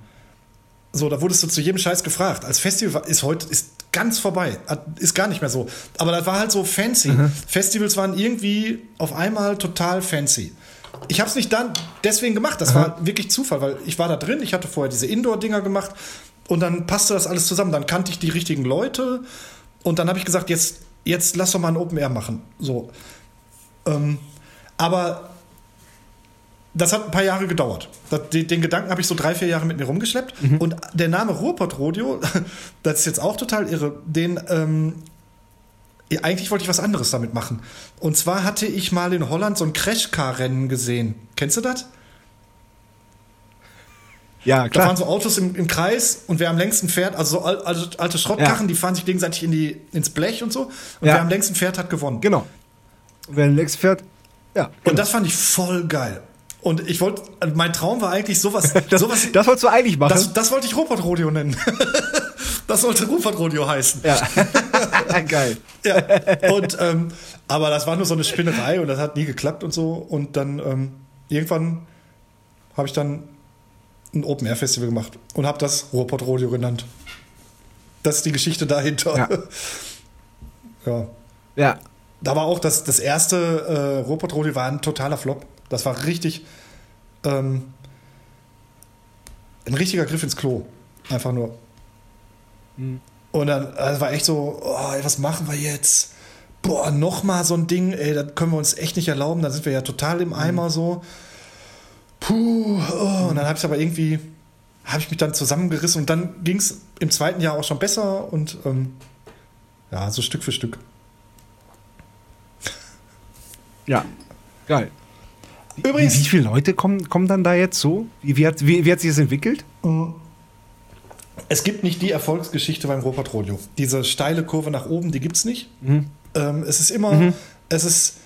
So, da wurdest du zu jedem Scheiß gefragt. Als Festival ist heute ist ganz vorbei, ist gar nicht mehr so. Aber das war halt so fancy. Festivals waren irgendwie auf einmal total fancy. Ich habe es nicht dann deswegen gemacht. Das war wirklich Zufall, weil ich war da drin. Ich hatte vorher diese Indoor-Dinger gemacht und dann passte das alles zusammen. Dann kannte ich die richtigen Leute und dann habe ich gesagt, jetzt jetzt lass doch mal ein Open Air machen. So, ähm, aber das hat ein paar Jahre gedauert. Das, den, den Gedanken habe ich so drei, vier Jahre mit mir rumgeschleppt. Und der Name Ruhrpott Rodeo, das ist jetzt auch total irre, den, ähm, eigentlich wollte ich was anderes damit machen. Und zwar hatte ich mal in Holland so ein Crashcar-Rennen gesehen. Kennst du das? Ja, Da klar. fahren so Autos im, im Kreis und wer am längsten fährt, also so al- alte, alte Schrottkarren, Ja. die fahren sich gegenseitig in die, ins Blech und so. Und Ja. wer am längsten fährt, hat gewonnen. Genau. Und wenn Lex fährt, ja. Und genau. das fand ich voll geil. Und ich wollte, mein Traum war eigentlich sowas, das, sowas das wolltest du eigentlich machen. Das, das wollte ich Rupert Rodeo nennen. das sollte Rupert Rodeo heißen. ja. Geil. Ja. Und, ähm, aber das war nur so eine Spinnerei und das hat nie geklappt und so. Und dann ähm, irgendwann habe ich dann ein Open Air Festival gemacht und habe das Ruhrpott Rodeo genannt. Das ist die Geschichte dahinter. Ja. ja. Ja. Da war auch das, das erste äh, Ruhrpott Rodeo war ein totaler Flop. Das war richtig ähm, ein richtiger Griff ins Klo. Einfach nur. Und dann das war echt so, oh, ey, was machen wir jetzt? Boah, noch mal so ein Ding, ey, das können wir uns echt nicht erlauben. Da sind wir ja total im Eimer so. Puh, oh. und dann habe ich aber irgendwie, habe ich mich dann zusammengerissen und dann ging es im zweiten Jahr auch schon besser und ähm, ja, so Stück für Stück. Ja. Geil. Übrigens, Wie, viele Leute kommen, kommen dann da jetzt so? Wie, wie, hat, wie, wie hat sich das entwickelt? Es gibt nicht die Erfolgsgeschichte beim Robert Rodeo. Diese steile Kurve nach oben, die gibt es nicht. Ähm, es ist immer, es ist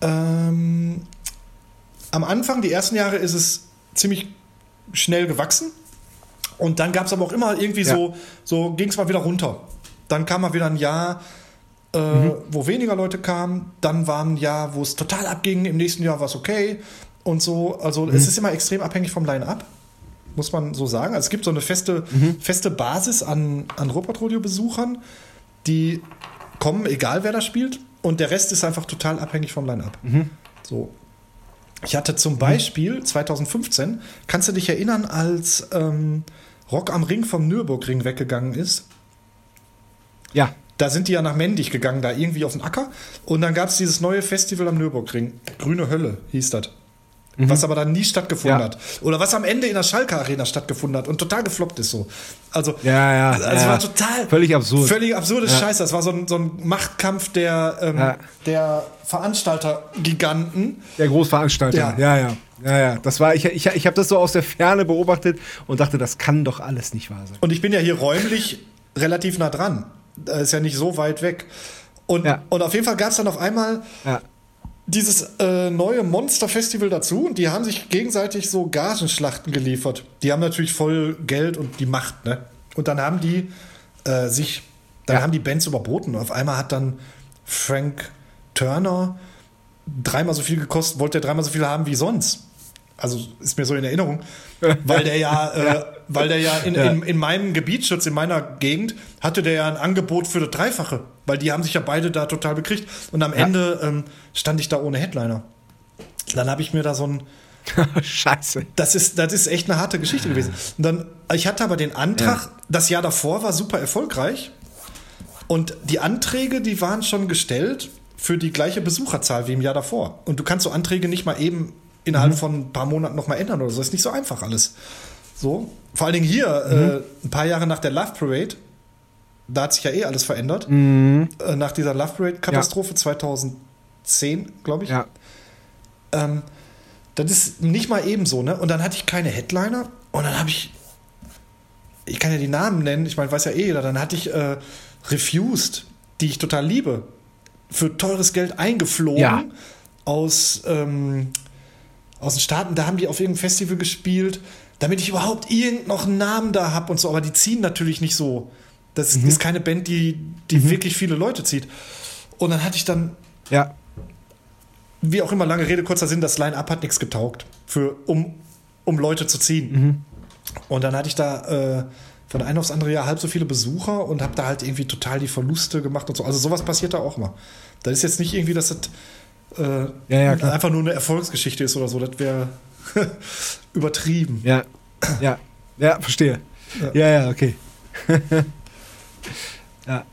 ähm, am Anfang, die ersten Jahre, ist es ziemlich schnell gewachsen. Und dann gab es aber auch immer irgendwie Ja. so, so ging es mal wieder runter. Dann kam mal wieder ein Jahr, äh, wo weniger Leute kamen. Dann war ein Jahr, wo es total abging. Im nächsten Jahr war es okay. Und so, also es ist immer extrem abhängig vom Line-Up muss man so sagen. Also es gibt so eine feste, feste Basis an, an Robot-Rodeo-Besuchern, die kommen, egal wer da spielt. Und der Rest ist einfach total abhängig vom Line-Up. So. Ich hatte zum Beispiel 2015, kannst du dich erinnern, als ähm, Rock am Ring vom Nürburgring weggegangen ist? Ja. Da sind die ja nach Mendig gegangen, da irgendwie auf den Acker. Und dann gab es dieses neue Festival am Nürburgring. Grüne Hölle hieß das. was aber dann nie stattgefunden Ja. hat. Oder was am Ende in der Schalke Arena stattgefunden hat und total gefloppt ist so. Also, Ja, ja, Also, es ja. war total. Völlig absurd. Völlig absurdes Ja. Scheiße. Das war so ein, so ein Machtkampf der, ähm, der Veranstalter-Giganten. Der Großveranstalter. Ja. Ja, ja. Ja, ja. Das war, ich, ich, ich habe das so aus der Ferne beobachtet und dachte, das kann doch alles nicht wahr sein. Und ich bin ja hier räumlich relativ nah dran. Das ist ja nicht so weit weg. Und, Ja. und auf jeden Fall gab es dann auf einmal Ja. dieses äh, neue Monster-Festival dazu und die haben sich gegenseitig so Gagenschlachten geliefert. Die haben natürlich voll Geld und die Macht, ne? Und dann haben die äh, sich, dann Ja. haben die Bands überboten. Und auf einmal hat dann Frank Turner dreimal so viel gekostet, wollte er dreimal so viel haben wie sonst. Also ist mir so in Erinnerung, weil der ja, äh, weil der ja in, in, in meinem Gebietsschutz, in meiner Gegend, hatte der ja ein Angebot für das Dreifache, weil die haben sich ja beide da total bekriegt. Und am Ende ähm, stand ich da ohne Headliner. Dann habe ich mir da so ein, Scheiße. das ist, das ist echt eine harte Geschichte gewesen. Und dann, ich hatte aber den Antrag, das Jahr davor war super erfolgreich. Und die Anträge, die waren schon gestellt für die gleiche Besucherzahl wie im Jahr davor. Und du kannst so Anträge nicht mal eben innerhalb von ein paar Monaten noch mal ändern oder so. Das ist nicht so einfach alles. So. Vor allen Dingen hier, äh, ein paar Jahre nach der Love Parade, da hat sich ja eh alles verändert. Äh, nach dieser Love Parade-Katastrophe 2010, glaube ich. Ja. Ähm, das ist nicht mal eben so, ne? Und dann hatte ich keine Headliner und dann habe ich, ich kann ja die Namen nennen, ich meine, weiß ja eh jeder, dann hatte ich äh, Refused, die ich total liebe, für teures Geld eingeflogen Ja. aus, ähm, aus den Staaten, da haben die auf irgendeinem Festival gespielt, damit ich überhaupt irgend noch einen Namen da habe und so, aber die ziehen natürlich nicht so. Das Mhm. ist keine Band, die, die wirklich viele Leute zieht. Und dann hatte ich dann Ja. wie auch immer, lange Rede, kurzer Sinn, das Line-Up hat nichts getaugt, für, um, um Leute zu ziehen. Mhm. Und dann hatte ich da äh, von einem aufs andere Jahr halb so viele Besucher und habe da halt irgendwie total die Verluste gemacht und so. Also sowas passiert da auch mal. Das ist jetzt nicht irgendwie, dass das äh, Ja, ja, einfach nur eine Erfolgsgeschichte ist oder so. Das wäre übertrieben. Ja. Ja. Ja, verstehe. Ja, ja, okay. ja.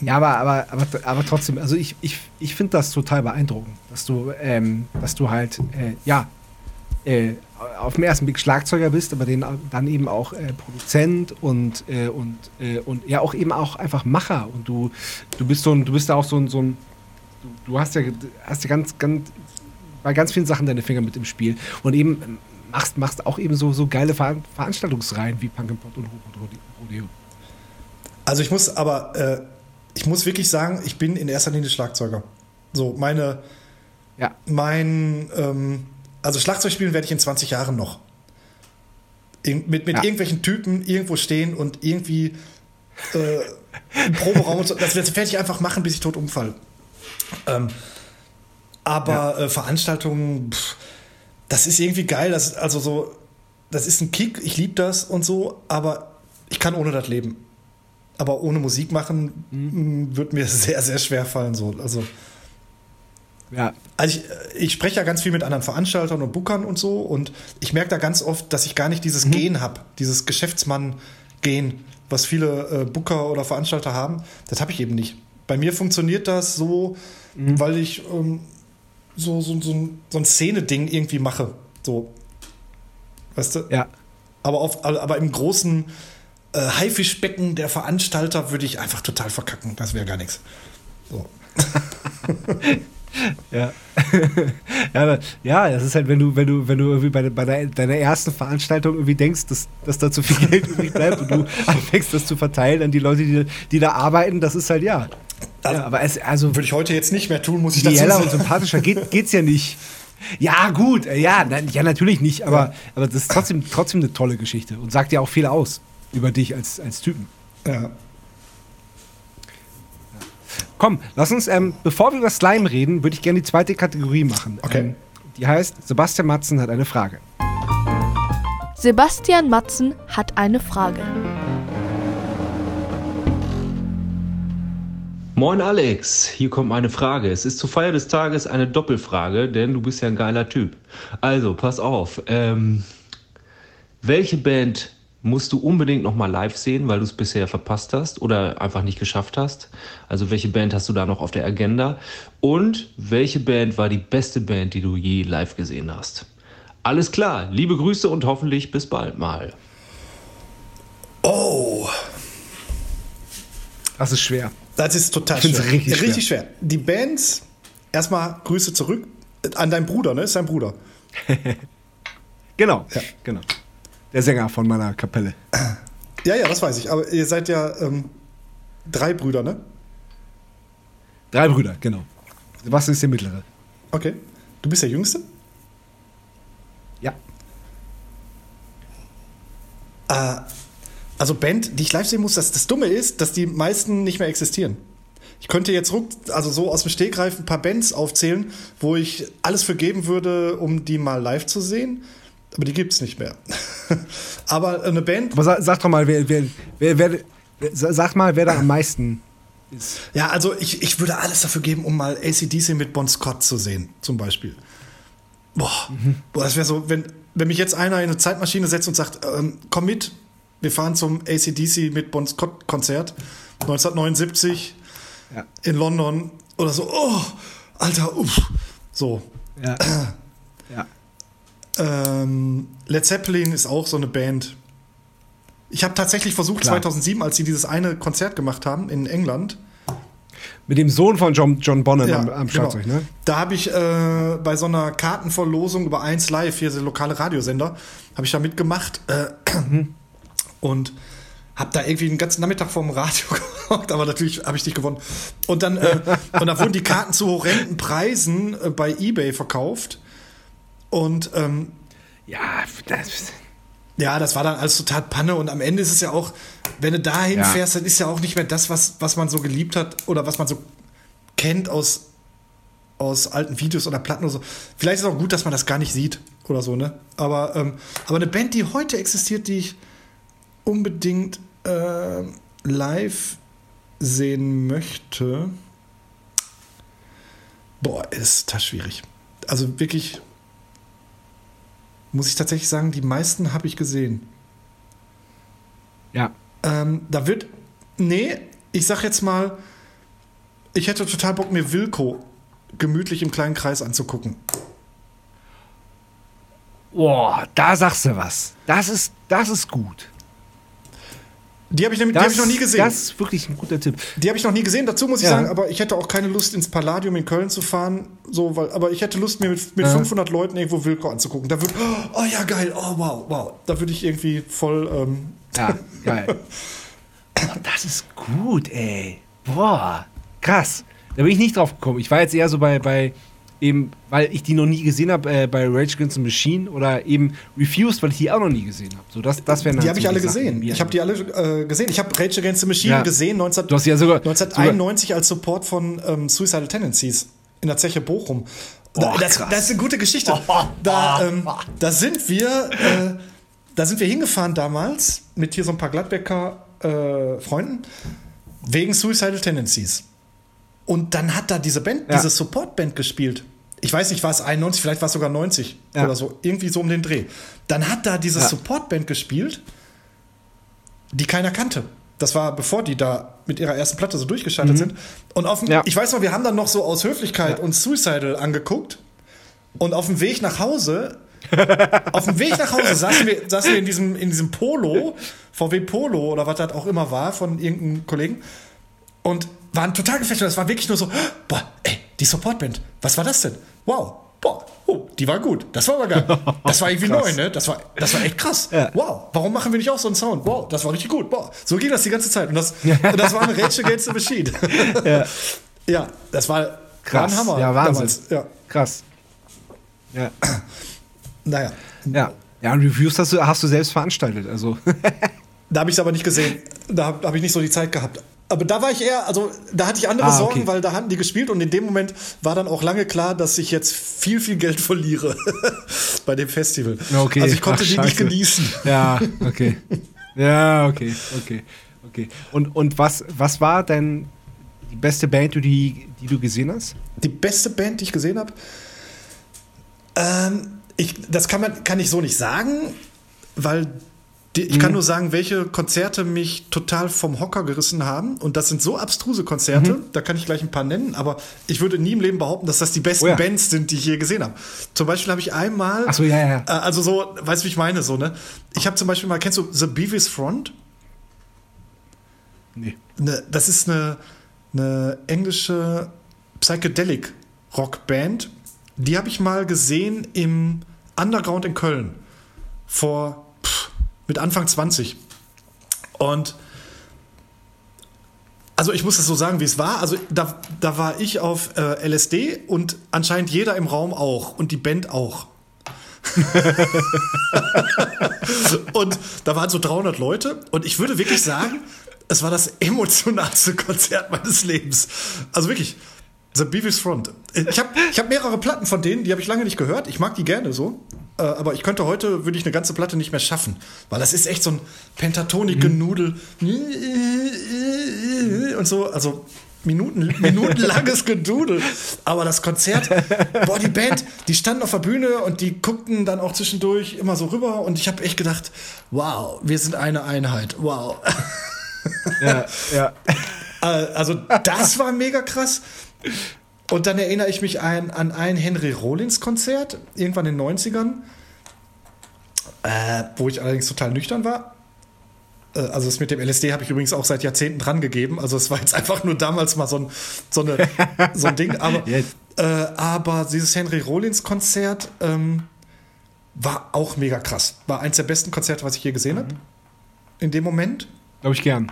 Ja, aber, aber, aber, aber trotzdem, also ich, ich, ich finde das total beeindruckend, dass du, ähm, dass du halt, äh, ja, äh, auf dem ersten Blick Schlagzeuger bist, aber den, dann eben auch äh, Produzent und, äh, und, äh, und ja auch eben auch einfach Macher. Und du, du bist so ein, du bist da auch so ein, so ein du, du hast ja, hast ja ganz, ganz, bei ganz vielen Sachen deine Finger mit im Spiel. Und eben machst, machst auch eben so, so geile Ver Veranstaltungsreihen wie Punk and Pot und Rodeo. Also ich muss aber, äh, ich muss wirklich sagen, ich bin in erster Linie Schlagzeuger. So, meine, Ja. mein, ähm, also Schlagzeug spielen werde ich in 20 Jahren noch. In, mit mit Ja. irgendwelchen Typen irgendwo stehen und irgendwie äh, im Proberaum und so. Das werde ich einfach machen, bis ich tot umfall. Ähm, aber äh, Veranstaltungen, pff, das ist irgendwie geil. Das also so, das ist ein Kick, ich liebe das und so, aber ich kann ohne das leben. Aber ohne Musik machen mh, wird mir sehr, sehr schwer fallen. So. Also, Ja. also ich, ich spreche ja ganz viel mit anderen Veranstaltern und Bookern und so und ich merke da ganz oft, dass ich gar nicht dieses Gen habe, dieses Geschäftsmann-Gen, was viele äh, Booker oder Veranstalter haben. Das habe ich eben nicht. Bei mir funktioniert das so, weil ich ähm, so, so, so, ein, so ein Szene-Ding irgendwie mache. So. Weißt du? Ja. Aber, auf, aber im großen äh, Haifischbecken der Veranstalter würde ich einfach total verkacken. Das wäre gar nichts. So. Ja. ja, ja, das ist halt, wenn du, wenn du, wenn du irgendwie bei, bei deiner ersten Veranstaltung irgendwie denkst, dass, dass da zu viel Geld übrig bleibt und du anfängst, das zu verteilen an die Leute, die, die da arbeiten, das ist halt ja. ja aber es, also Würde ich heute jetzt nicht mehr tun, muss ich dazu ideeller und sagen. sympathischer geht, geht's ja nicht. Ja, gut, äh, ja, nein, ja, natürlich nicht, aber, aber das ist trotzdem, trotzdem eine tolle Geschichte und sagt ja auch viel aus über dich als, als Typen. Ja. Komm, lass uns, ähm, bevor wir über Slime reden, würde ich gerne die zweite Kategorie machen. Okay. Ähm, die heißt, Sebastian Matzen hat eine Frage. Sebastian Matzen hat eine Frage. Moin Alex, hier kommt meine Frage. Es ist zur Feier des Tages eine Doppelfrage, denn du bist ja ein geiler Typ. Also, pass auf. Ähm, welche Band musst du unbedingt nochmal live sehen, weil du es bisher verpasst hast oder einfach nicht geschafft hast? Also welche Band hast du da noch auf der Agenda? Und welche Band war die beste Band, die du je live gesehen hast? Alles klar, liebe Grüße und hoffentlich bis bald mal. Oh, Das ist schwer. das ist total schwer. richtig schwer. richtig schwer. Die Bands, erstmal Grüße zurück an deinen Bruder, ne? Ist dein Bruder. Genau, genau. Der Sänger von meiner Kapelle. Ja, ja, das weiß ich. Aber ihr seid ja ähm, drei Brüder, ne? Drei Brüder, genau. Sebastian ist der Mittlere. Okay. Du bist der Jüngste? Ja. Äh, also Band, die ich live sehen muss, das, das Dumme ist, dass die meisten nicht mehr existieren. Ich könnte jetzt ruck, also so aus dem Stegreif ein paar Bands aufzählen, wo ich alles für geben würde, um die mal live zu sehen. Aber die gibt's nicht mehr. Aber eine Band, Aber sag, sag doch mal, wer, wer, wer, wer, sag mal, wer da am meisten ist. ja, also ich, ich würde alles dafür geben, um mal ACDC mit Bon Scott zu sehen, zum Beispiel. Boah, boah das wäre so, wenn, wenn mich jetzt einer in eine Zeitmaschine setzt und sagt, ähm, komm mit, wir fahren zum ACDC mit Bon Scott Konzert 1979 Ja. in London oder so, oh, Alter, uff, so. Ja. Ähm, Led Zeppelin ist auch so eine Band. Ich habe tatsächlich versucht, Klar. 2007, als sie dieses eine Konzert gemacht haben in England, Mit dem Sohn von John, John Bonham Ja, am, am Schlagzeug, genau. ne? Da habe ich äh, bei so einer Kartenverlosung über 1 Live, hier der lokale Radiosender, habe ich da mitgemacht äh, und habe da irgendwie den ganzen Nachmittag vorm Radio gehockt, aber natürlich habe ich nicht gewonnen. Und dann, äh, und dann wurden die Karten zu horrenden Preisen äh, bei Ebay verkauft. Und ähm, Ja, das, ja, das war dann alles total Panne und am Ende ist es ja auch, wenn du dahin Ja. fährst, dann ist ja auch nicht mehr das, was, was man so geliebt hat oder was man so kennt aus, aus alten Videos oder Platten oder so. Vielleicht ist es auch gut, dass man das gar nicht sieht oder so, ne? Aber, ähm, aber eine Band, die heute existiert, die ich unbedingt äh, live sehen möchte, boah, ist das schwierig. Also wirklich muss ich tatsächlich sagen, die meisten habe ich gesehen. ja. Ähm, da wird. Nee, ich sag jetzt mal, ich hätte total Bock, mir Wilco gemütlich im kleinen Kreis anzugucken. Boah, da sagst du was. Das ist, das ist gut. Die habe ich, nämlich- die Das, hab ich noch nie gesehen. Das ist wirklich ein guter Tipp. Die habe ich noch nie gesehen. Dazu muss ich Ja. sagen, aber ich hätte auch keine Lust, ins Palladium in Köln zu fahren. So, weil, aber ich hätte Lust, mir mit, mit Ja. 500 Leuten irgendwo Wilco anzugucken. Da würde, oh ja, geil, oh wow, wow. Da würde ich irgendwie voll. Ähm, Ja, geil. Das ist gut, ey. Boah, krass. Da bin ich nicht drauf gekommen. Ich war jetzt eher so bei, bei eben, weil ich die noch nie gesehen habe, äh, bei Rage Against the Machine oder eben Refused, weil ich die auch noch nie gesehen habe. So, das, das die habe ich alle Sachen, gesehen. Ich habe die alle äh, gesehen. Ich habe Rage Against the Machine Ja. gesehen, 19, Du hast ja sogar- 1991 als Support von ähm, Suicidal Tendencies in der Zeche Bochum. Da, Oh, das, das ist eine gute Geschichte. Da, ähm, da sind wir, äh, da sind wir hingefahren damals mit hier so ein paar Gladbecker äh, Freunden wegen Suicidal Tendencies. Und dann hat da diese Band, Ja. diese Support-Band gespielt. Ich weiß nicht, war es 91, vielleicht war es sogar 90 Ja. oder so. Irgendwie so um den Dreh. Dann hat da diese Ja. Support-Band gespielt, die keiner kannte. Das war bevor die da mit ihrer ersten Platte so durchgeschaltet sind. Und auf dem, Mhm. Ja. ich weiß noch, wir haben dann noch so aus Höflichkeit uns Suicidal angeguckt. Und auf dem Weg nach Hause, auf dem Weg nach Hause saßen wir, saßen wir in diesem, in diesem Polo, VW Polo oder was das auch immer war von irgendeinem Kollegen. Und waren total gefesselt. Das war wirklich nur so, boah, ey, die Supportband, was war das denn? Wow, boah, oh, die war gut. Das war aber geil. Das war irgendwie neu, ne? Das war, das war echt krass. Ja. Wow, warum machen wir nicht auch so einen Sound? Wow, das war richtig gut. Boah, so ging das die ganze Zeit. Und das, und das war eine Rage Against the Machine. Ja. ja, das war, Krass. ein Hammer. Ja, Wahnsinn. damals. Ja, Krass. Ja. naja. Ja. Ja, und Reviews hast du, hast du selbst veranstaltet. Also, Da habe ich es aber nicht gesehen. Da habe hab ich nicht so die Zeit gehabt. Aber da war ich eher, also da hatte ich andere Ah, Sorgen, okay. weil da hatten die gespielt und in dem Moment war dann auch lange klar, dass ich jetzt viel, viel Geld verliere bei dem Festival. Okay. Also ich konnte Ach, die nicht genießen. ja, okay. Ja, okay, okay, okay. Und, und was, was war denn die beste Band, die, die du gesehen hast? Die beste Band, die ich gesehen habe, ähm, ich, das kann, man, kann ich so nicht sagen, weil ich kann nur sagen, welche Konzerte mich total vom Hocker gerissen haben. Und das sind so abstruse Konzerte, da kann ich gleich ein paar nennen, aber ich würde nie im Leben behaupten, dass das die besten Oh ja. Bands sind, die ich je gesehen habe. Zum Beispiel habe ich einmal. Ach so, ja, ja. Äh, also so, weißt du, wie ich meine, so, ne? Ich habe zum Beispiel mal, kennst du The Beavis Front? Nee. Ne, das ist eine, eine englische Psychedelic Rockband. Die habe ich mal gesehen im Underground in Köln. Vor mit Anfang 20. Und also ich muss das so sagen, wie es war. Also da, da war ich auf äh, LSD und anscheinend jeder im Raum auch und die Band auch. und da waren so 300 Leute und ich würde wirklich sagen, es war das emotionalste Konzert meines Lebens. Also wirklich, The Beavis Front. Ich habe ich hab mehrere Platten von denen, die habe ich lange nicht gehört. Ich mag die gerne so. Äh, aber ich könnte heute, würde ich eine ganze Platte nicht mehr schaffen. Weil das ist echt so ein Pentatonik-Genudel. Und so, also Minuten, minutenlanges Gedudel. Aber das Konzert, boah, die Band, die standen auf der Bühne und die guckten dann auch zwischendurch immer so rüber. Und ich habe echt gedacht, wow, wir sind eine Einheit. Wow. Ja, ja. Äh, Also das war mega krass. Und dann erinnere ich mich ein, an ein Henry Rollins Konzert, irgendwann in den 90ern, äh, wo ich allerdings total nüchtern war. Äh, Also das mit dem LSD habe ich übrigens auch seit Jahrzehnten dran gegeben. Also es war jetzt einfach nur damals mal so ein, so eine, so ein Ding. Aber, Jetzt. äh, aber dieses Henry Rollins Konzert ähm, war auch mega krass. War eins der besten Konzerte, was ich je gesehen habe. In dem Moment. Glaube ich gern.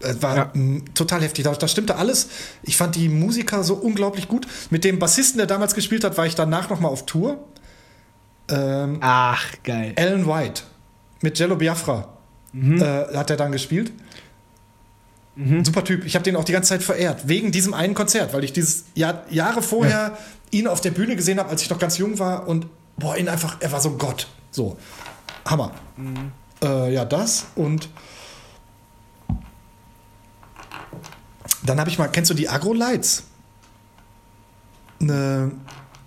Es war Ja. total heftig. Da, da stimmte alles. Ich fand die Musiker so unglaublich gut. Mit dem Bassisten, der damals gespielt hat, war ich danach noch mal auf Tour. Ähm, Ach, geil. Alan White mit Jello Biafra äh, hat er dann gespielt. Super Typ. Ich habe den auch die ganze Zeit verehrt. Wegen diesem einen Konzert, weil ich dieses Jahr, Jahre vorher ihn auf der Bühne gesehen habe, als ich noch ganz jung war. Und boah, ihn einfach, er war so ein Gott. So. Hammer. Äh, ja, das und dann habe ich mal, kennst du die Agro Lights? Eine,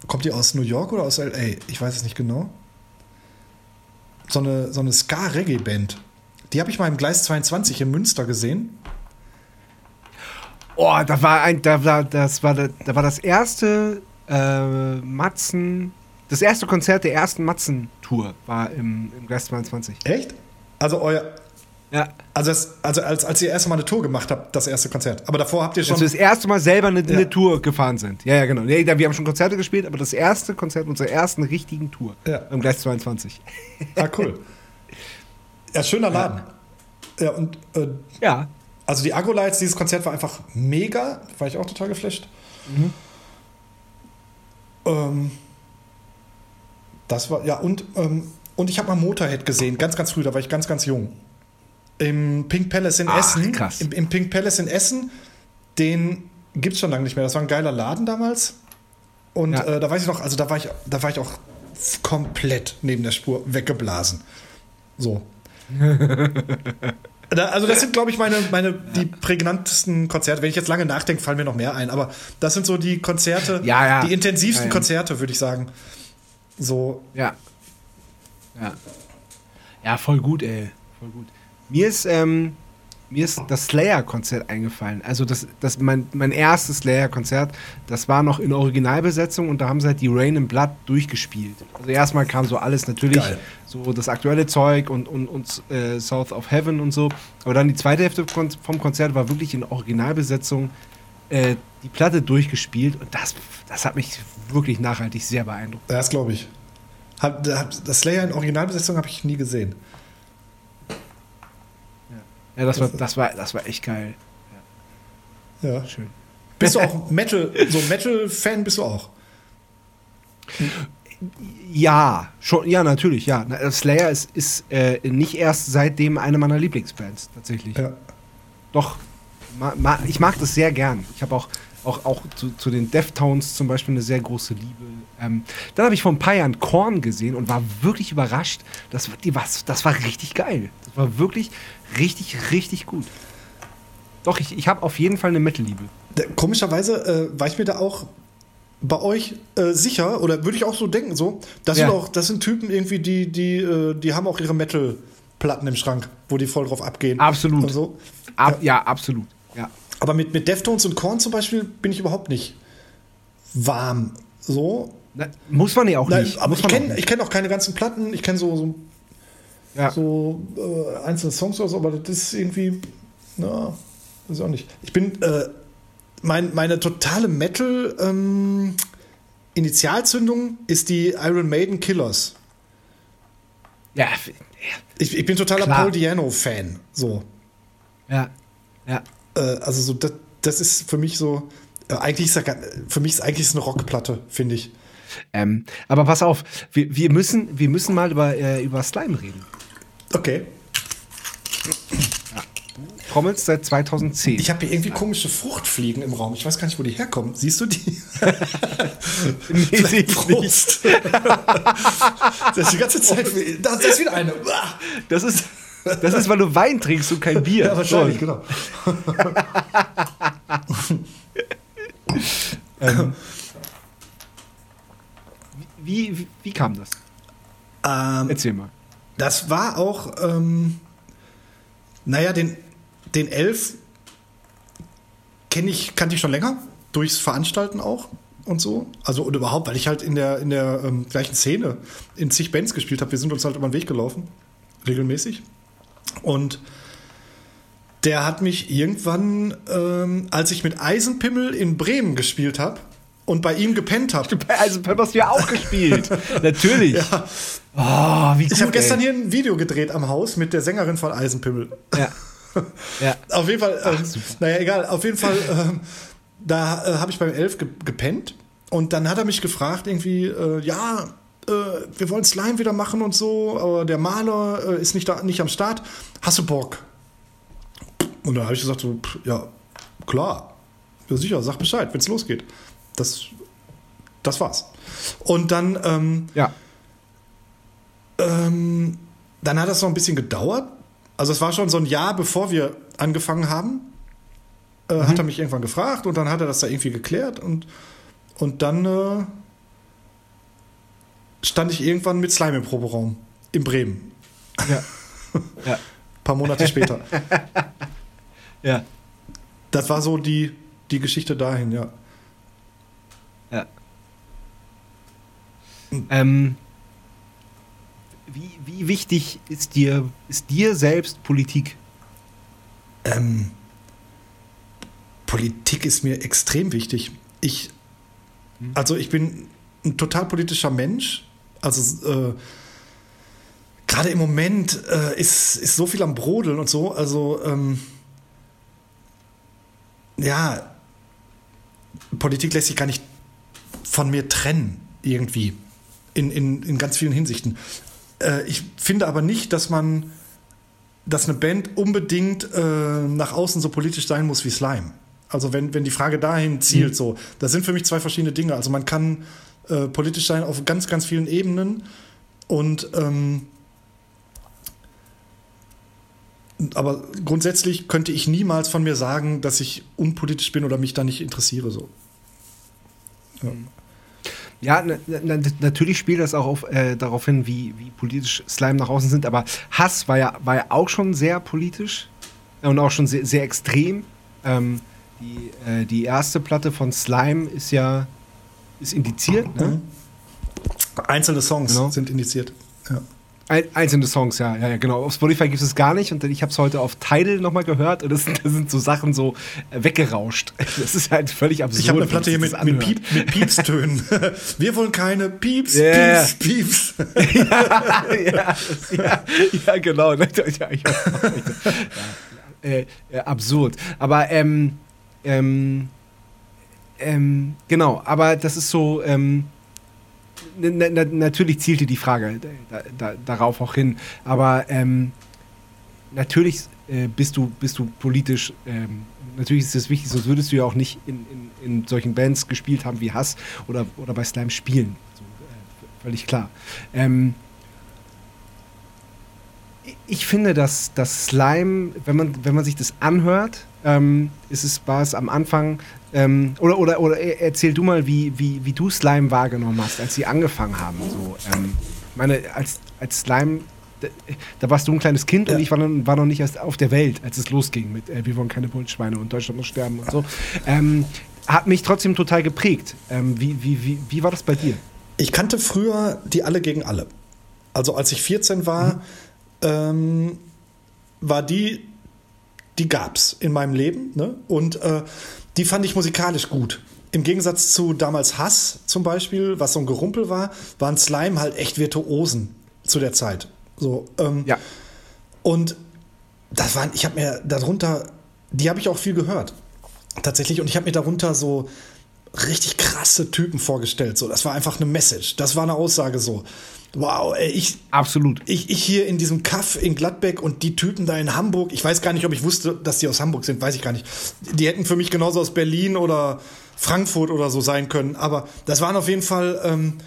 kommt die aus New York oder aus LA? Ich weiß es nicht genau. So eine, so eine Ska-Reggae-Band. Die habe ich mal im Gleis 22 in Münster gesehen. Oh, da war ein, da war, das war, da, war das erste äh, Matzen, das erste Konzert der ersten Matzen-Tour war im, im Geist 22. Echt? Also euer, Ja. also, das, also als, als ihr erst mal eine Tour gemacht habt, das erste Konzert. Aber davor habt ihr schon. Als wir das erste Mal selber eine, Ja. eine Tour gefahren sind. Ja, ja, genau. Da- wir haben schon Konzerte gespielt, aber das erste Konzert unserer ersten richtigen Tour Ja. im Gleis 22. ah, cool. Ja, schöner Laden. Ja, und äh, Ja. Also die Agro-Lights, dieses Konzert war einfach mega. War ich auch total geflasht. Ähm, das war, ja, und, ähm, und ich habe mal Motorhead gesehen, ganz, ganz früh, da war ich ganz, ganz jung. Im Pink Palace in Ach, Essen. krass. Im, Im Pink Palace in Essen, den gibt es schon lange nicht mehr. Das war ein geiler Laden damals. Und Ja. äh, da weiß ich noch, also da war ich, da war ich auch komplett neben der Spur weggeblasen. So. Da, also das sind, glaube ich, meine, meine die prägnantesten Konzerte. Wenn ich jetzt lange nachdenke, fallen mir noch mehr ein. Aber das sind so die Konzerte, Ja, ja. die intensivsten. Konzerte, würde ich sagen. So, Ja. Ja. Ja, voll gut, ey. Voll gut. Mir ist, ähm, mir ist das Slayer-Konzert eingefallen. Also das, das mein, mein erstes Slayer-Konzert, das war noch in Originalbesetzung und da haben sie halt die Rain in Blood durchgespielt. Also erstmal kam so alles natürlich, Geil. so das aktuelle Zeug und, und, und äh, South of Heaven und so. Aber dann die zweite Hälfte vom Konzert war wirklich in Originalbesetzung äh, die Platte durchgespielt und das, das hat mich wirklich nachhaltig sehr beeindruckt. das glaube ich. Hab, hab, das Slayer in Originalbesetzung habe ich nie gesehen. Ja, das war, das war, das war echt geil. Ja. Schön. Bist du auch Metal, so Metal-Fan bist du auch? Ja, schon, ja, natürlich, ja. Slayer ist, ist äh, nicht erst seitdem eine meiner Lieblingsbands, tatsächlich. Ja. Doch, ma, ma, ich mag das sehr gern. Ich habe auch, auch, auch zu, zu den Deftones zum Beispiel eine sehr große Liebe. Ähm, dann habe ich vor ein paar Jahren Korn gesehen und war wirklich überrascht. Das, war- die, was, das war richtig geil. Das war wirklich richtig, richtig gut. Doch, ich, ich habe auf jeden Fall eine Metal-Liebe. Komischerweise äh, war ich mir da auch bei euch äh, sicher, oder würde ich auch so denken, so, das Ja. sind auch, das sind Typen irgendwie, die, die, äh, die haben auch ihre Metal, Platten im Schrank, wo die voll drauf abgehen. Absolut. So. Ab, ja. absolut. Aber mit, mit Deftones und Korn zum Beispiel bin ich überhaupt nicht warm. So. Na, muss man ja auch Nein, nicht. aber ich kenne kenn auch keine ganzen Platten. Ich kenne so, so, ja. so äh, einzelne Songs oder so, aber das ist irgendwie. Na, weiß ich auch nicht. Ich bin. Äh, mein, meine totale Metal. Ähm, Initialzündung ist die Iron Maiden Killers. ja, Ich, ich bin totaler Klar. Paul Diano-Fan. So. ja, ja. Äh, also so, das, das ist für mich so. Äh, eigentlich ist das, für mich ist eigentlich ist eine Rockplatte, finde ich. Ähm, aber pass auf, wir, wir, müssen, wir müssen mal über, äh, über Slime reden. Okay. Trommelst seit 2010. Ich habe hier irgendwie komische Fruchtfliegen im Raum. Ich weiß gar nicht, wo die herkommen. Siehst du die? nee, sehe ich nicht. Das ist die ganze Zeit. Da, da ist wieder eine. Das ist, das ist, weil du Wein trinkst und kein Bier. Ja, wahrscheinlich, So. genau. Wie, wie, wie kam das? Ähm, Erzähl mal. das war auch, ähm, naja, den, den Elf kenne ich, kannte ich schon länger, durchs Veranstalten auch und so. Also und überhaupt, weil ich halt in der, in der ähm, gleichen Szene in zig Bands gespielt habe. Wir sind uns halt über den Weg gelaufen, regelmäßig. Und der hat mich irgendwann, ähm, als ich mit Eisenpimmel in Bremen gespielt habe und bei ihm gepennt habe, Also, Pep hast du ja auch gespielt. Natürlich. Oh, wie gut, Ich habe gestern hier ein Video gedreht am Haus mit der Sängerin von Eisenpimmel. Ja. ja. Auf jeden Fall, ähm, naja, egal, auf jeden Fall, ähm, da äh, habe ich beim Elf ge gepennt und dann hat er mich gefragt, irgendwie, äh, ja, äh, wir wollen Slime wieder machen und so, aber der Maler äh, ist nicht, da, nicht am Start. Hast du Bock? Und dann habe ich gesagt, so, pff, ja, klar, ja, sicher, sag Bescheid, wenn es losgeht. Das, das war's. Und dann, ähm, Ja. ähm, dann hat das noch ein bisschen gedauert. Also es war schon so ein Jahr, bevor wir angefangen haben. Äh, Hat er mich irgendwann gefragt und dann hat er das da irgendwie geklärt und, und dann äh, stand ich irgendwann mit Slime im Proberaum in Bremen. Ja. Ja. Ein paar Monate später. Ja. Das war so die, die Geschichte dahin, ja. Ja. Ähm, wie, wie wichtig ist dir, ist dir selbst Politik? Ähm, Politik ist mir extrem wichtig. Ich, also ich bin ein total politischer Mensch. Also äh, gerade im Moment äh, ist, ist so viel am Brodeln und so. Also ähm, ja, Politik lässt sich gar nicht von mir trennen irgendwie in, in, in ganz vielen Hinsichten. Äh, ich finde aber nicht, dass man dass eine Band unbedingt äh, nach außen so politisch sein muss wie Slime. Also wenn, wenn die Frage dahin zielt, so, das sind für mich zwei verschiedene Dinge. Also man kann äh, politisch sein auf ganz, ganz vielen Ebenen und ähm, aber grundsätzlich könnte ich niemals von mir sagen, dass ich unpolitisch bin oder mich da nicht interessiere. So. Ja, na, na, natürlich spielt das auch auf, äh, darauf hin, wie, wie politisch Slime nach außen sind, aber Hass war ja, war ja auch schon sehr politisch und auch schon sehr, sehr extrem. Ähm, die, äh, die erste Platte von Slime ist ja ist indiziert, ne? Mhm. Einzelne Songs Genau. sind indiziert. Ja. Ein, einzelne Songs, ja, ja, ja, genau. Auf Spotify gibt es gar nicht und ich habe es heute auf Tidal nochmal gehört und das, sind- das sind so Sachen so äh, weggerauscht. Das ist halt völlig absurd. Ich habe eine Platte hier mit, mit. Piep, mit Piepstönen. Wir wollen keine Pieps, Ja. Pieps, Pieps. ja, das, ja, ja, genau. Ja, ja, äh, absurd. Aber ähm, ähm, ähm, genau, aber das ist so, ähm, na, na, natürlich zielte die Frage da, da, darauf auch hin. Aber ähm, natürlich äh, bist, du, bist du politisch, ähm, natürlich ist das wichtig, sonst würdest du ja auch nicht in, in, in solchen Bands gespielt haben wie Hass oder, oder bei Slime spielen. So, äh, völlig klar. Ähm, ich finde, dass das Slime, wenn man, wenn man sich das anhört, ähm, ist es, war es am Anfang, ähm, oder, oder, oder erzähl du mal, wie, wie, wie du Slime wahrgenommen hast, als sie angefangen haben. So, ähm, meine, als, als Slime da, da warst du ein kleines Kind Ja. und ich war, noch- war noch nicht erst auf der Welt, als es losging mit äh, Wir wollen keine Bullenschweine und Deutschland muss sterben und so. Ähm, hat mich trotzdem total geprägt. Ähm, wie, wie, wie, wie war das bei dir? Ich kannte früher die alle gegen alle. Also als ich 14 war, ähm, war die, die gab's in meinem Leben. Ne? Und äh, die fand ich musikalisch gut. Im Gegensatz zu damals Hass zum Beispiel, was so ein Gerumpel war, waren Slime halt echt Virtuosen zu der Zeit. So, ähm, Ja. und das waren, ich habe mir darunter, die habe ich auch viel gehört. Tatsächlich. Und ich habe mir darunter so richtig krasse Typen vorgestellt. So, das war einfach eine Message. Das war eine Aussage so. Wow, ey, ich, Absolut. ich, ich hier in diesem Kaff in Gladbeck und die Typen da in Hamburg. Ich weiß gar nicht, ob ich wusste, dass die aus Hamburg sind, weiß ich gar nicht. Die hätten für mich genauso aus Berlin oder Frankfurt oder so sein können. Aber das waren auf jeden Fall, ähm,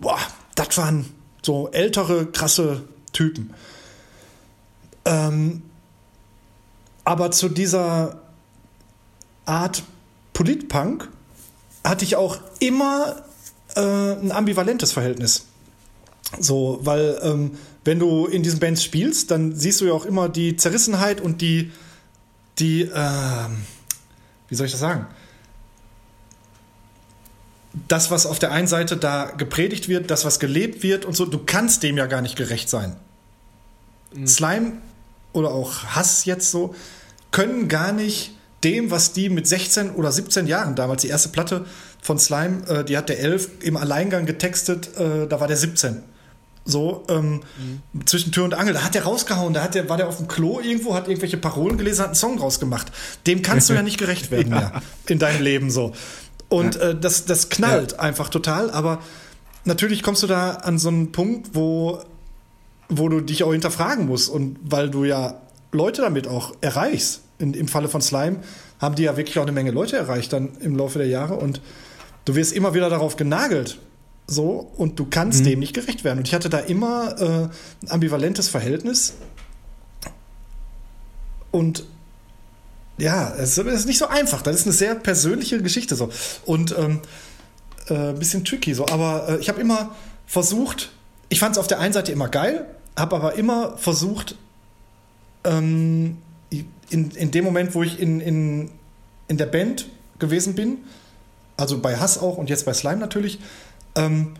boah, das waren so ältere, krasse Typen. Ähm, aber zu dieser Art Politpunk hatte ich auch immer äh, ein ambivalentes Verhältnis. So, weil ähm, wenn du in diesen Bands spielst, dann siehst du ja auch immer die Zerrissenheit und die, die, ähm, wie soll ich das sagen? Das, was auf der einen Seite da gepredigt wird, das, was gelebt wird und so, du kannst dem ja gar nicht gerecht sein. Slime oder auch Hass jetzt so, können gar nicht dem, was die mit 16 oder 17 Jahren damals, die erste Platte von Slime, äh, die hat der 11 im Alleingang getextet, äh, da war der 17. So, ähm, zwischen Tür und Angel, da hat der rausgehauen, da hat der, war der auf dem Klo irgendwo, hat irgendwelche Parolen gelesen, hat einen Song rausgemacht. Dem kannst du ja nicht gerecht werden mehr in deinem Leben so. Und äh, das, das knallt einfach total, aber natürlich kommst du da an so einen Punkt, wo wo du dich auch hinterfragen musst und weil du ja Leute damit auch erreichst. In, Im Falle von Slime haben die ja wirklich auch eine Menge Leute erreicht dann im Laufe der Jahre und du wirst immer wieder darauf genagelt. So, und du kannst dem nicht gerecht werden. Und ich hatte da immer äh, ein ambivalentes Verhältnis. Und ja, es ist nicht so einfach. Das ist eine sehr persönliche Geschichte so. Und ähm, äh, ein bisschen tricky so. Aber äh, ich habe immer versucht, ich fand es auf der einen Seite immer geil, habe aber immer versucht, ähm, in, in dem Moment, wo ich in, in, in der Band gewesen bin, also bei Hass auch und jetzt bei Slime natürlich, ähm,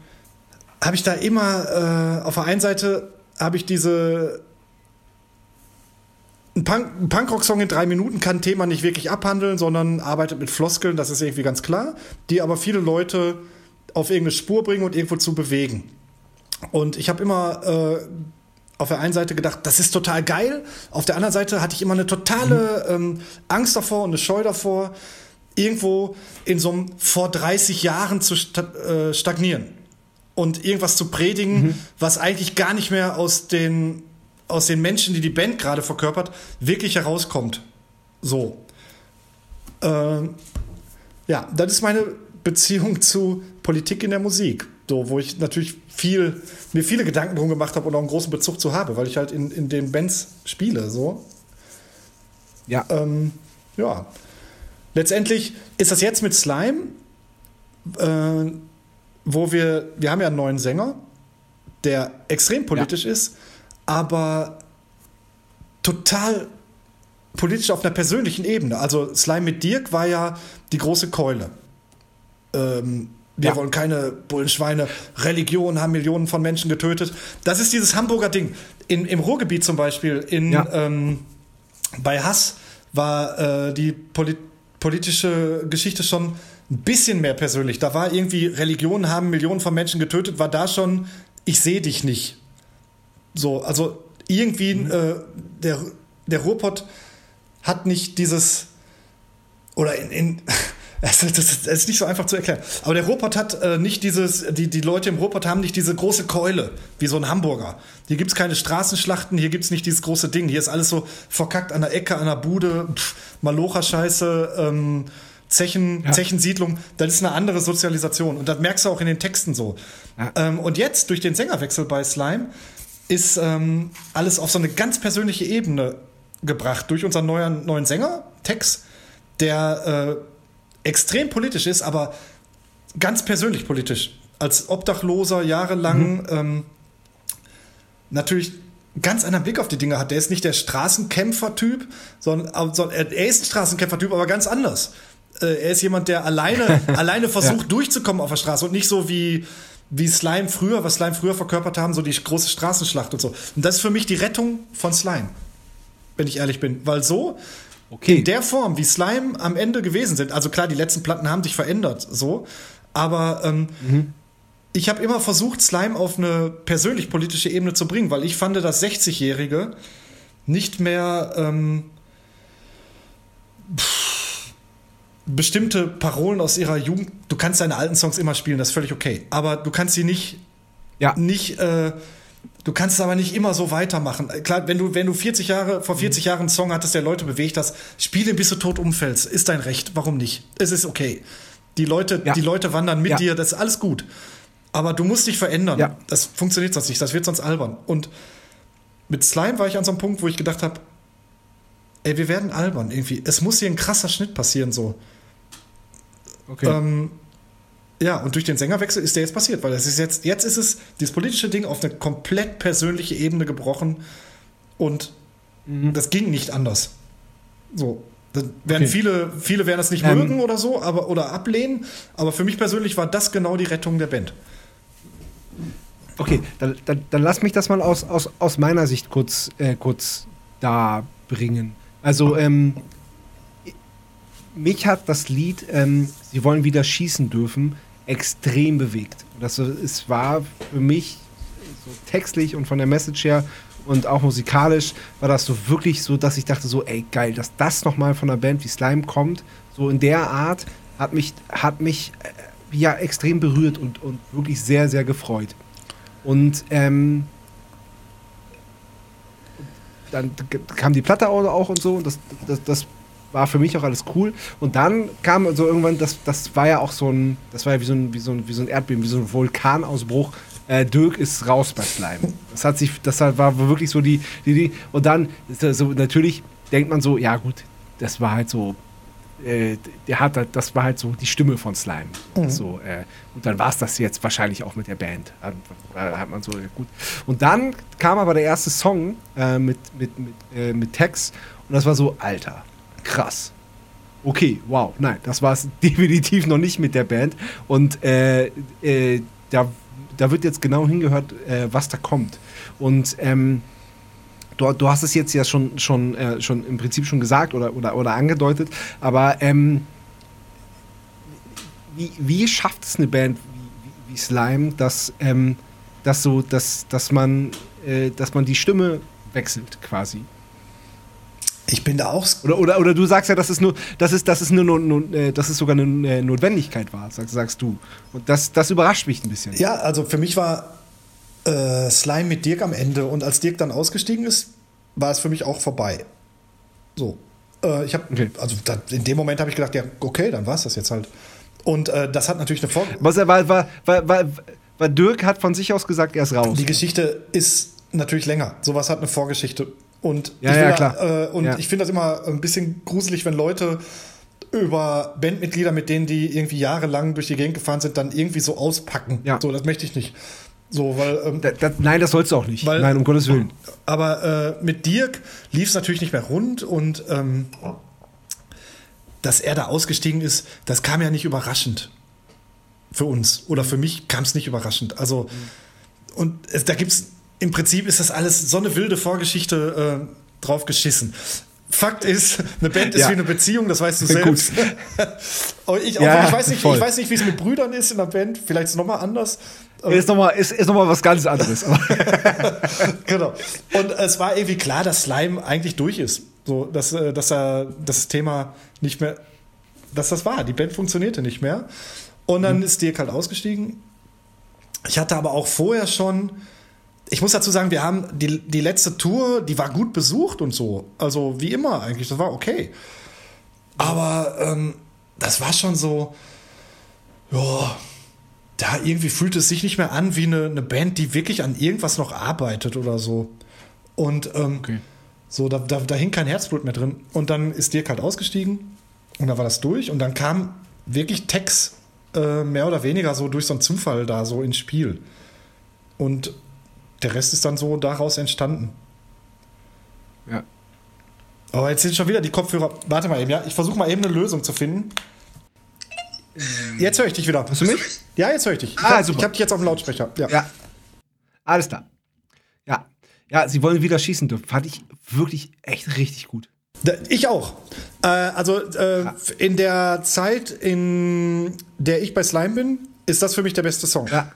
habe ich da immer äh, auf der einen Seite habe ich diese ein, Punk, ein Punkrock-Song in drei Minuten kann ein Thema nicht wirklich abhandeln, sondern arbeitet mit Floskeln, das ist irgendwie ganz klar, die aber viele Leute auf irgendeine Spur bringen und irgendwo zu bewegen. Und ich habe immer äh, auf der einen Seite gedacht, das ist total geil. Auf der anderen Seite hatte ich immer eine totale ähm, Angst davor und eine Scheu davor, irgendwo in so einem vor 30 Jahren zu äh, stagnieren und irgendwas zu predigen, was eigentlich gar nicht mehr aus den, aus den Menschen, die die Band gerade verkörpert, wirklich herauskommt. So. Ähm, ja, das ist meine Beziehung zu Politik in der Musik. So, wo ich natürlich viel, mir viele Gedanken drum gemacht habe und auch einen großen Bezug zu habe, weil ich halt in, in den Bands spiele. So. Ja. Ähm, ja. Letztendlich ist das jetzt mit Slime, äh, wo wir, wir haben ja einen neuen Sänger, der extrem politisch ist, aber total politisch auf einer persönlichen Ebene. Also Slime mit Dirk war ja die große Keule. Ähm, wir Ja. wollen keine Bullenschweine. Religion haben Millionen von Menschen getötet. Das ist dieses Hamburger Ding. In, Im Ruhrgebiet zum Beispiel, in, Ja. ähm, bei Hass war äh, die Poli politische Geschichte schon ein bisschen mehr persönlich. Da war irgendwie, Religionen haben Millionen von Menschen getötet, war da schon, ich sehe dich nicht. So, also irgendwie äh, der, der Ruhrpott hat nicht dieses oder in, in das, ist- nicht so einfach zu erklären. Aber der Ruhrpott hat äh, nicht dieses, die, die Leute im Ruhrpott haben nicht diese große Keule, wie so ein Hamburger. Hier gibt's keine Straßenschlachten, hier gibt's nicht dieses große Ding. Hier ist alles so verkackt an der Ecke, an der Bude, Malocha-Scheiße, ähm, Zechen, Ja. Zechensiedlung. Das ist eine andere Sozialisation. Und das merkst du auch in den Texten so. Ja. Ähm, und jetzt, durch den Sängerwechsel bei Slime, ist ähm, alles auf so eine ganz persönliche Ebene gebracht. Durch unseren neuen, neuen Sänger, Tex, der äh, extrem politisch ist, aber ganz persönlich politisch. Als Obdachloser jahrelang ähm, natürlich ganz anderen Blick auf die Dinge hat. Der ist nicht der Straßenkämpfer-Typ, sondern, sondern er, er ist ein Straßenkämpfer-Typ, aber ganz anders. Äh, er ist jemand, der alleine, alleine versucht, Ja. durchzukommen auf der Straße und nicht so wie, wie Slime früher, was Slime früher verkörpert haben, so die große Straßenschlacht und so. Und das ist für mich die Rettung von Slime, wenn ich ehrlich bin. Weil so, Okay. in der Form, wie Slime am Ende gewesen sind, also klar, die letzten Platten haben sich verändert, so, aber ähm, ich habe immer versucht, Slime auf eine persönlich-politische Ebene zu bringen, weil ich fand, dass 60-Jährige nicht mehr ähm, pff, bestimmte Parolen aus ihrer Jugend, du kannst deine alten Songs immer spielen, das ist völlig okay, aber du kannst sie nicht Ja. nicht, äh, du kannst es aber nicht immer so weitermachen. Äh, Klar, wenn du, wenn du 40 Jahre, vor 40 Jahren einen Song hattest, der Leute bewegt hast, spiele bis du tot umfällst. Ist dein Recht. Warum nicht? Es ist okay. Die Leute, Ja. die Leute wandern mit Ja. dir, das ist alles gut. Aber du musst dich verändern. Ja. Das funktioniert sonst nicht, das wird sonst albern. Und mit Slime war ich an so einem Punkt, wo ich gedacht habe, ey, wir werden albern irgendwie. Es muss hier ein krasser Schnitt passieren, so. Okay. Ähm, ja, und durch den Sängerwechsel ist der jetzt passiert, weil das ist jetzt, jetzt ist es dieses politische Ding auf eine komplett persönliche Ebene gebrochen und das ging nicht anders. So. Dann werden Okay. viele, viele werden das nicht Ähm. mögen oder so, aber oder ablehnen, aber für mich persönlich war das genau die Rettung der Band. Okay, dann, dann, dann lass mich das mal aus, aus, aus meiner Sicht kurz, äh, kurz da bringen. Also, ähm, mich hat das Lied ähm, Sie wollen wieder schießen dürfen extrem bewegt. Das, es war für mich so textlich und von der Message her und auch musikalisch war das so wirklich so, dass ich dachte so, ey geil, dass das nochmal von einer Band wie Slime kommt, so in der Art, hat mich, hat mich äh, ja extrem berührt und, und wirklich sehr, sehr gefreut. Und ähm, dann kam die Platte auch, auch und so und das, das, das war für mich auch alles cool. Und dann kam so irgendwann, das, das war ja auch so ein, das war ja wie so ein, wie so ein, wie so ein Erdbeben, wie so ein Vulkanausbruch. Äh, Dirk ist raus bei Slime. Das hat sich, das war wirklich so die, die, die und dann, so, natürlich denkt man so, ja gut, das war halt so, äh, der hat, das war halt so die Stimme von Slime. So, äh, und dann war es das jetzt wahrscheinlich auch mit der Band. Hat, äh, hat man so, ja, gut. Und dann kam aber der erste Song äh, mit, mit, mit, äh, mit Text und das war so, Alter, krass. Okay, wow, nein, das war es definitiv noch nicht mit der Band. Und äh, äh, da, da wird jetzt genau hingehört, äh, was da kommt. Und ähm, du, du hast es jetzt ja schon, schon, äh, schon im Prinzip schon gesagt oder, oder, oder angedeutet, aber ähm, wie, wie schafft es eine Band wie, wie, Slime, dass, ähm, dass, so, dass, dass, man, äh, dass man die Stimme wechselt quasi? Ich bin da auch Oder, oder, oder du sagst ja, dass es nur, dass es, dass es nur, nur, äh, dass es sogar eine äh, Notwendigkeit war, sagst, sagst du. Und das, das überrascht mich ein bisschen. Ja, also für mich war äh, Slime mit Dirk am Ende und als Dirk dann ausgestiegen ist, war es für mich auch vorbei. So. Äh, ich habe, Okay. also da, in dem Moment habe ich gedacht, ja, okay, dann war es das jetzt halt. Und äh, das hat natürlich eine Folge. Was er war, war, war, war, war Dirk hat von sich aus gesagt, er ist raus. Die Geschichte ist natürlich länger. Sowas hat eine Vorgeschichte. Und Ja, ich, ja, da. Äh, und Ja. ich finde das immer ein bisschen gruselig, wenn Leute über Bandmitglieder, mit denen die irgendwie jahrelang durch die Gegend gefahren sind, dann irgendwie so auspacken. Ja. So, das möchte ich nicht. So, weil ähm, Da, da, nein, das sollst du auch nicht. Weil- nein, um Gottes Willen. Aber äh, mit Dirk lief es natürlich nicht mehr rund und ähm, dass er da ausgestiegen ist, das kam ja nicht überraschend für uns. Oder für mich kam es nicht überraschend. Also, und es, da gibt es, im Prinzip ist das alles so eine wilde Vorgeschichte äh, drauf geschissen. Fakt ist, eine Band ist Ja. wie eine Beziehung, das weißt du selbst. Ich, Ja, ich weiß nicht, voll. ich weiß nicht, wie es mit Brüdern ist in der Band. Vielleicht ist es nochmal anders. Ist nochmal ist, ist noch mal was ganz anderes. Genau. Und es war irgendwie klar, dass Slime eigentlich durch ist. So, dass, äh, dass er das Thema nicht mehr, dass das war. Die Band funktionierte nicht mehr. Und dann ist Dirk halt ausgestiegen. Ich hatte aber auch vorher schon, ich muss dazu sagen, wir haben die, die letzte Tour, die war gut besucht und so. Also wie immer eigentlich, das war okay. Aber ähm, das war schon so, ja, da irgendwie fühlt es sich nicht mehr an wie eine, eine Band, die wirklich an irgendwas noch arbeitet oder so. Und ähm, so, da, da, da hing kein Herzblut mehr drin. Und dann ist Dirk halt ausgestiegen und dann war das durch und dann kam wirklich Tex äh, mehr oder weniger so durch so einen Zufall da so ins Spiel. Und der Rest ist dann so daraus entstanden. Ja. Aber jetzt sind schon wieder die Kopfhörer. Warte mal eben, ja. Ich versuche mal eben eine Lösung zu finden. Jetzt höre ich dich wieder. Hörst du mich? Ja, jetzt höre ich dich. Ich Ah, hab- super. Ich habe dich jetzt auf dem Lautsprecher. Ja. Ja. Alles klar. Ja. Ja, sie wollen wieder schießen dürfen. Fand ich wirklich echt richtig gut. Ich auch. Äh, also äh, in der Zeit, in der ich bei Slime bin, ist das für mich der beste Song. Ja.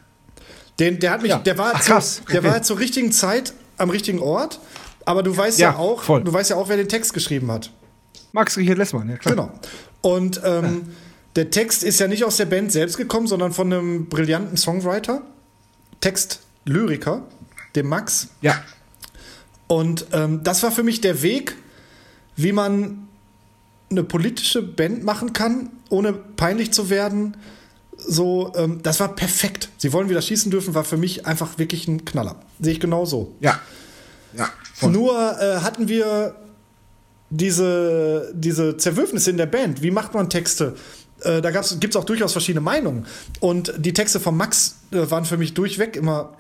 Den, der hat mich, Ja. der war, Ach, zu, krass. der Okay. war zur richtigen Zeit am richtigen Ort. Aber du weißt ja, Ja, auch, voll. du weißt ja auch, wer den Text geschrieben hat. Max Richard Lessmann, ja klar. Genau. Und ähm, der Text ist ja nicht aus der Band selbst gekommen, sondern von einem brillanten Songwriter, Textlyriker, dem Max. Ja. Und ähm, das war für mich der Weg, wie man eine politische Band machen kann, ohne peinlich zu werden. So, ähm, das war perfekt. Sie wollen wieder schießen dürfen, war für mich einfach wirklich ein Knaller. Sehe ich genauso. Ja. Ja. Voll. Nur äh, hatten wir diese, diese Zerwürfnisse in der Band. Wie macht man Texte? Äh, da gibt es auch durchaus verschiedene Meinungen. Und die Texte von Max äh, waren für mich durchweg immer.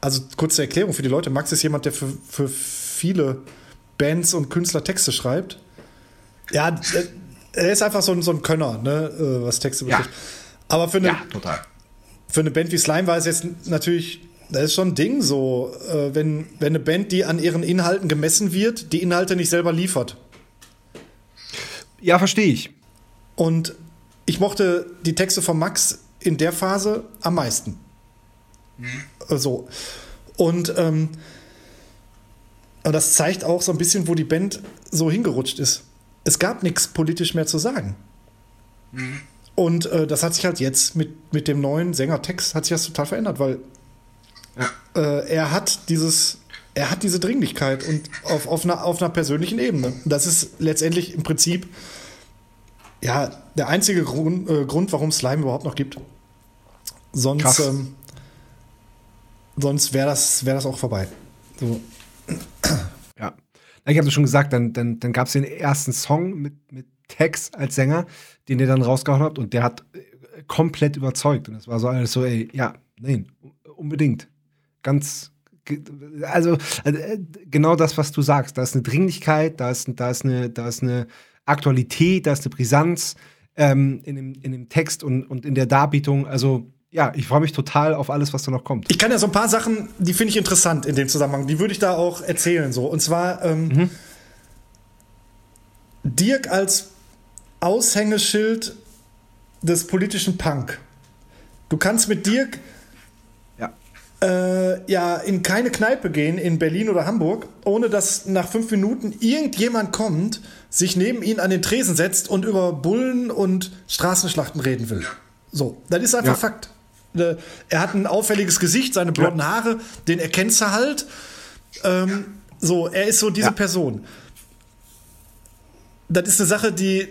Also kurze Erklärung für die Leute. Max ist jemand, der für, für viele Bands und Künstler Texte schreibt. Ja, er ist einfach so ein, so ein Könner, ne, äh, was Texte Ja. Aber für eine, Ja, total. für eine Band wie Slime war es jetzt natürlich, das ist schon ein Ding so, äh, wenn, wenn eine Band, die an ihren Inhalten gemessen wird, die Inhalte nicht selber liefert. Ja, verstehe ich. Und ich mochte die Texte von Max in der Phase am meisten. Äh, So. Und ähm, das zeigt auch so ein bisschen, wo die Band so hingerutscht ist. Es gab nichts politisch mehr zu sagen. Und äh, das hat sich halt jetzt mit, mit dem neuen Sänger-Text hat sich das total verändert, weil äh, er hat dieses, er hat diese Dringlichkeit und auf, auf, einer, auf einer persönlichen Ebene. Das ist letztendlich im Prinzip ja der einzige Grund, äh, Grund warum es Slime überhaupt noch gibt. Sonst, ähm, sonst wäre das, wär das auch vorbei. So. Ja. Ich habe schon gesagt, dann, dann, dann gab es den ersten Song mit, mit Tex als Sänger, den ihr dann rausgehauen habt und der hat äh, komplett überzeugt. Und das war so alles so, ey, ja, nein, unbedingt. Ganz, also äh, genau das, was du sagst. Da ist eine Dringlichkeit, da ist, da ist, eine, da ist eine Aktualität, da ist eine Brisanz ähm, in, dem, in dem Text und, und in der Darbietung. Also ja, ich freue mich total auf alles, was da noch kommt. Ich kann ja so ein paar Sachen, die finde ich interessant in dem Zusammenhang, die würde ich da auch erzählen. So. Und zwar ähm, Dirk als Aushängeschild des politischen Punk. Du kannst mit Dirk Ja. äh, ja in keine Kneipe gehen in Berlin oder Hamburg, ohne dass nach fünf Minuten irgendjemand kommt, sich neben ihn an den Tresen setzt und über Bullen und Straßenschlachten reden will. So, das ist einfach Ja. Fakt. Äh, Er hat ein auffälliges Gesicht, seine blonden Haare, den erkennst du halt. Ähm, so, er ist so diese Ja. Person. Das ist eine Sache, die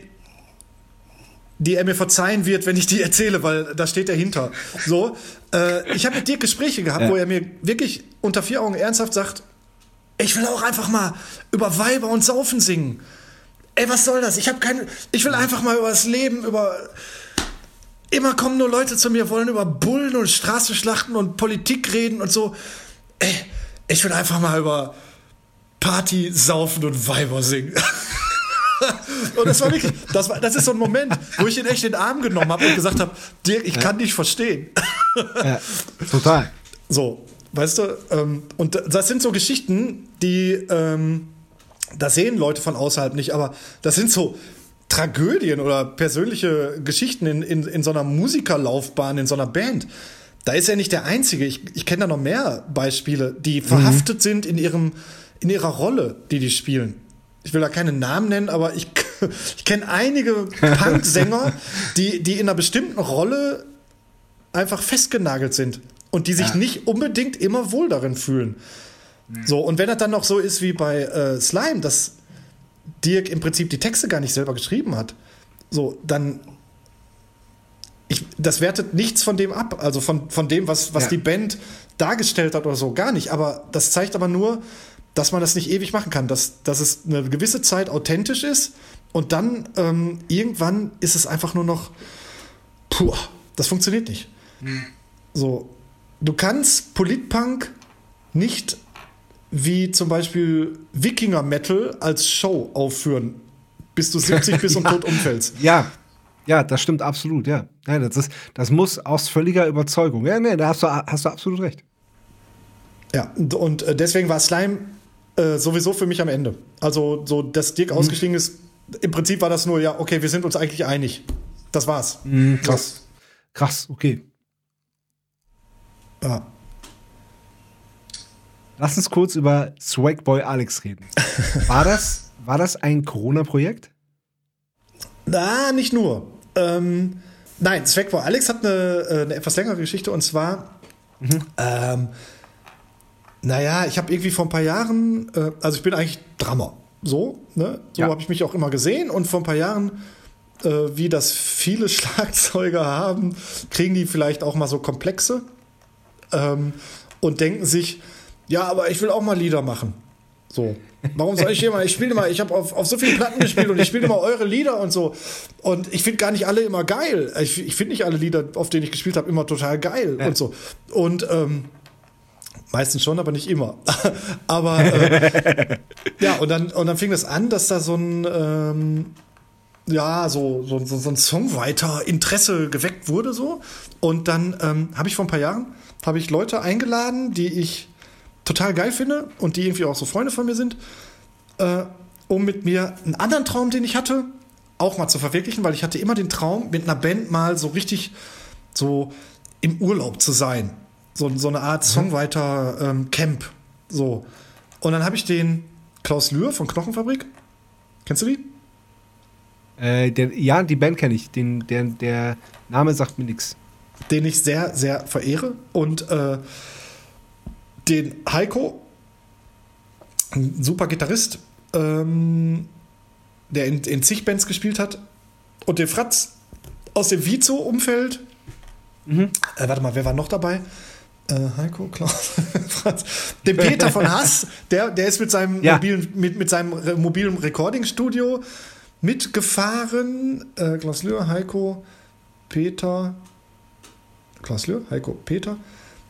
die er mir verzeihen wird, wenn ich die erzähle, weil da steht er hinter. So, äh, ich habe mit dir Gespräche gehabt, Ja. wo er mir wirklich unter vier Augen ernsthaft sagt, ich will auch einfach mal über Weiber und Saufen singen. Ey, was soll das? Ich habe keine, ich will einfach mal über das Leben, über immer kommen nur Leute zu mir, wollen über Bullen und Straßenschlachten und Politik reden und so. Ey, ich will einfach mal über Party, Saufen und Weiber singen. Und das war wirklich, das, war, das ist so ein Moment, wo ich ihn echt in den Arm genommen habe und gesagt habe, Dirk, ich kann dich verstehen. Ja, total. So, weißt du, ähm, und das sind so Geschichten, die, ähm, das sehen Leute von außerhalb nicht, aber das sind so Tragödien oder persönliche Geschichten in, in, in so einer Musikerlaufbahn, in so einer Band. Da ist er nicht der Einzige. Ich, ich kenne da noch mehr Beispiele, die verhaftet sind in, ihrem, in ihrer Rolle, die die spielen. Ich will da keine Namen nennen, aber ich, ich kenne einige Punk-Sänger, die, die in einer bestimmten Rolle einfach festgenagelt sind und die sich nicht unbedingt immer wohl darin fühlen. So, und wenn das dann noch so ist wie bei äh, Slime, dass Dirk im Prinzip die Texte gar nicht selber geschrieben hat, so, dann. Ich, das wertet nichts von dem ab, also von, von dem, was, was Ja. die Band dargestellt hat oder so, gar nicht. Aber das zeigt aber nur, dass man das nicht ewig machen kann, dass, dass es eine gewisse Zeit authentisch ist und dann ähm, irgendwann ist es einfach nur noch, puh, das funktioniert nicht. So, du kannst Politpunk nicht wie zum Beispiel Wikinger Metal als Show aufführen, bis du 70 bist und tot umfällst. Ja, ja, das stimmt absolut, ja. ja das, ist, das muss aus völliger Überzeugung. Ja, nee, da hast du, hast du absolut recht. Ja, und, und äh, deswegen war Slime äh, sowieso für mich am Ende. Also, so, dass Dirk Mhm. ausgestiegen ist, im Prinzip war das nur, ja, okay, wir sind uns eigentlich einig. Das war's. Mhm, krass. Krass, okay. Ja. Lass uns kurz über Swagboy Alex reden. War das, war das ein Corona-Projekt? Na, nicht nur. Ähm, nein, Swagboy Alex hat eine, äh, eine etwas längere Geschichte und zwar, ähm, naja, ich habe irgendwie vor ein paar Jahren, äh, also ich bin eigentlich Drummer. So, ne? So Ja. habe ich mich auch immer gesehen und vor ein paar Jahren, äh, wie das viele Schlagzeuger haben, kriegen die vielleicht auch mal so Komplexe ähm, und denken sich, ja, aber ich will auch mal Lieder machen. So. Warum soll ich immer? Ich spiele immer, ich habe auf, auf so vielen Platten gespielt und ich spiele immer eure Lieder und so. Und ich finde gar nicht alle immer geil. Ich, ich finde nicht alle Lieder, auf denen ich gespielt habe, immer total geil und so. Und ähm, meistens schon, aber nicht immer. aber äh, ja, und dann, und dann fing das an, dass da so ein ähm, ja, so, so, so, so ein Songwriter-Interesse geweckt wurde so. Und dann ähm, habe ich vor ein paar Jahren habe ich Leute eingeladen, die ich total geil finde und die irgendwie auch so Freunde von mir sind, äh, um mit mir einen anderen Traum, den ich hatte, auch mal zu verwirklichen, weil ich hatte immer den Traum, mit einer Band mal so richtig so im Urlaub zu sein. So, so eine Art Songwriter-Camp. so. Und dann habe ich den Klaus Lühr von Knochenfabrik. Kennst du die? Äh, der, ja, die Band kenne ich. Den, der, der Name sagt mir nichts. den ich sehr, sehr verehre. Und äh, den Heiko, ein super Gitarrist, ähm, der in, in zig Bands gespielt hat. Und den Fratz aus dem Vizo-Umfeld. Äh, warte mal, wer war noch dabei? Äh, Heiko, Klaus, Franz. Den Peter von Hass, der, der ist mit seinem Ja. mobilen, mit, mit seinem mobilen Recording-Studio mitgefahren. Äh, Klaus Lühr, Heiko, Peter, Klaus Lühr, Heiko, Peter.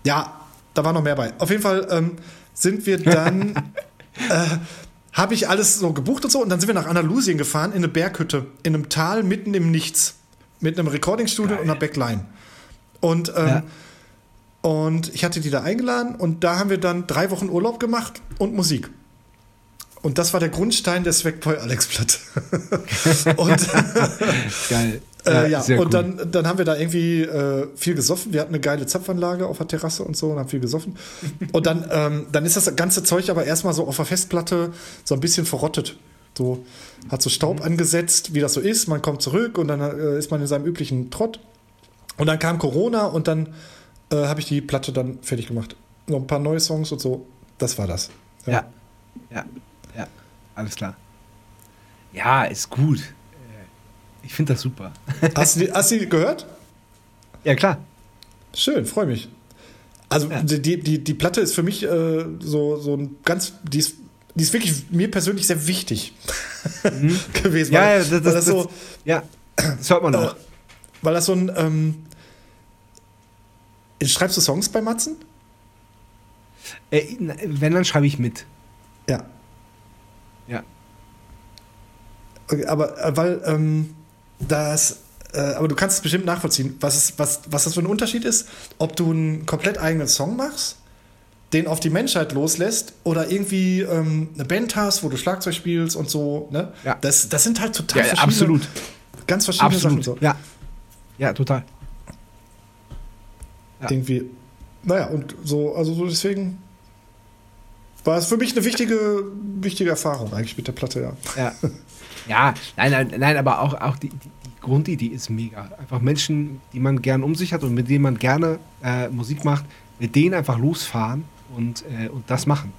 Ja, da war noch mehr bei. Auf jeden Fall ähm, sind wir dann, äh, habe ich alles so gebucht und so, und dann sind wir nach Andalusien gefahren, in eine Berghütte, in einem Tal mitten im Nichts, mit einem Recordingstudio und einer Backline. Und, ähm, Ja. Und ich hatte die da eingeladen und da haben wir dann drei Wochen Urlaub gemacht und Musik. Und das war der Grundstein der Swagboy Alex Platte. und Geil. äh, ja, und cool. dann, dann haben wir da irgendwie äh, viel gesoffen. Wir hatten eine geile Zapfanlage auf der Terrasse und so und haben viel gesoffen. und dann, ähm, dann ist das ganze Zeug aber erstmal so auf der Festplatte so ein bisschen verrottet. So hat so Mhm. Staub angesetzt, wie das so ist. Man kommt zurück und dann äh, ist man in seinem üblichen Trott. Und dann kam Corona und dann äh, habe ich die Platte dann fertig gemacht. Noch ein paar neue Songs und so. Das war das. Ja. Ja. Ja. Alles klar. Ja, ist gut. Äh, Ich finde das super. Hast du die, hast die gehört? Ja, klar. Schön, freue mich. Also Ja. die, die, die Platte ist für mich äh, so, so ein ganz, die ist, die ist wirklich mir persönlich sehr wichtig gewesen. Mhm. Ja, weil, ja, das, weil das, das so, ja, das hört man auch. weil das so ein, ähm, schreibst du Songs bei Matzen? Äh, wenn, dann schreibe ich mit. Ja. Ja. Okay, aber äh, weil ähm, das, äh, aber du kannst es bestimmt nachvollziehen, was, ist, was, was das für ein Unterschied ist, ob du einen komplett eigenen Song machst, den auf die Menschheit loslässt oder irgendwie ähm, eine Band hast, wo du Schlagzeug spielst und so. Ne? Ja. Das, das sind halt total Ja, verschiedene, absolut. ganz verschiedene Absolut. Sachen. So. Ja. Ja, total. Ja. Irgendwie. Naja, und so, also so deswegen war es für mich eine wichtige, wichtige Erfahrung eigentlich mit der Platte, ja. Ja. Ja, nein, nein, nein, aber auch, auch die, die, Grundidee ist mega. Einfach Menschen, die man gern um sich hat und mit denen man gerne äh, Musik macht, mit denen einfach losfahren und, äh, und das machen.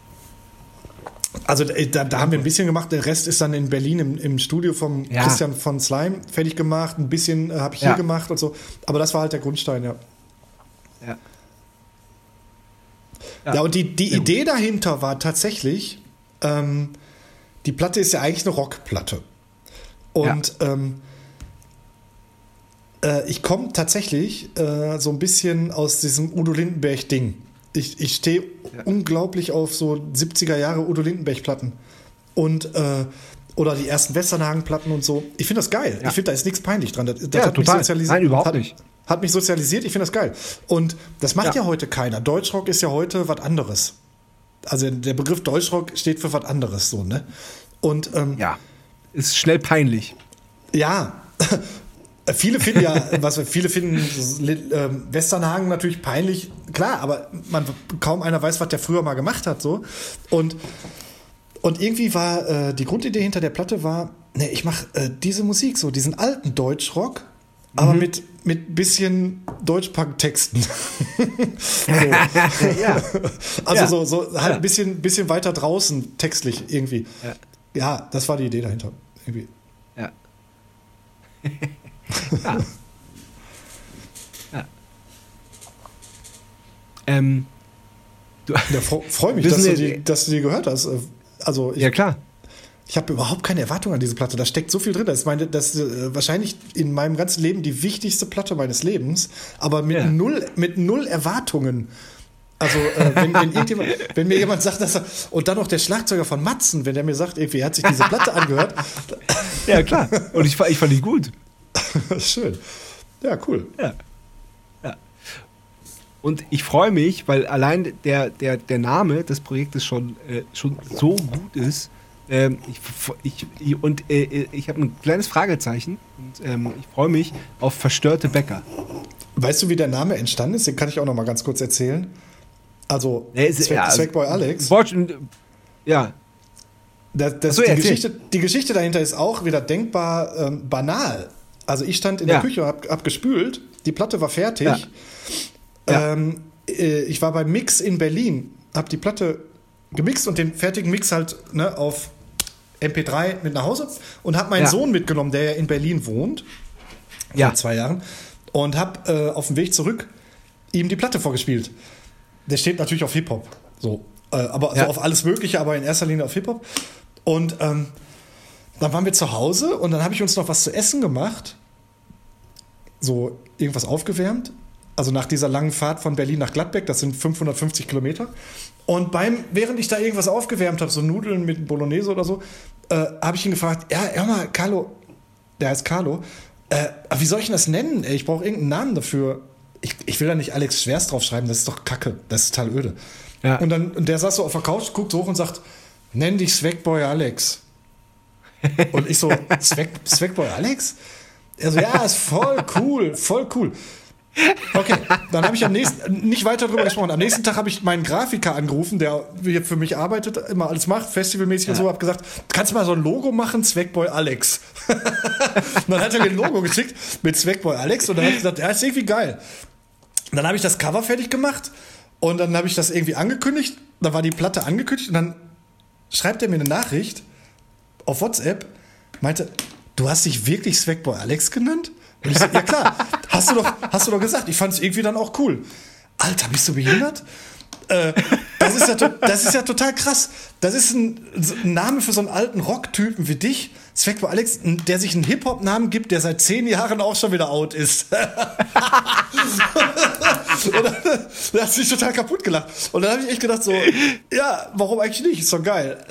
Also äh, da, da haben wir ein bisschen gemacht, der Rest ist dann in Berlin im, im Studio vom Ja. Christian von Slime fertig gemacht, ein bisschen äh, habe ich Ja. hier gemacht und so. Aber das war halt der Grundstein, ja. Ja. Ja, und die, die Idee dahinter war tatsächlich, ähm, die Platte ist ja eigentlich eine Rockplatte. Und ähm, äh, ich komme tatsächlich äh, so ein bisschen aus diesem Udo Lindenberg-Ding. Ich, ich stehe unglaublich auf so 70er Jahre Udo Lindenberg-Platten. Und, äh, oder die ersten Westernhagen-Platten und so. Ich finde das geil. Ja. Ich finde, da ist nichts peinlich dran. Das, das Ja, total. Nein, überhaupt hat, nicht. Hat mich sozialisiert, ich finde das geil. Und das macht ja. Ja. heute keiner. Deutschrock ist ja heute was anderes. Also der Begriff Deutschrock steht für was anderes, so, ne? Und ähm, Ja. Ist schnell peinlich. ja, viele finden ja, was wir- viele finden ähm, Westernhagen natürlich peinlich, klar, aber man kaum einer weiß, was der früher mal gemacht hat, so. Und und irgendwie war äh, die Grundidee hinter der Platte war, ne, ich mache äh, diese Musik so, diesen alten Deutschrock, aber mit mit bisschen Deutschpunk-Texten. so. ja. Also Ja. so, so halt Ja. ein bisschen, bisschen weiter draußen textlich irgendwie. Ja. Ja. das war die Idee dahinter. Irgendwie. Ja. ja. ja. Ähm, du, Ja, freue mich, dass du, Sie- die, dass du die gehört hast. Also ich, ja, klar. Ich habe überhaupt keine Erwartung an diese Platte. Da steckt so viel drin. Das ist, meine, das ist äh, wahrscheinlich in meinem ganzen Leben die wichtigste Platte meines Lebens, aber mit, Ja. null, mit null Erwartungen. Also, äh, wenn, wenn, wenn mir jemand sagt, dass er. Und dann noch der Schlagzeuger von Matzen, wenn der mir sagt, irgendwie, er hat sich diese Platte angehört. Ja, klar. Und ich, ich fand die gut. Schön. Ja, cool. Ja. ja. Und ich freue mich, weil allein der, der, der Name des Projektes schon, äh, schon so gut ist. Ähm, ich, ich, und äh, ich habe ein kleines Fragezeichen. Und ähm, ich freue mich auf verstörte Bäcker. Weißt du, wie der Name entstanden ist? Den kann ich auch noch mal ganz kurz erzählen. Also, Nee, ist- Zweck, ja, also- Zweckboy Alex. Wort- Ja, Das, das, so, die. Geschichte, die Geschichte dahinter ist auch wieder denkbar ähm, banal. Also ich stand in Ja. der Küche, hab, hab gespült, die Platte war fertig. Ja. Ähm, äh, ich war beim Mix in Berlin, hab die Platte gemixt und den fertigen Mix halt ne, auf MP3 mit nach Hause und hab meinen Ja. Sohn mitgenommen, der ja in Berlin wohnt, ja. vor zwei Jahren, und hab äh, auf dem Weg zurück ihm die Platte vorgespielt. Der steht natürlich auf Hip-Hop. So. Äh, aber Ja. so auf alles Mögliche, aber in erster Linie auf Hip-Hop. Und ähm, dann waren wir zu Hause und dann habe ich uns noch was zu essen gemacht. So irgendwas aufgewärmt. Also nach dieser langen Fahrt von Berlin nach Gladbeck, das sind 550 Kilometer. Und beim, während ich da irgendwas aufgewärmt habe, so Nudeln mit Bolognese oder so, äh, habe ich ihn gefragt, ja, hör mal, Carlo, der heißt Carlo, äh, wie soll ich denn das nennen? Ich brauche irgendeinen Namen dafür. Ich, ich will da nicht Alex Schwers draufschreiben, das ist doch Kacke, das ist total öde. Ja. Und dann und der saß so auf der Couch, guckt hoch und sagt, nenn dich Swagboy Alex. Und ich so, Swag, Swagboy Alex? Er so, ja, ist voll cool, voll cool. Okay, dann habe ich am nächsten, nicht weiter darüber gesprochen. Am nächsten Tag habe ich meinen Grafiker angerufen, der hier für mich arbeitet, immer alles macht, festivalmäßig und so, habe gesagt, kannst du mal so ein Logo machen, Swagboy Alex. und dann hat er mir ein Logo geschickt mit Swagboy Alex und dann habe ich gesagt, ja, ist irgendwie geil. Und dann habe ich das Cover fertig gemacht und dann habe ich das irgendwie angekündigt. Dann war die Platte angekündigt und dann schreibt er mir eine Nachricht auf WhatsApp, meinte, du hast dich wirklich Swagboy Alex genannt? Und ich so, ja klar, hast du doch, hast du doch gesagt. Ich fand es irgendwie dann auch cool. Alter, bist du behindert? Äh, das, ist ja, das ist ja total krass. Das ist ein, ein Name für so einen alten Rocktypen wie dich, Swagboy Alex, n- der sich einen Hip-Hop-Namen gibt, der seit zehn Jahren auch schon wieder out ist. Und dann, da hat sich total kaputt gelacht. Und dann habe ich echt gedacht so, ja, warum eigentlich nicht? Ist doch geil.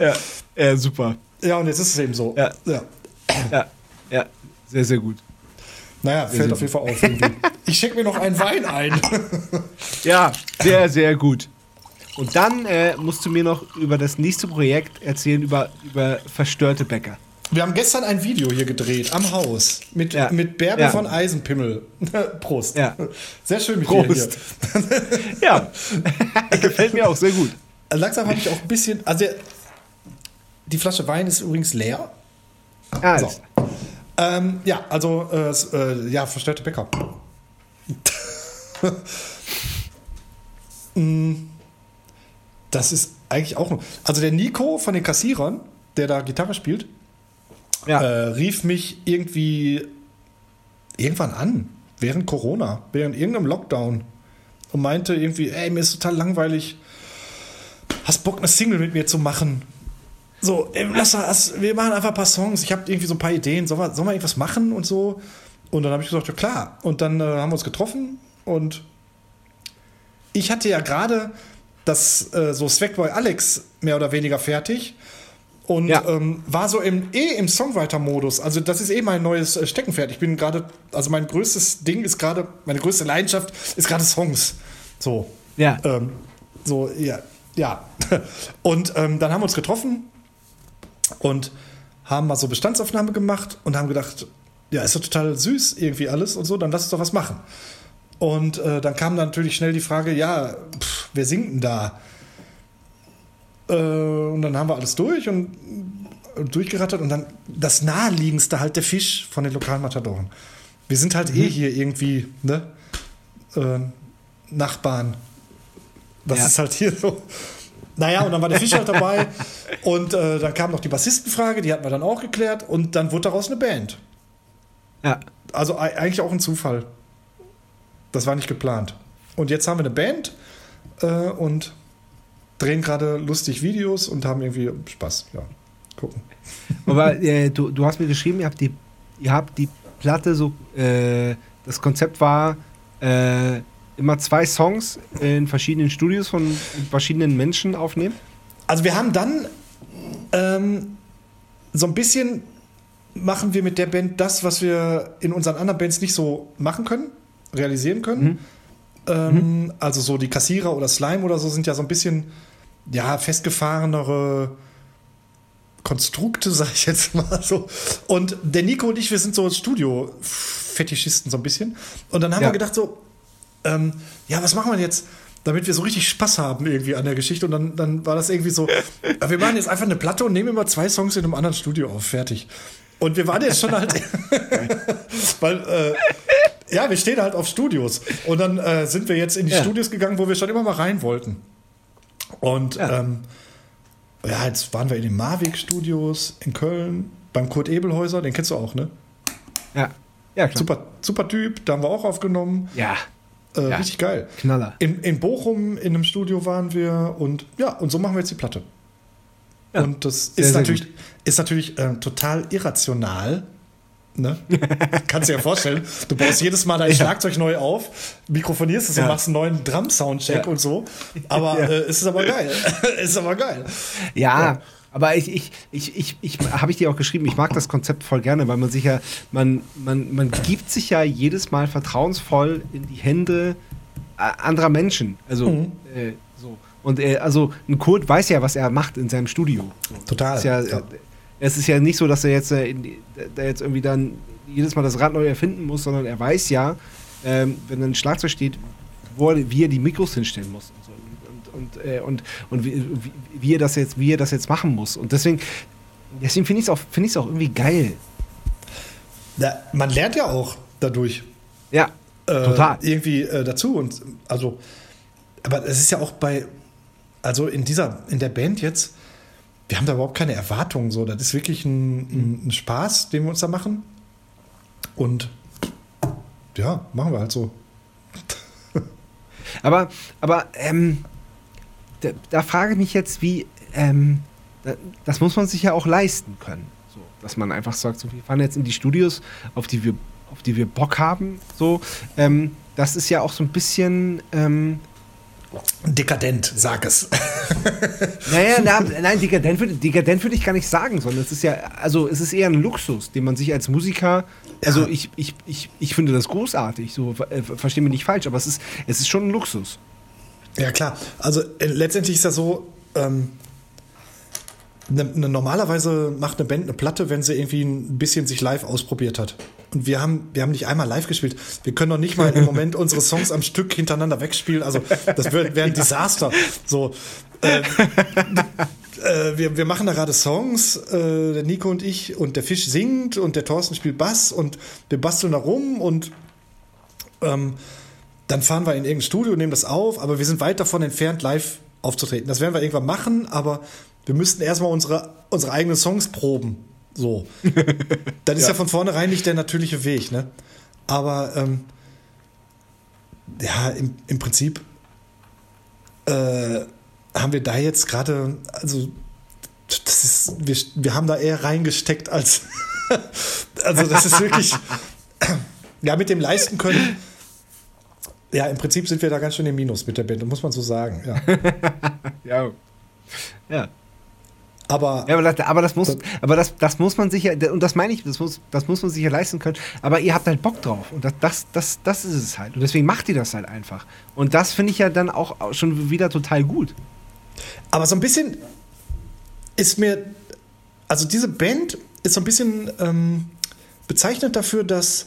Ja, ja super. Ja, und jetzt ist es eben so. Ja. ja. Ja, ja, sehr, sehr gut. Naja, fällt auf jeden Fall auf. Irgendwie. Ich schenke mir noch einen Wein ein. Ja, sehr, sehr gut. Und dann äh, musst du mir noch über das nächste Projekt erzählen, über, über verstörte Bäcker. Wir haben gestern ein Video hier gedreht am Haus mit, Ja. mit Bärbe Ja. von Eisenpimmel. Prost. Ja. Sehr schön mit Prost. dir hier. Ja, gefällt mir auch sehr gut. Langsam habe ich auch ein bisschen. Also die Flasche Wein ist übrigens leer. Ja, So. Ähm, ja, also äh, äh, ja, verstörte Bäcker. Mm, das ist eigentlich auch. Also der Nico von den Kassierern, der da Gitarre spielt, ja. äh, rief mich irgendwie irgendwann an, während Corona, während irgendeinem Lockdown und meinte irgendwie, ey, mir ist total langweilig. Hast Bock, eine Single mit mir zu machen? So, ey, lass das, wir machen einfach ein paar Songs. Ich habe irgendwie so ein paar Ideen. Sollen wir, sollen wir irgendwas machen und so? Und dann habe ich gesagt, ja klar. Und dann äh, haben wir uns getroffen und ich hatte ja gerade das äh, so Swagboy Alex mehr oder weniger fertig und Ja. ähm, war so im eh im Songwriter-Modus. Also das ist eh mein neues äh, Steckenpferd. Ich bin gerade, also mein größtes Ding ist gerade, meine größte Leidenschaft ist gerade Songs. So. Ja. Ähm, so, ja, ja. Und ähm, dann haben wir uns getroffen und haben mal so Bestandsaufnahme gemacht und haben gedacht, ja, ist doch total süß irgendwie alles und so, dann lass uns doch was machen. Und äh, dann kam dann natürlich schnell die Frage, ja, pff, wer singt denn da? Äh, und dann haben wir alles durch und durchgerattert und dann das naheliegendste halt der Fisch von den lokalen Matadoren. Wir sind halt eh hier irgendwie, ne? Äh, Nachbarn. Das Ja. ist halt hier so. Naja, und dann war der Fisch halt dabei. Und äh, dann kam noch die Bassistenfrage, die hatten wir dann auch geklärt. Und dann wurde daraus eine Band. Ja. Also ei- eigentlich auch ein Zufall. Das war nicht geplant. Und jetzt haben wir eine Band äh, und drehen gerade lustig Videos und haben irgendwie Spaß. Ja, gucken. Aber äh, du, du hast mir geschrieben, ihr habt die, ihr habt die Platte so, äh, das Konzept war äh, immer zwei Songs in verschiedenen Studios von verschiedenen Menschen aufnehmen. Also wir haben dann ähm, so ein bisschen machen wir mit der Band das, was wir in unseren anderen Bands nicht so machen können, realisieren können. Ähm, Also so die Kassierer oder Slime oder so sind ja so ein bisschen ja festgefahrenere Konstrukte, sag ich jetzt mal so. Und der Nico und ich, wir sind so Studio-Fetischisten so ein bisschen. Und dann haben Ja. wir gedacht so, ähm, ja, was machen wir jetzt, damit wir so richtig Spaß haben irgendwie an der Geschichte. Und dann, dann war das irgendwie so, wir machen jetzt einfach eine Platte und nehmen immer zwei Songs in einem anderen Studio auf, fertig. Und wir waren jetzt schon halt, weil, äh, ja, wir stehen halt auf Studios. Und dann äh, sind wir jetzt in die Ja. Studios gegangen, wo wir schon immer mal rein wollten. Und Ja. ähm, ja, jetzt waren wir in den Marwig-Studios in Köln, beim Kurt Ebelhäuser, den kennst du auch, ne? Ja. Ja, klar. Super, super Typ, da haben wir auch aufgenommen. Ja. Äh, Ja. Richtig geil. Knaller. In, in Bochum in einem Studio waren wir und ja, und so machen wir jetzt die Platte. Ja. Und das Sehr, ist sehr natürlich, gut. ist natürlich äh, total irrational. Ne? Kannst dir ja vorstellen, du baust jedes Mal dein Ja. Schlagzeug neu auf, mikrofonierst es und machst einen neuen Drum-Soundcheck und so. Aber äh, es ist aber geil. es ist aber geil. Ja. Aber ich, ich, ich, ich, ich habe ich dir auch geschrieben, ich mag das Konzept voll gerne, weil man sich ja, man, man, man gibt sich ja jedes Mal vertrauensvoll in die Hände äh, anderer Menschen. Also, Mhm. äh, so. Und äh, also ein Kurt weiß ja, was er macht in seinem Studio. Total. Ist ja, Ja. äh, Es ist ja nicht so, dass er jetzt, äh, da jetzt irgendwie dann jedes Mal das Rad neu erfinden muss, sondern er weiß ja, ähm, wenn ein Schlagzeug steht, wo er, wie er die Mikros hinstellen muss und äh, und, und wie, wie, er das jetzt, wie er das jetzt machen muss. Und deswegen, deswegen finde ich es auch, find auch irgendwie geil. Da, man lernt ja auch dadurch. Ja, äh, total. irgendwie äh, dazu. Und also, aber es ist ja auch bei, also in dieser, in der Band jetzt, wir haben da überhaupt keine Erwartungen. So, das ist wirklich ein, ein, ein Spaß, den wir uns da machen. Und ja, machen wir halt so. Aber, aber ähm, da, da frage ich mich jetzt, wie, ähm, da, das muss man sich ja auch leisten können. So, dass man einfach sagt, so, wir fahren jetzt in die Studios, auf die wir, auf die wir Bock haben. So, ähm, das ist ja auch so ein bisschen, ähm, Dekadent, sag es. naja, na, nein, dekadent würde dekadent würd ich gar nicht sagen, sondern es ist ja, also es ist eher ein Luxus, den man sich als Musiker, also Ja. ich, ich, ich, ich finde das großartig, so, äh, versteh mich nicht falsch, aber es ist, es ist schon ein Luxus. Ja, klar. Also äh, letztendlich ist das so, ähm, ne, ne, normalerweise macht eine Band eine Platte, wenn sie irgendwie ein bisschen sich live ausprobiert hat. Und wir haben, wir haben nicht einmal live gespielt. Wir können doch nicht mal im Moment unsere Songs am Stück hintereinander wegspielen. Also das wäre wär ein Desaster. So, ähm, äh, wir, wir machen da gerade Songs, äh, der Nico und ich, und der Fisch singt und der Thorsten spielt Bass und wir basteln da rum und ähm, dann fahren wir in irgendein Studio, nehmen das auf, aber wir sind weit davon entfernt, live aufzutreten. Das werden wir irgendwann machen, aber wir müssten erstmal unsere, unsere eigenen Songs proben. So. Das ist ja. von vornherein nicht der natürliche Weg, ne? Aber ähm, ja, im, im Prinzip äh, haben wir da jetzt gerade, also das ist, wir, wir haben da eher reingesteckt als also das ist wirklich ja mit dem leisten können Ja, im Prinzip sind wir da ganz schön im Minus mit der Band, muss man so sagen. Ja. Ja. Ja. Aber Ja, aber das, aber das muss, aber das, das muss man sich ja, und das meine ich, das muss, das muss man sich ja leisten können. Aber ihr habt halt Bock drauf und das, das, das, das ist es halt. Und deswegen macht ihr das halt einfach. Und das finde ich ja dann auch schon wieder total gut. Aber so ein bisschen ist mir, also diese Band ist so ein bisschen ähm, bezeichnet dafür, dass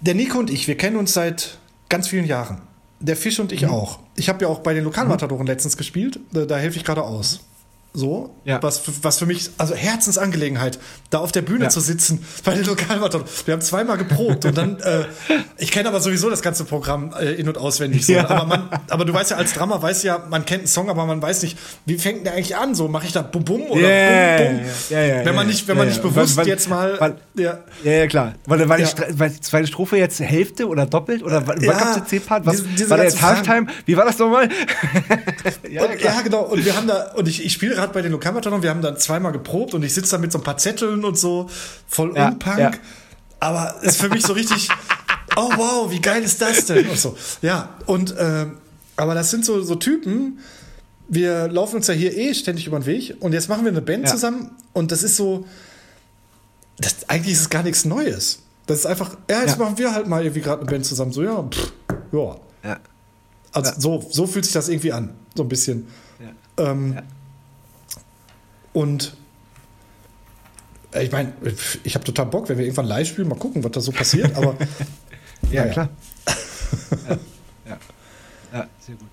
der Nico und ich, wir kennen uns seit ganz vielen Jahren. Der Fisch und ich auch. Ich habe ja auch bei den Lokalmatadoren letztens gespielt. Da, da helfe ich gerade aus. So, Ja. was, für- was für mich, also Herzensangelegenheit, da auf der Bühne Ja. zu sitzen bei den Lokalmatadoren. Wir haben zweimal geprobt und dann, äh, ich kenne aber sowieso das ganze Programm äh, in- und auswendig. So. Ja. Aber, man, aber du weißt ja, als Drummer weiß ja, man kennt einen Song, aber man weiß nicht, wie fängt der eigentlich an? So, mache ich da bum bum oder Ja, bum bum? ja, ja, wenn man nicht, wenn man nicht bewusst Weil- weil- jetzt mal, weil- ja, Ja, klar. War, war, die, war die zweite Strophe jetzt Hälfte oder doppelt? Oder war, Ja, gab's den C-Part? Was diese- diese war der jetzt Halftime? Wie war das nochmal? ja, und, ja, genau. Und wir haben da, und ich, ich spiele gerade bei den Lokalmatadoren, wir haben dann zweimal geprobt und ich sitze da mit so ein paar Zetteln und so, voll Ja, unpunk. ja. Aber ist für mich so richtig, oh wow, wie geil ist das denn? Und so. Ja, und, ähm, aber das sind so, so Typen, wir laufen uns ja hier eh ständig über den Weg und jetzt machen wir eine Band Ja. zusammen und das ist so, das, eigentlich ist es gar nichts Neues. Das ist einfach, ja, jetzt Ja. machen wir halt mal irgendwie gerade eine Band zusammen. So, ja, pff, ja. Ja. Also so, so fühlt sich das irgendwie an, so ein bisschen. Ähm, Ja. Und äh, ich meine, ich habe total Bock, wenn wir irgendwann live spielen, mal gucken, was da so passiert. Aber Ja, Naja. klar. ja. Ja. ja, sehr gut.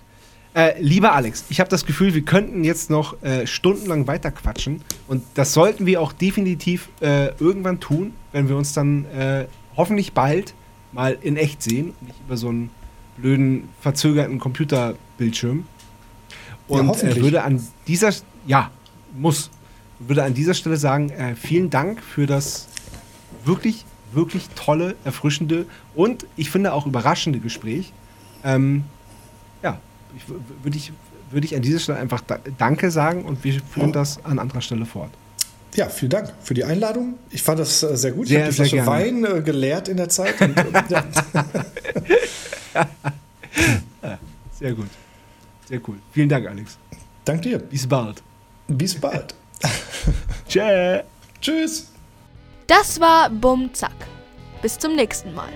Äh, lieber Alex, ich habe das Gefühl, wir könnten jetzt noch äh, stundenlang weiterquatschen. Und das sollten wir auch definitiv äh, irgendwann tun, wenn wir uns dann äh, hoffentlich bald mal in echt sehen. und Nicht über so einen blöden, verzögerten Computerbildschirm. Und äh, hoffentlich. würde an dieser, ja, muss, würde an dieser Stelle sagen, äh, vielen Dank für das wirklich, wirklich tolle, erfrischende und ich finde auch überraschende Gespräch. Ähm, ja, ich, würde ich, würde ich an dieser Stelle einfach da, Danke sagen und wir führen das an anderer Stelle fort. ja, vielen Dank für die Einladung. Ich fand das äh, sehr gut. Sehr, ich habe die Flasche gerne. Wein äh, geleert in der Zeit. Und, ja. Sehr gut. Sehr cool. Vielen Dank, Alex. Dank dir. Bis bald. Bis bald. Tschä. Tschüss. Das war Bum Zack. Bis zum nächsten Mal.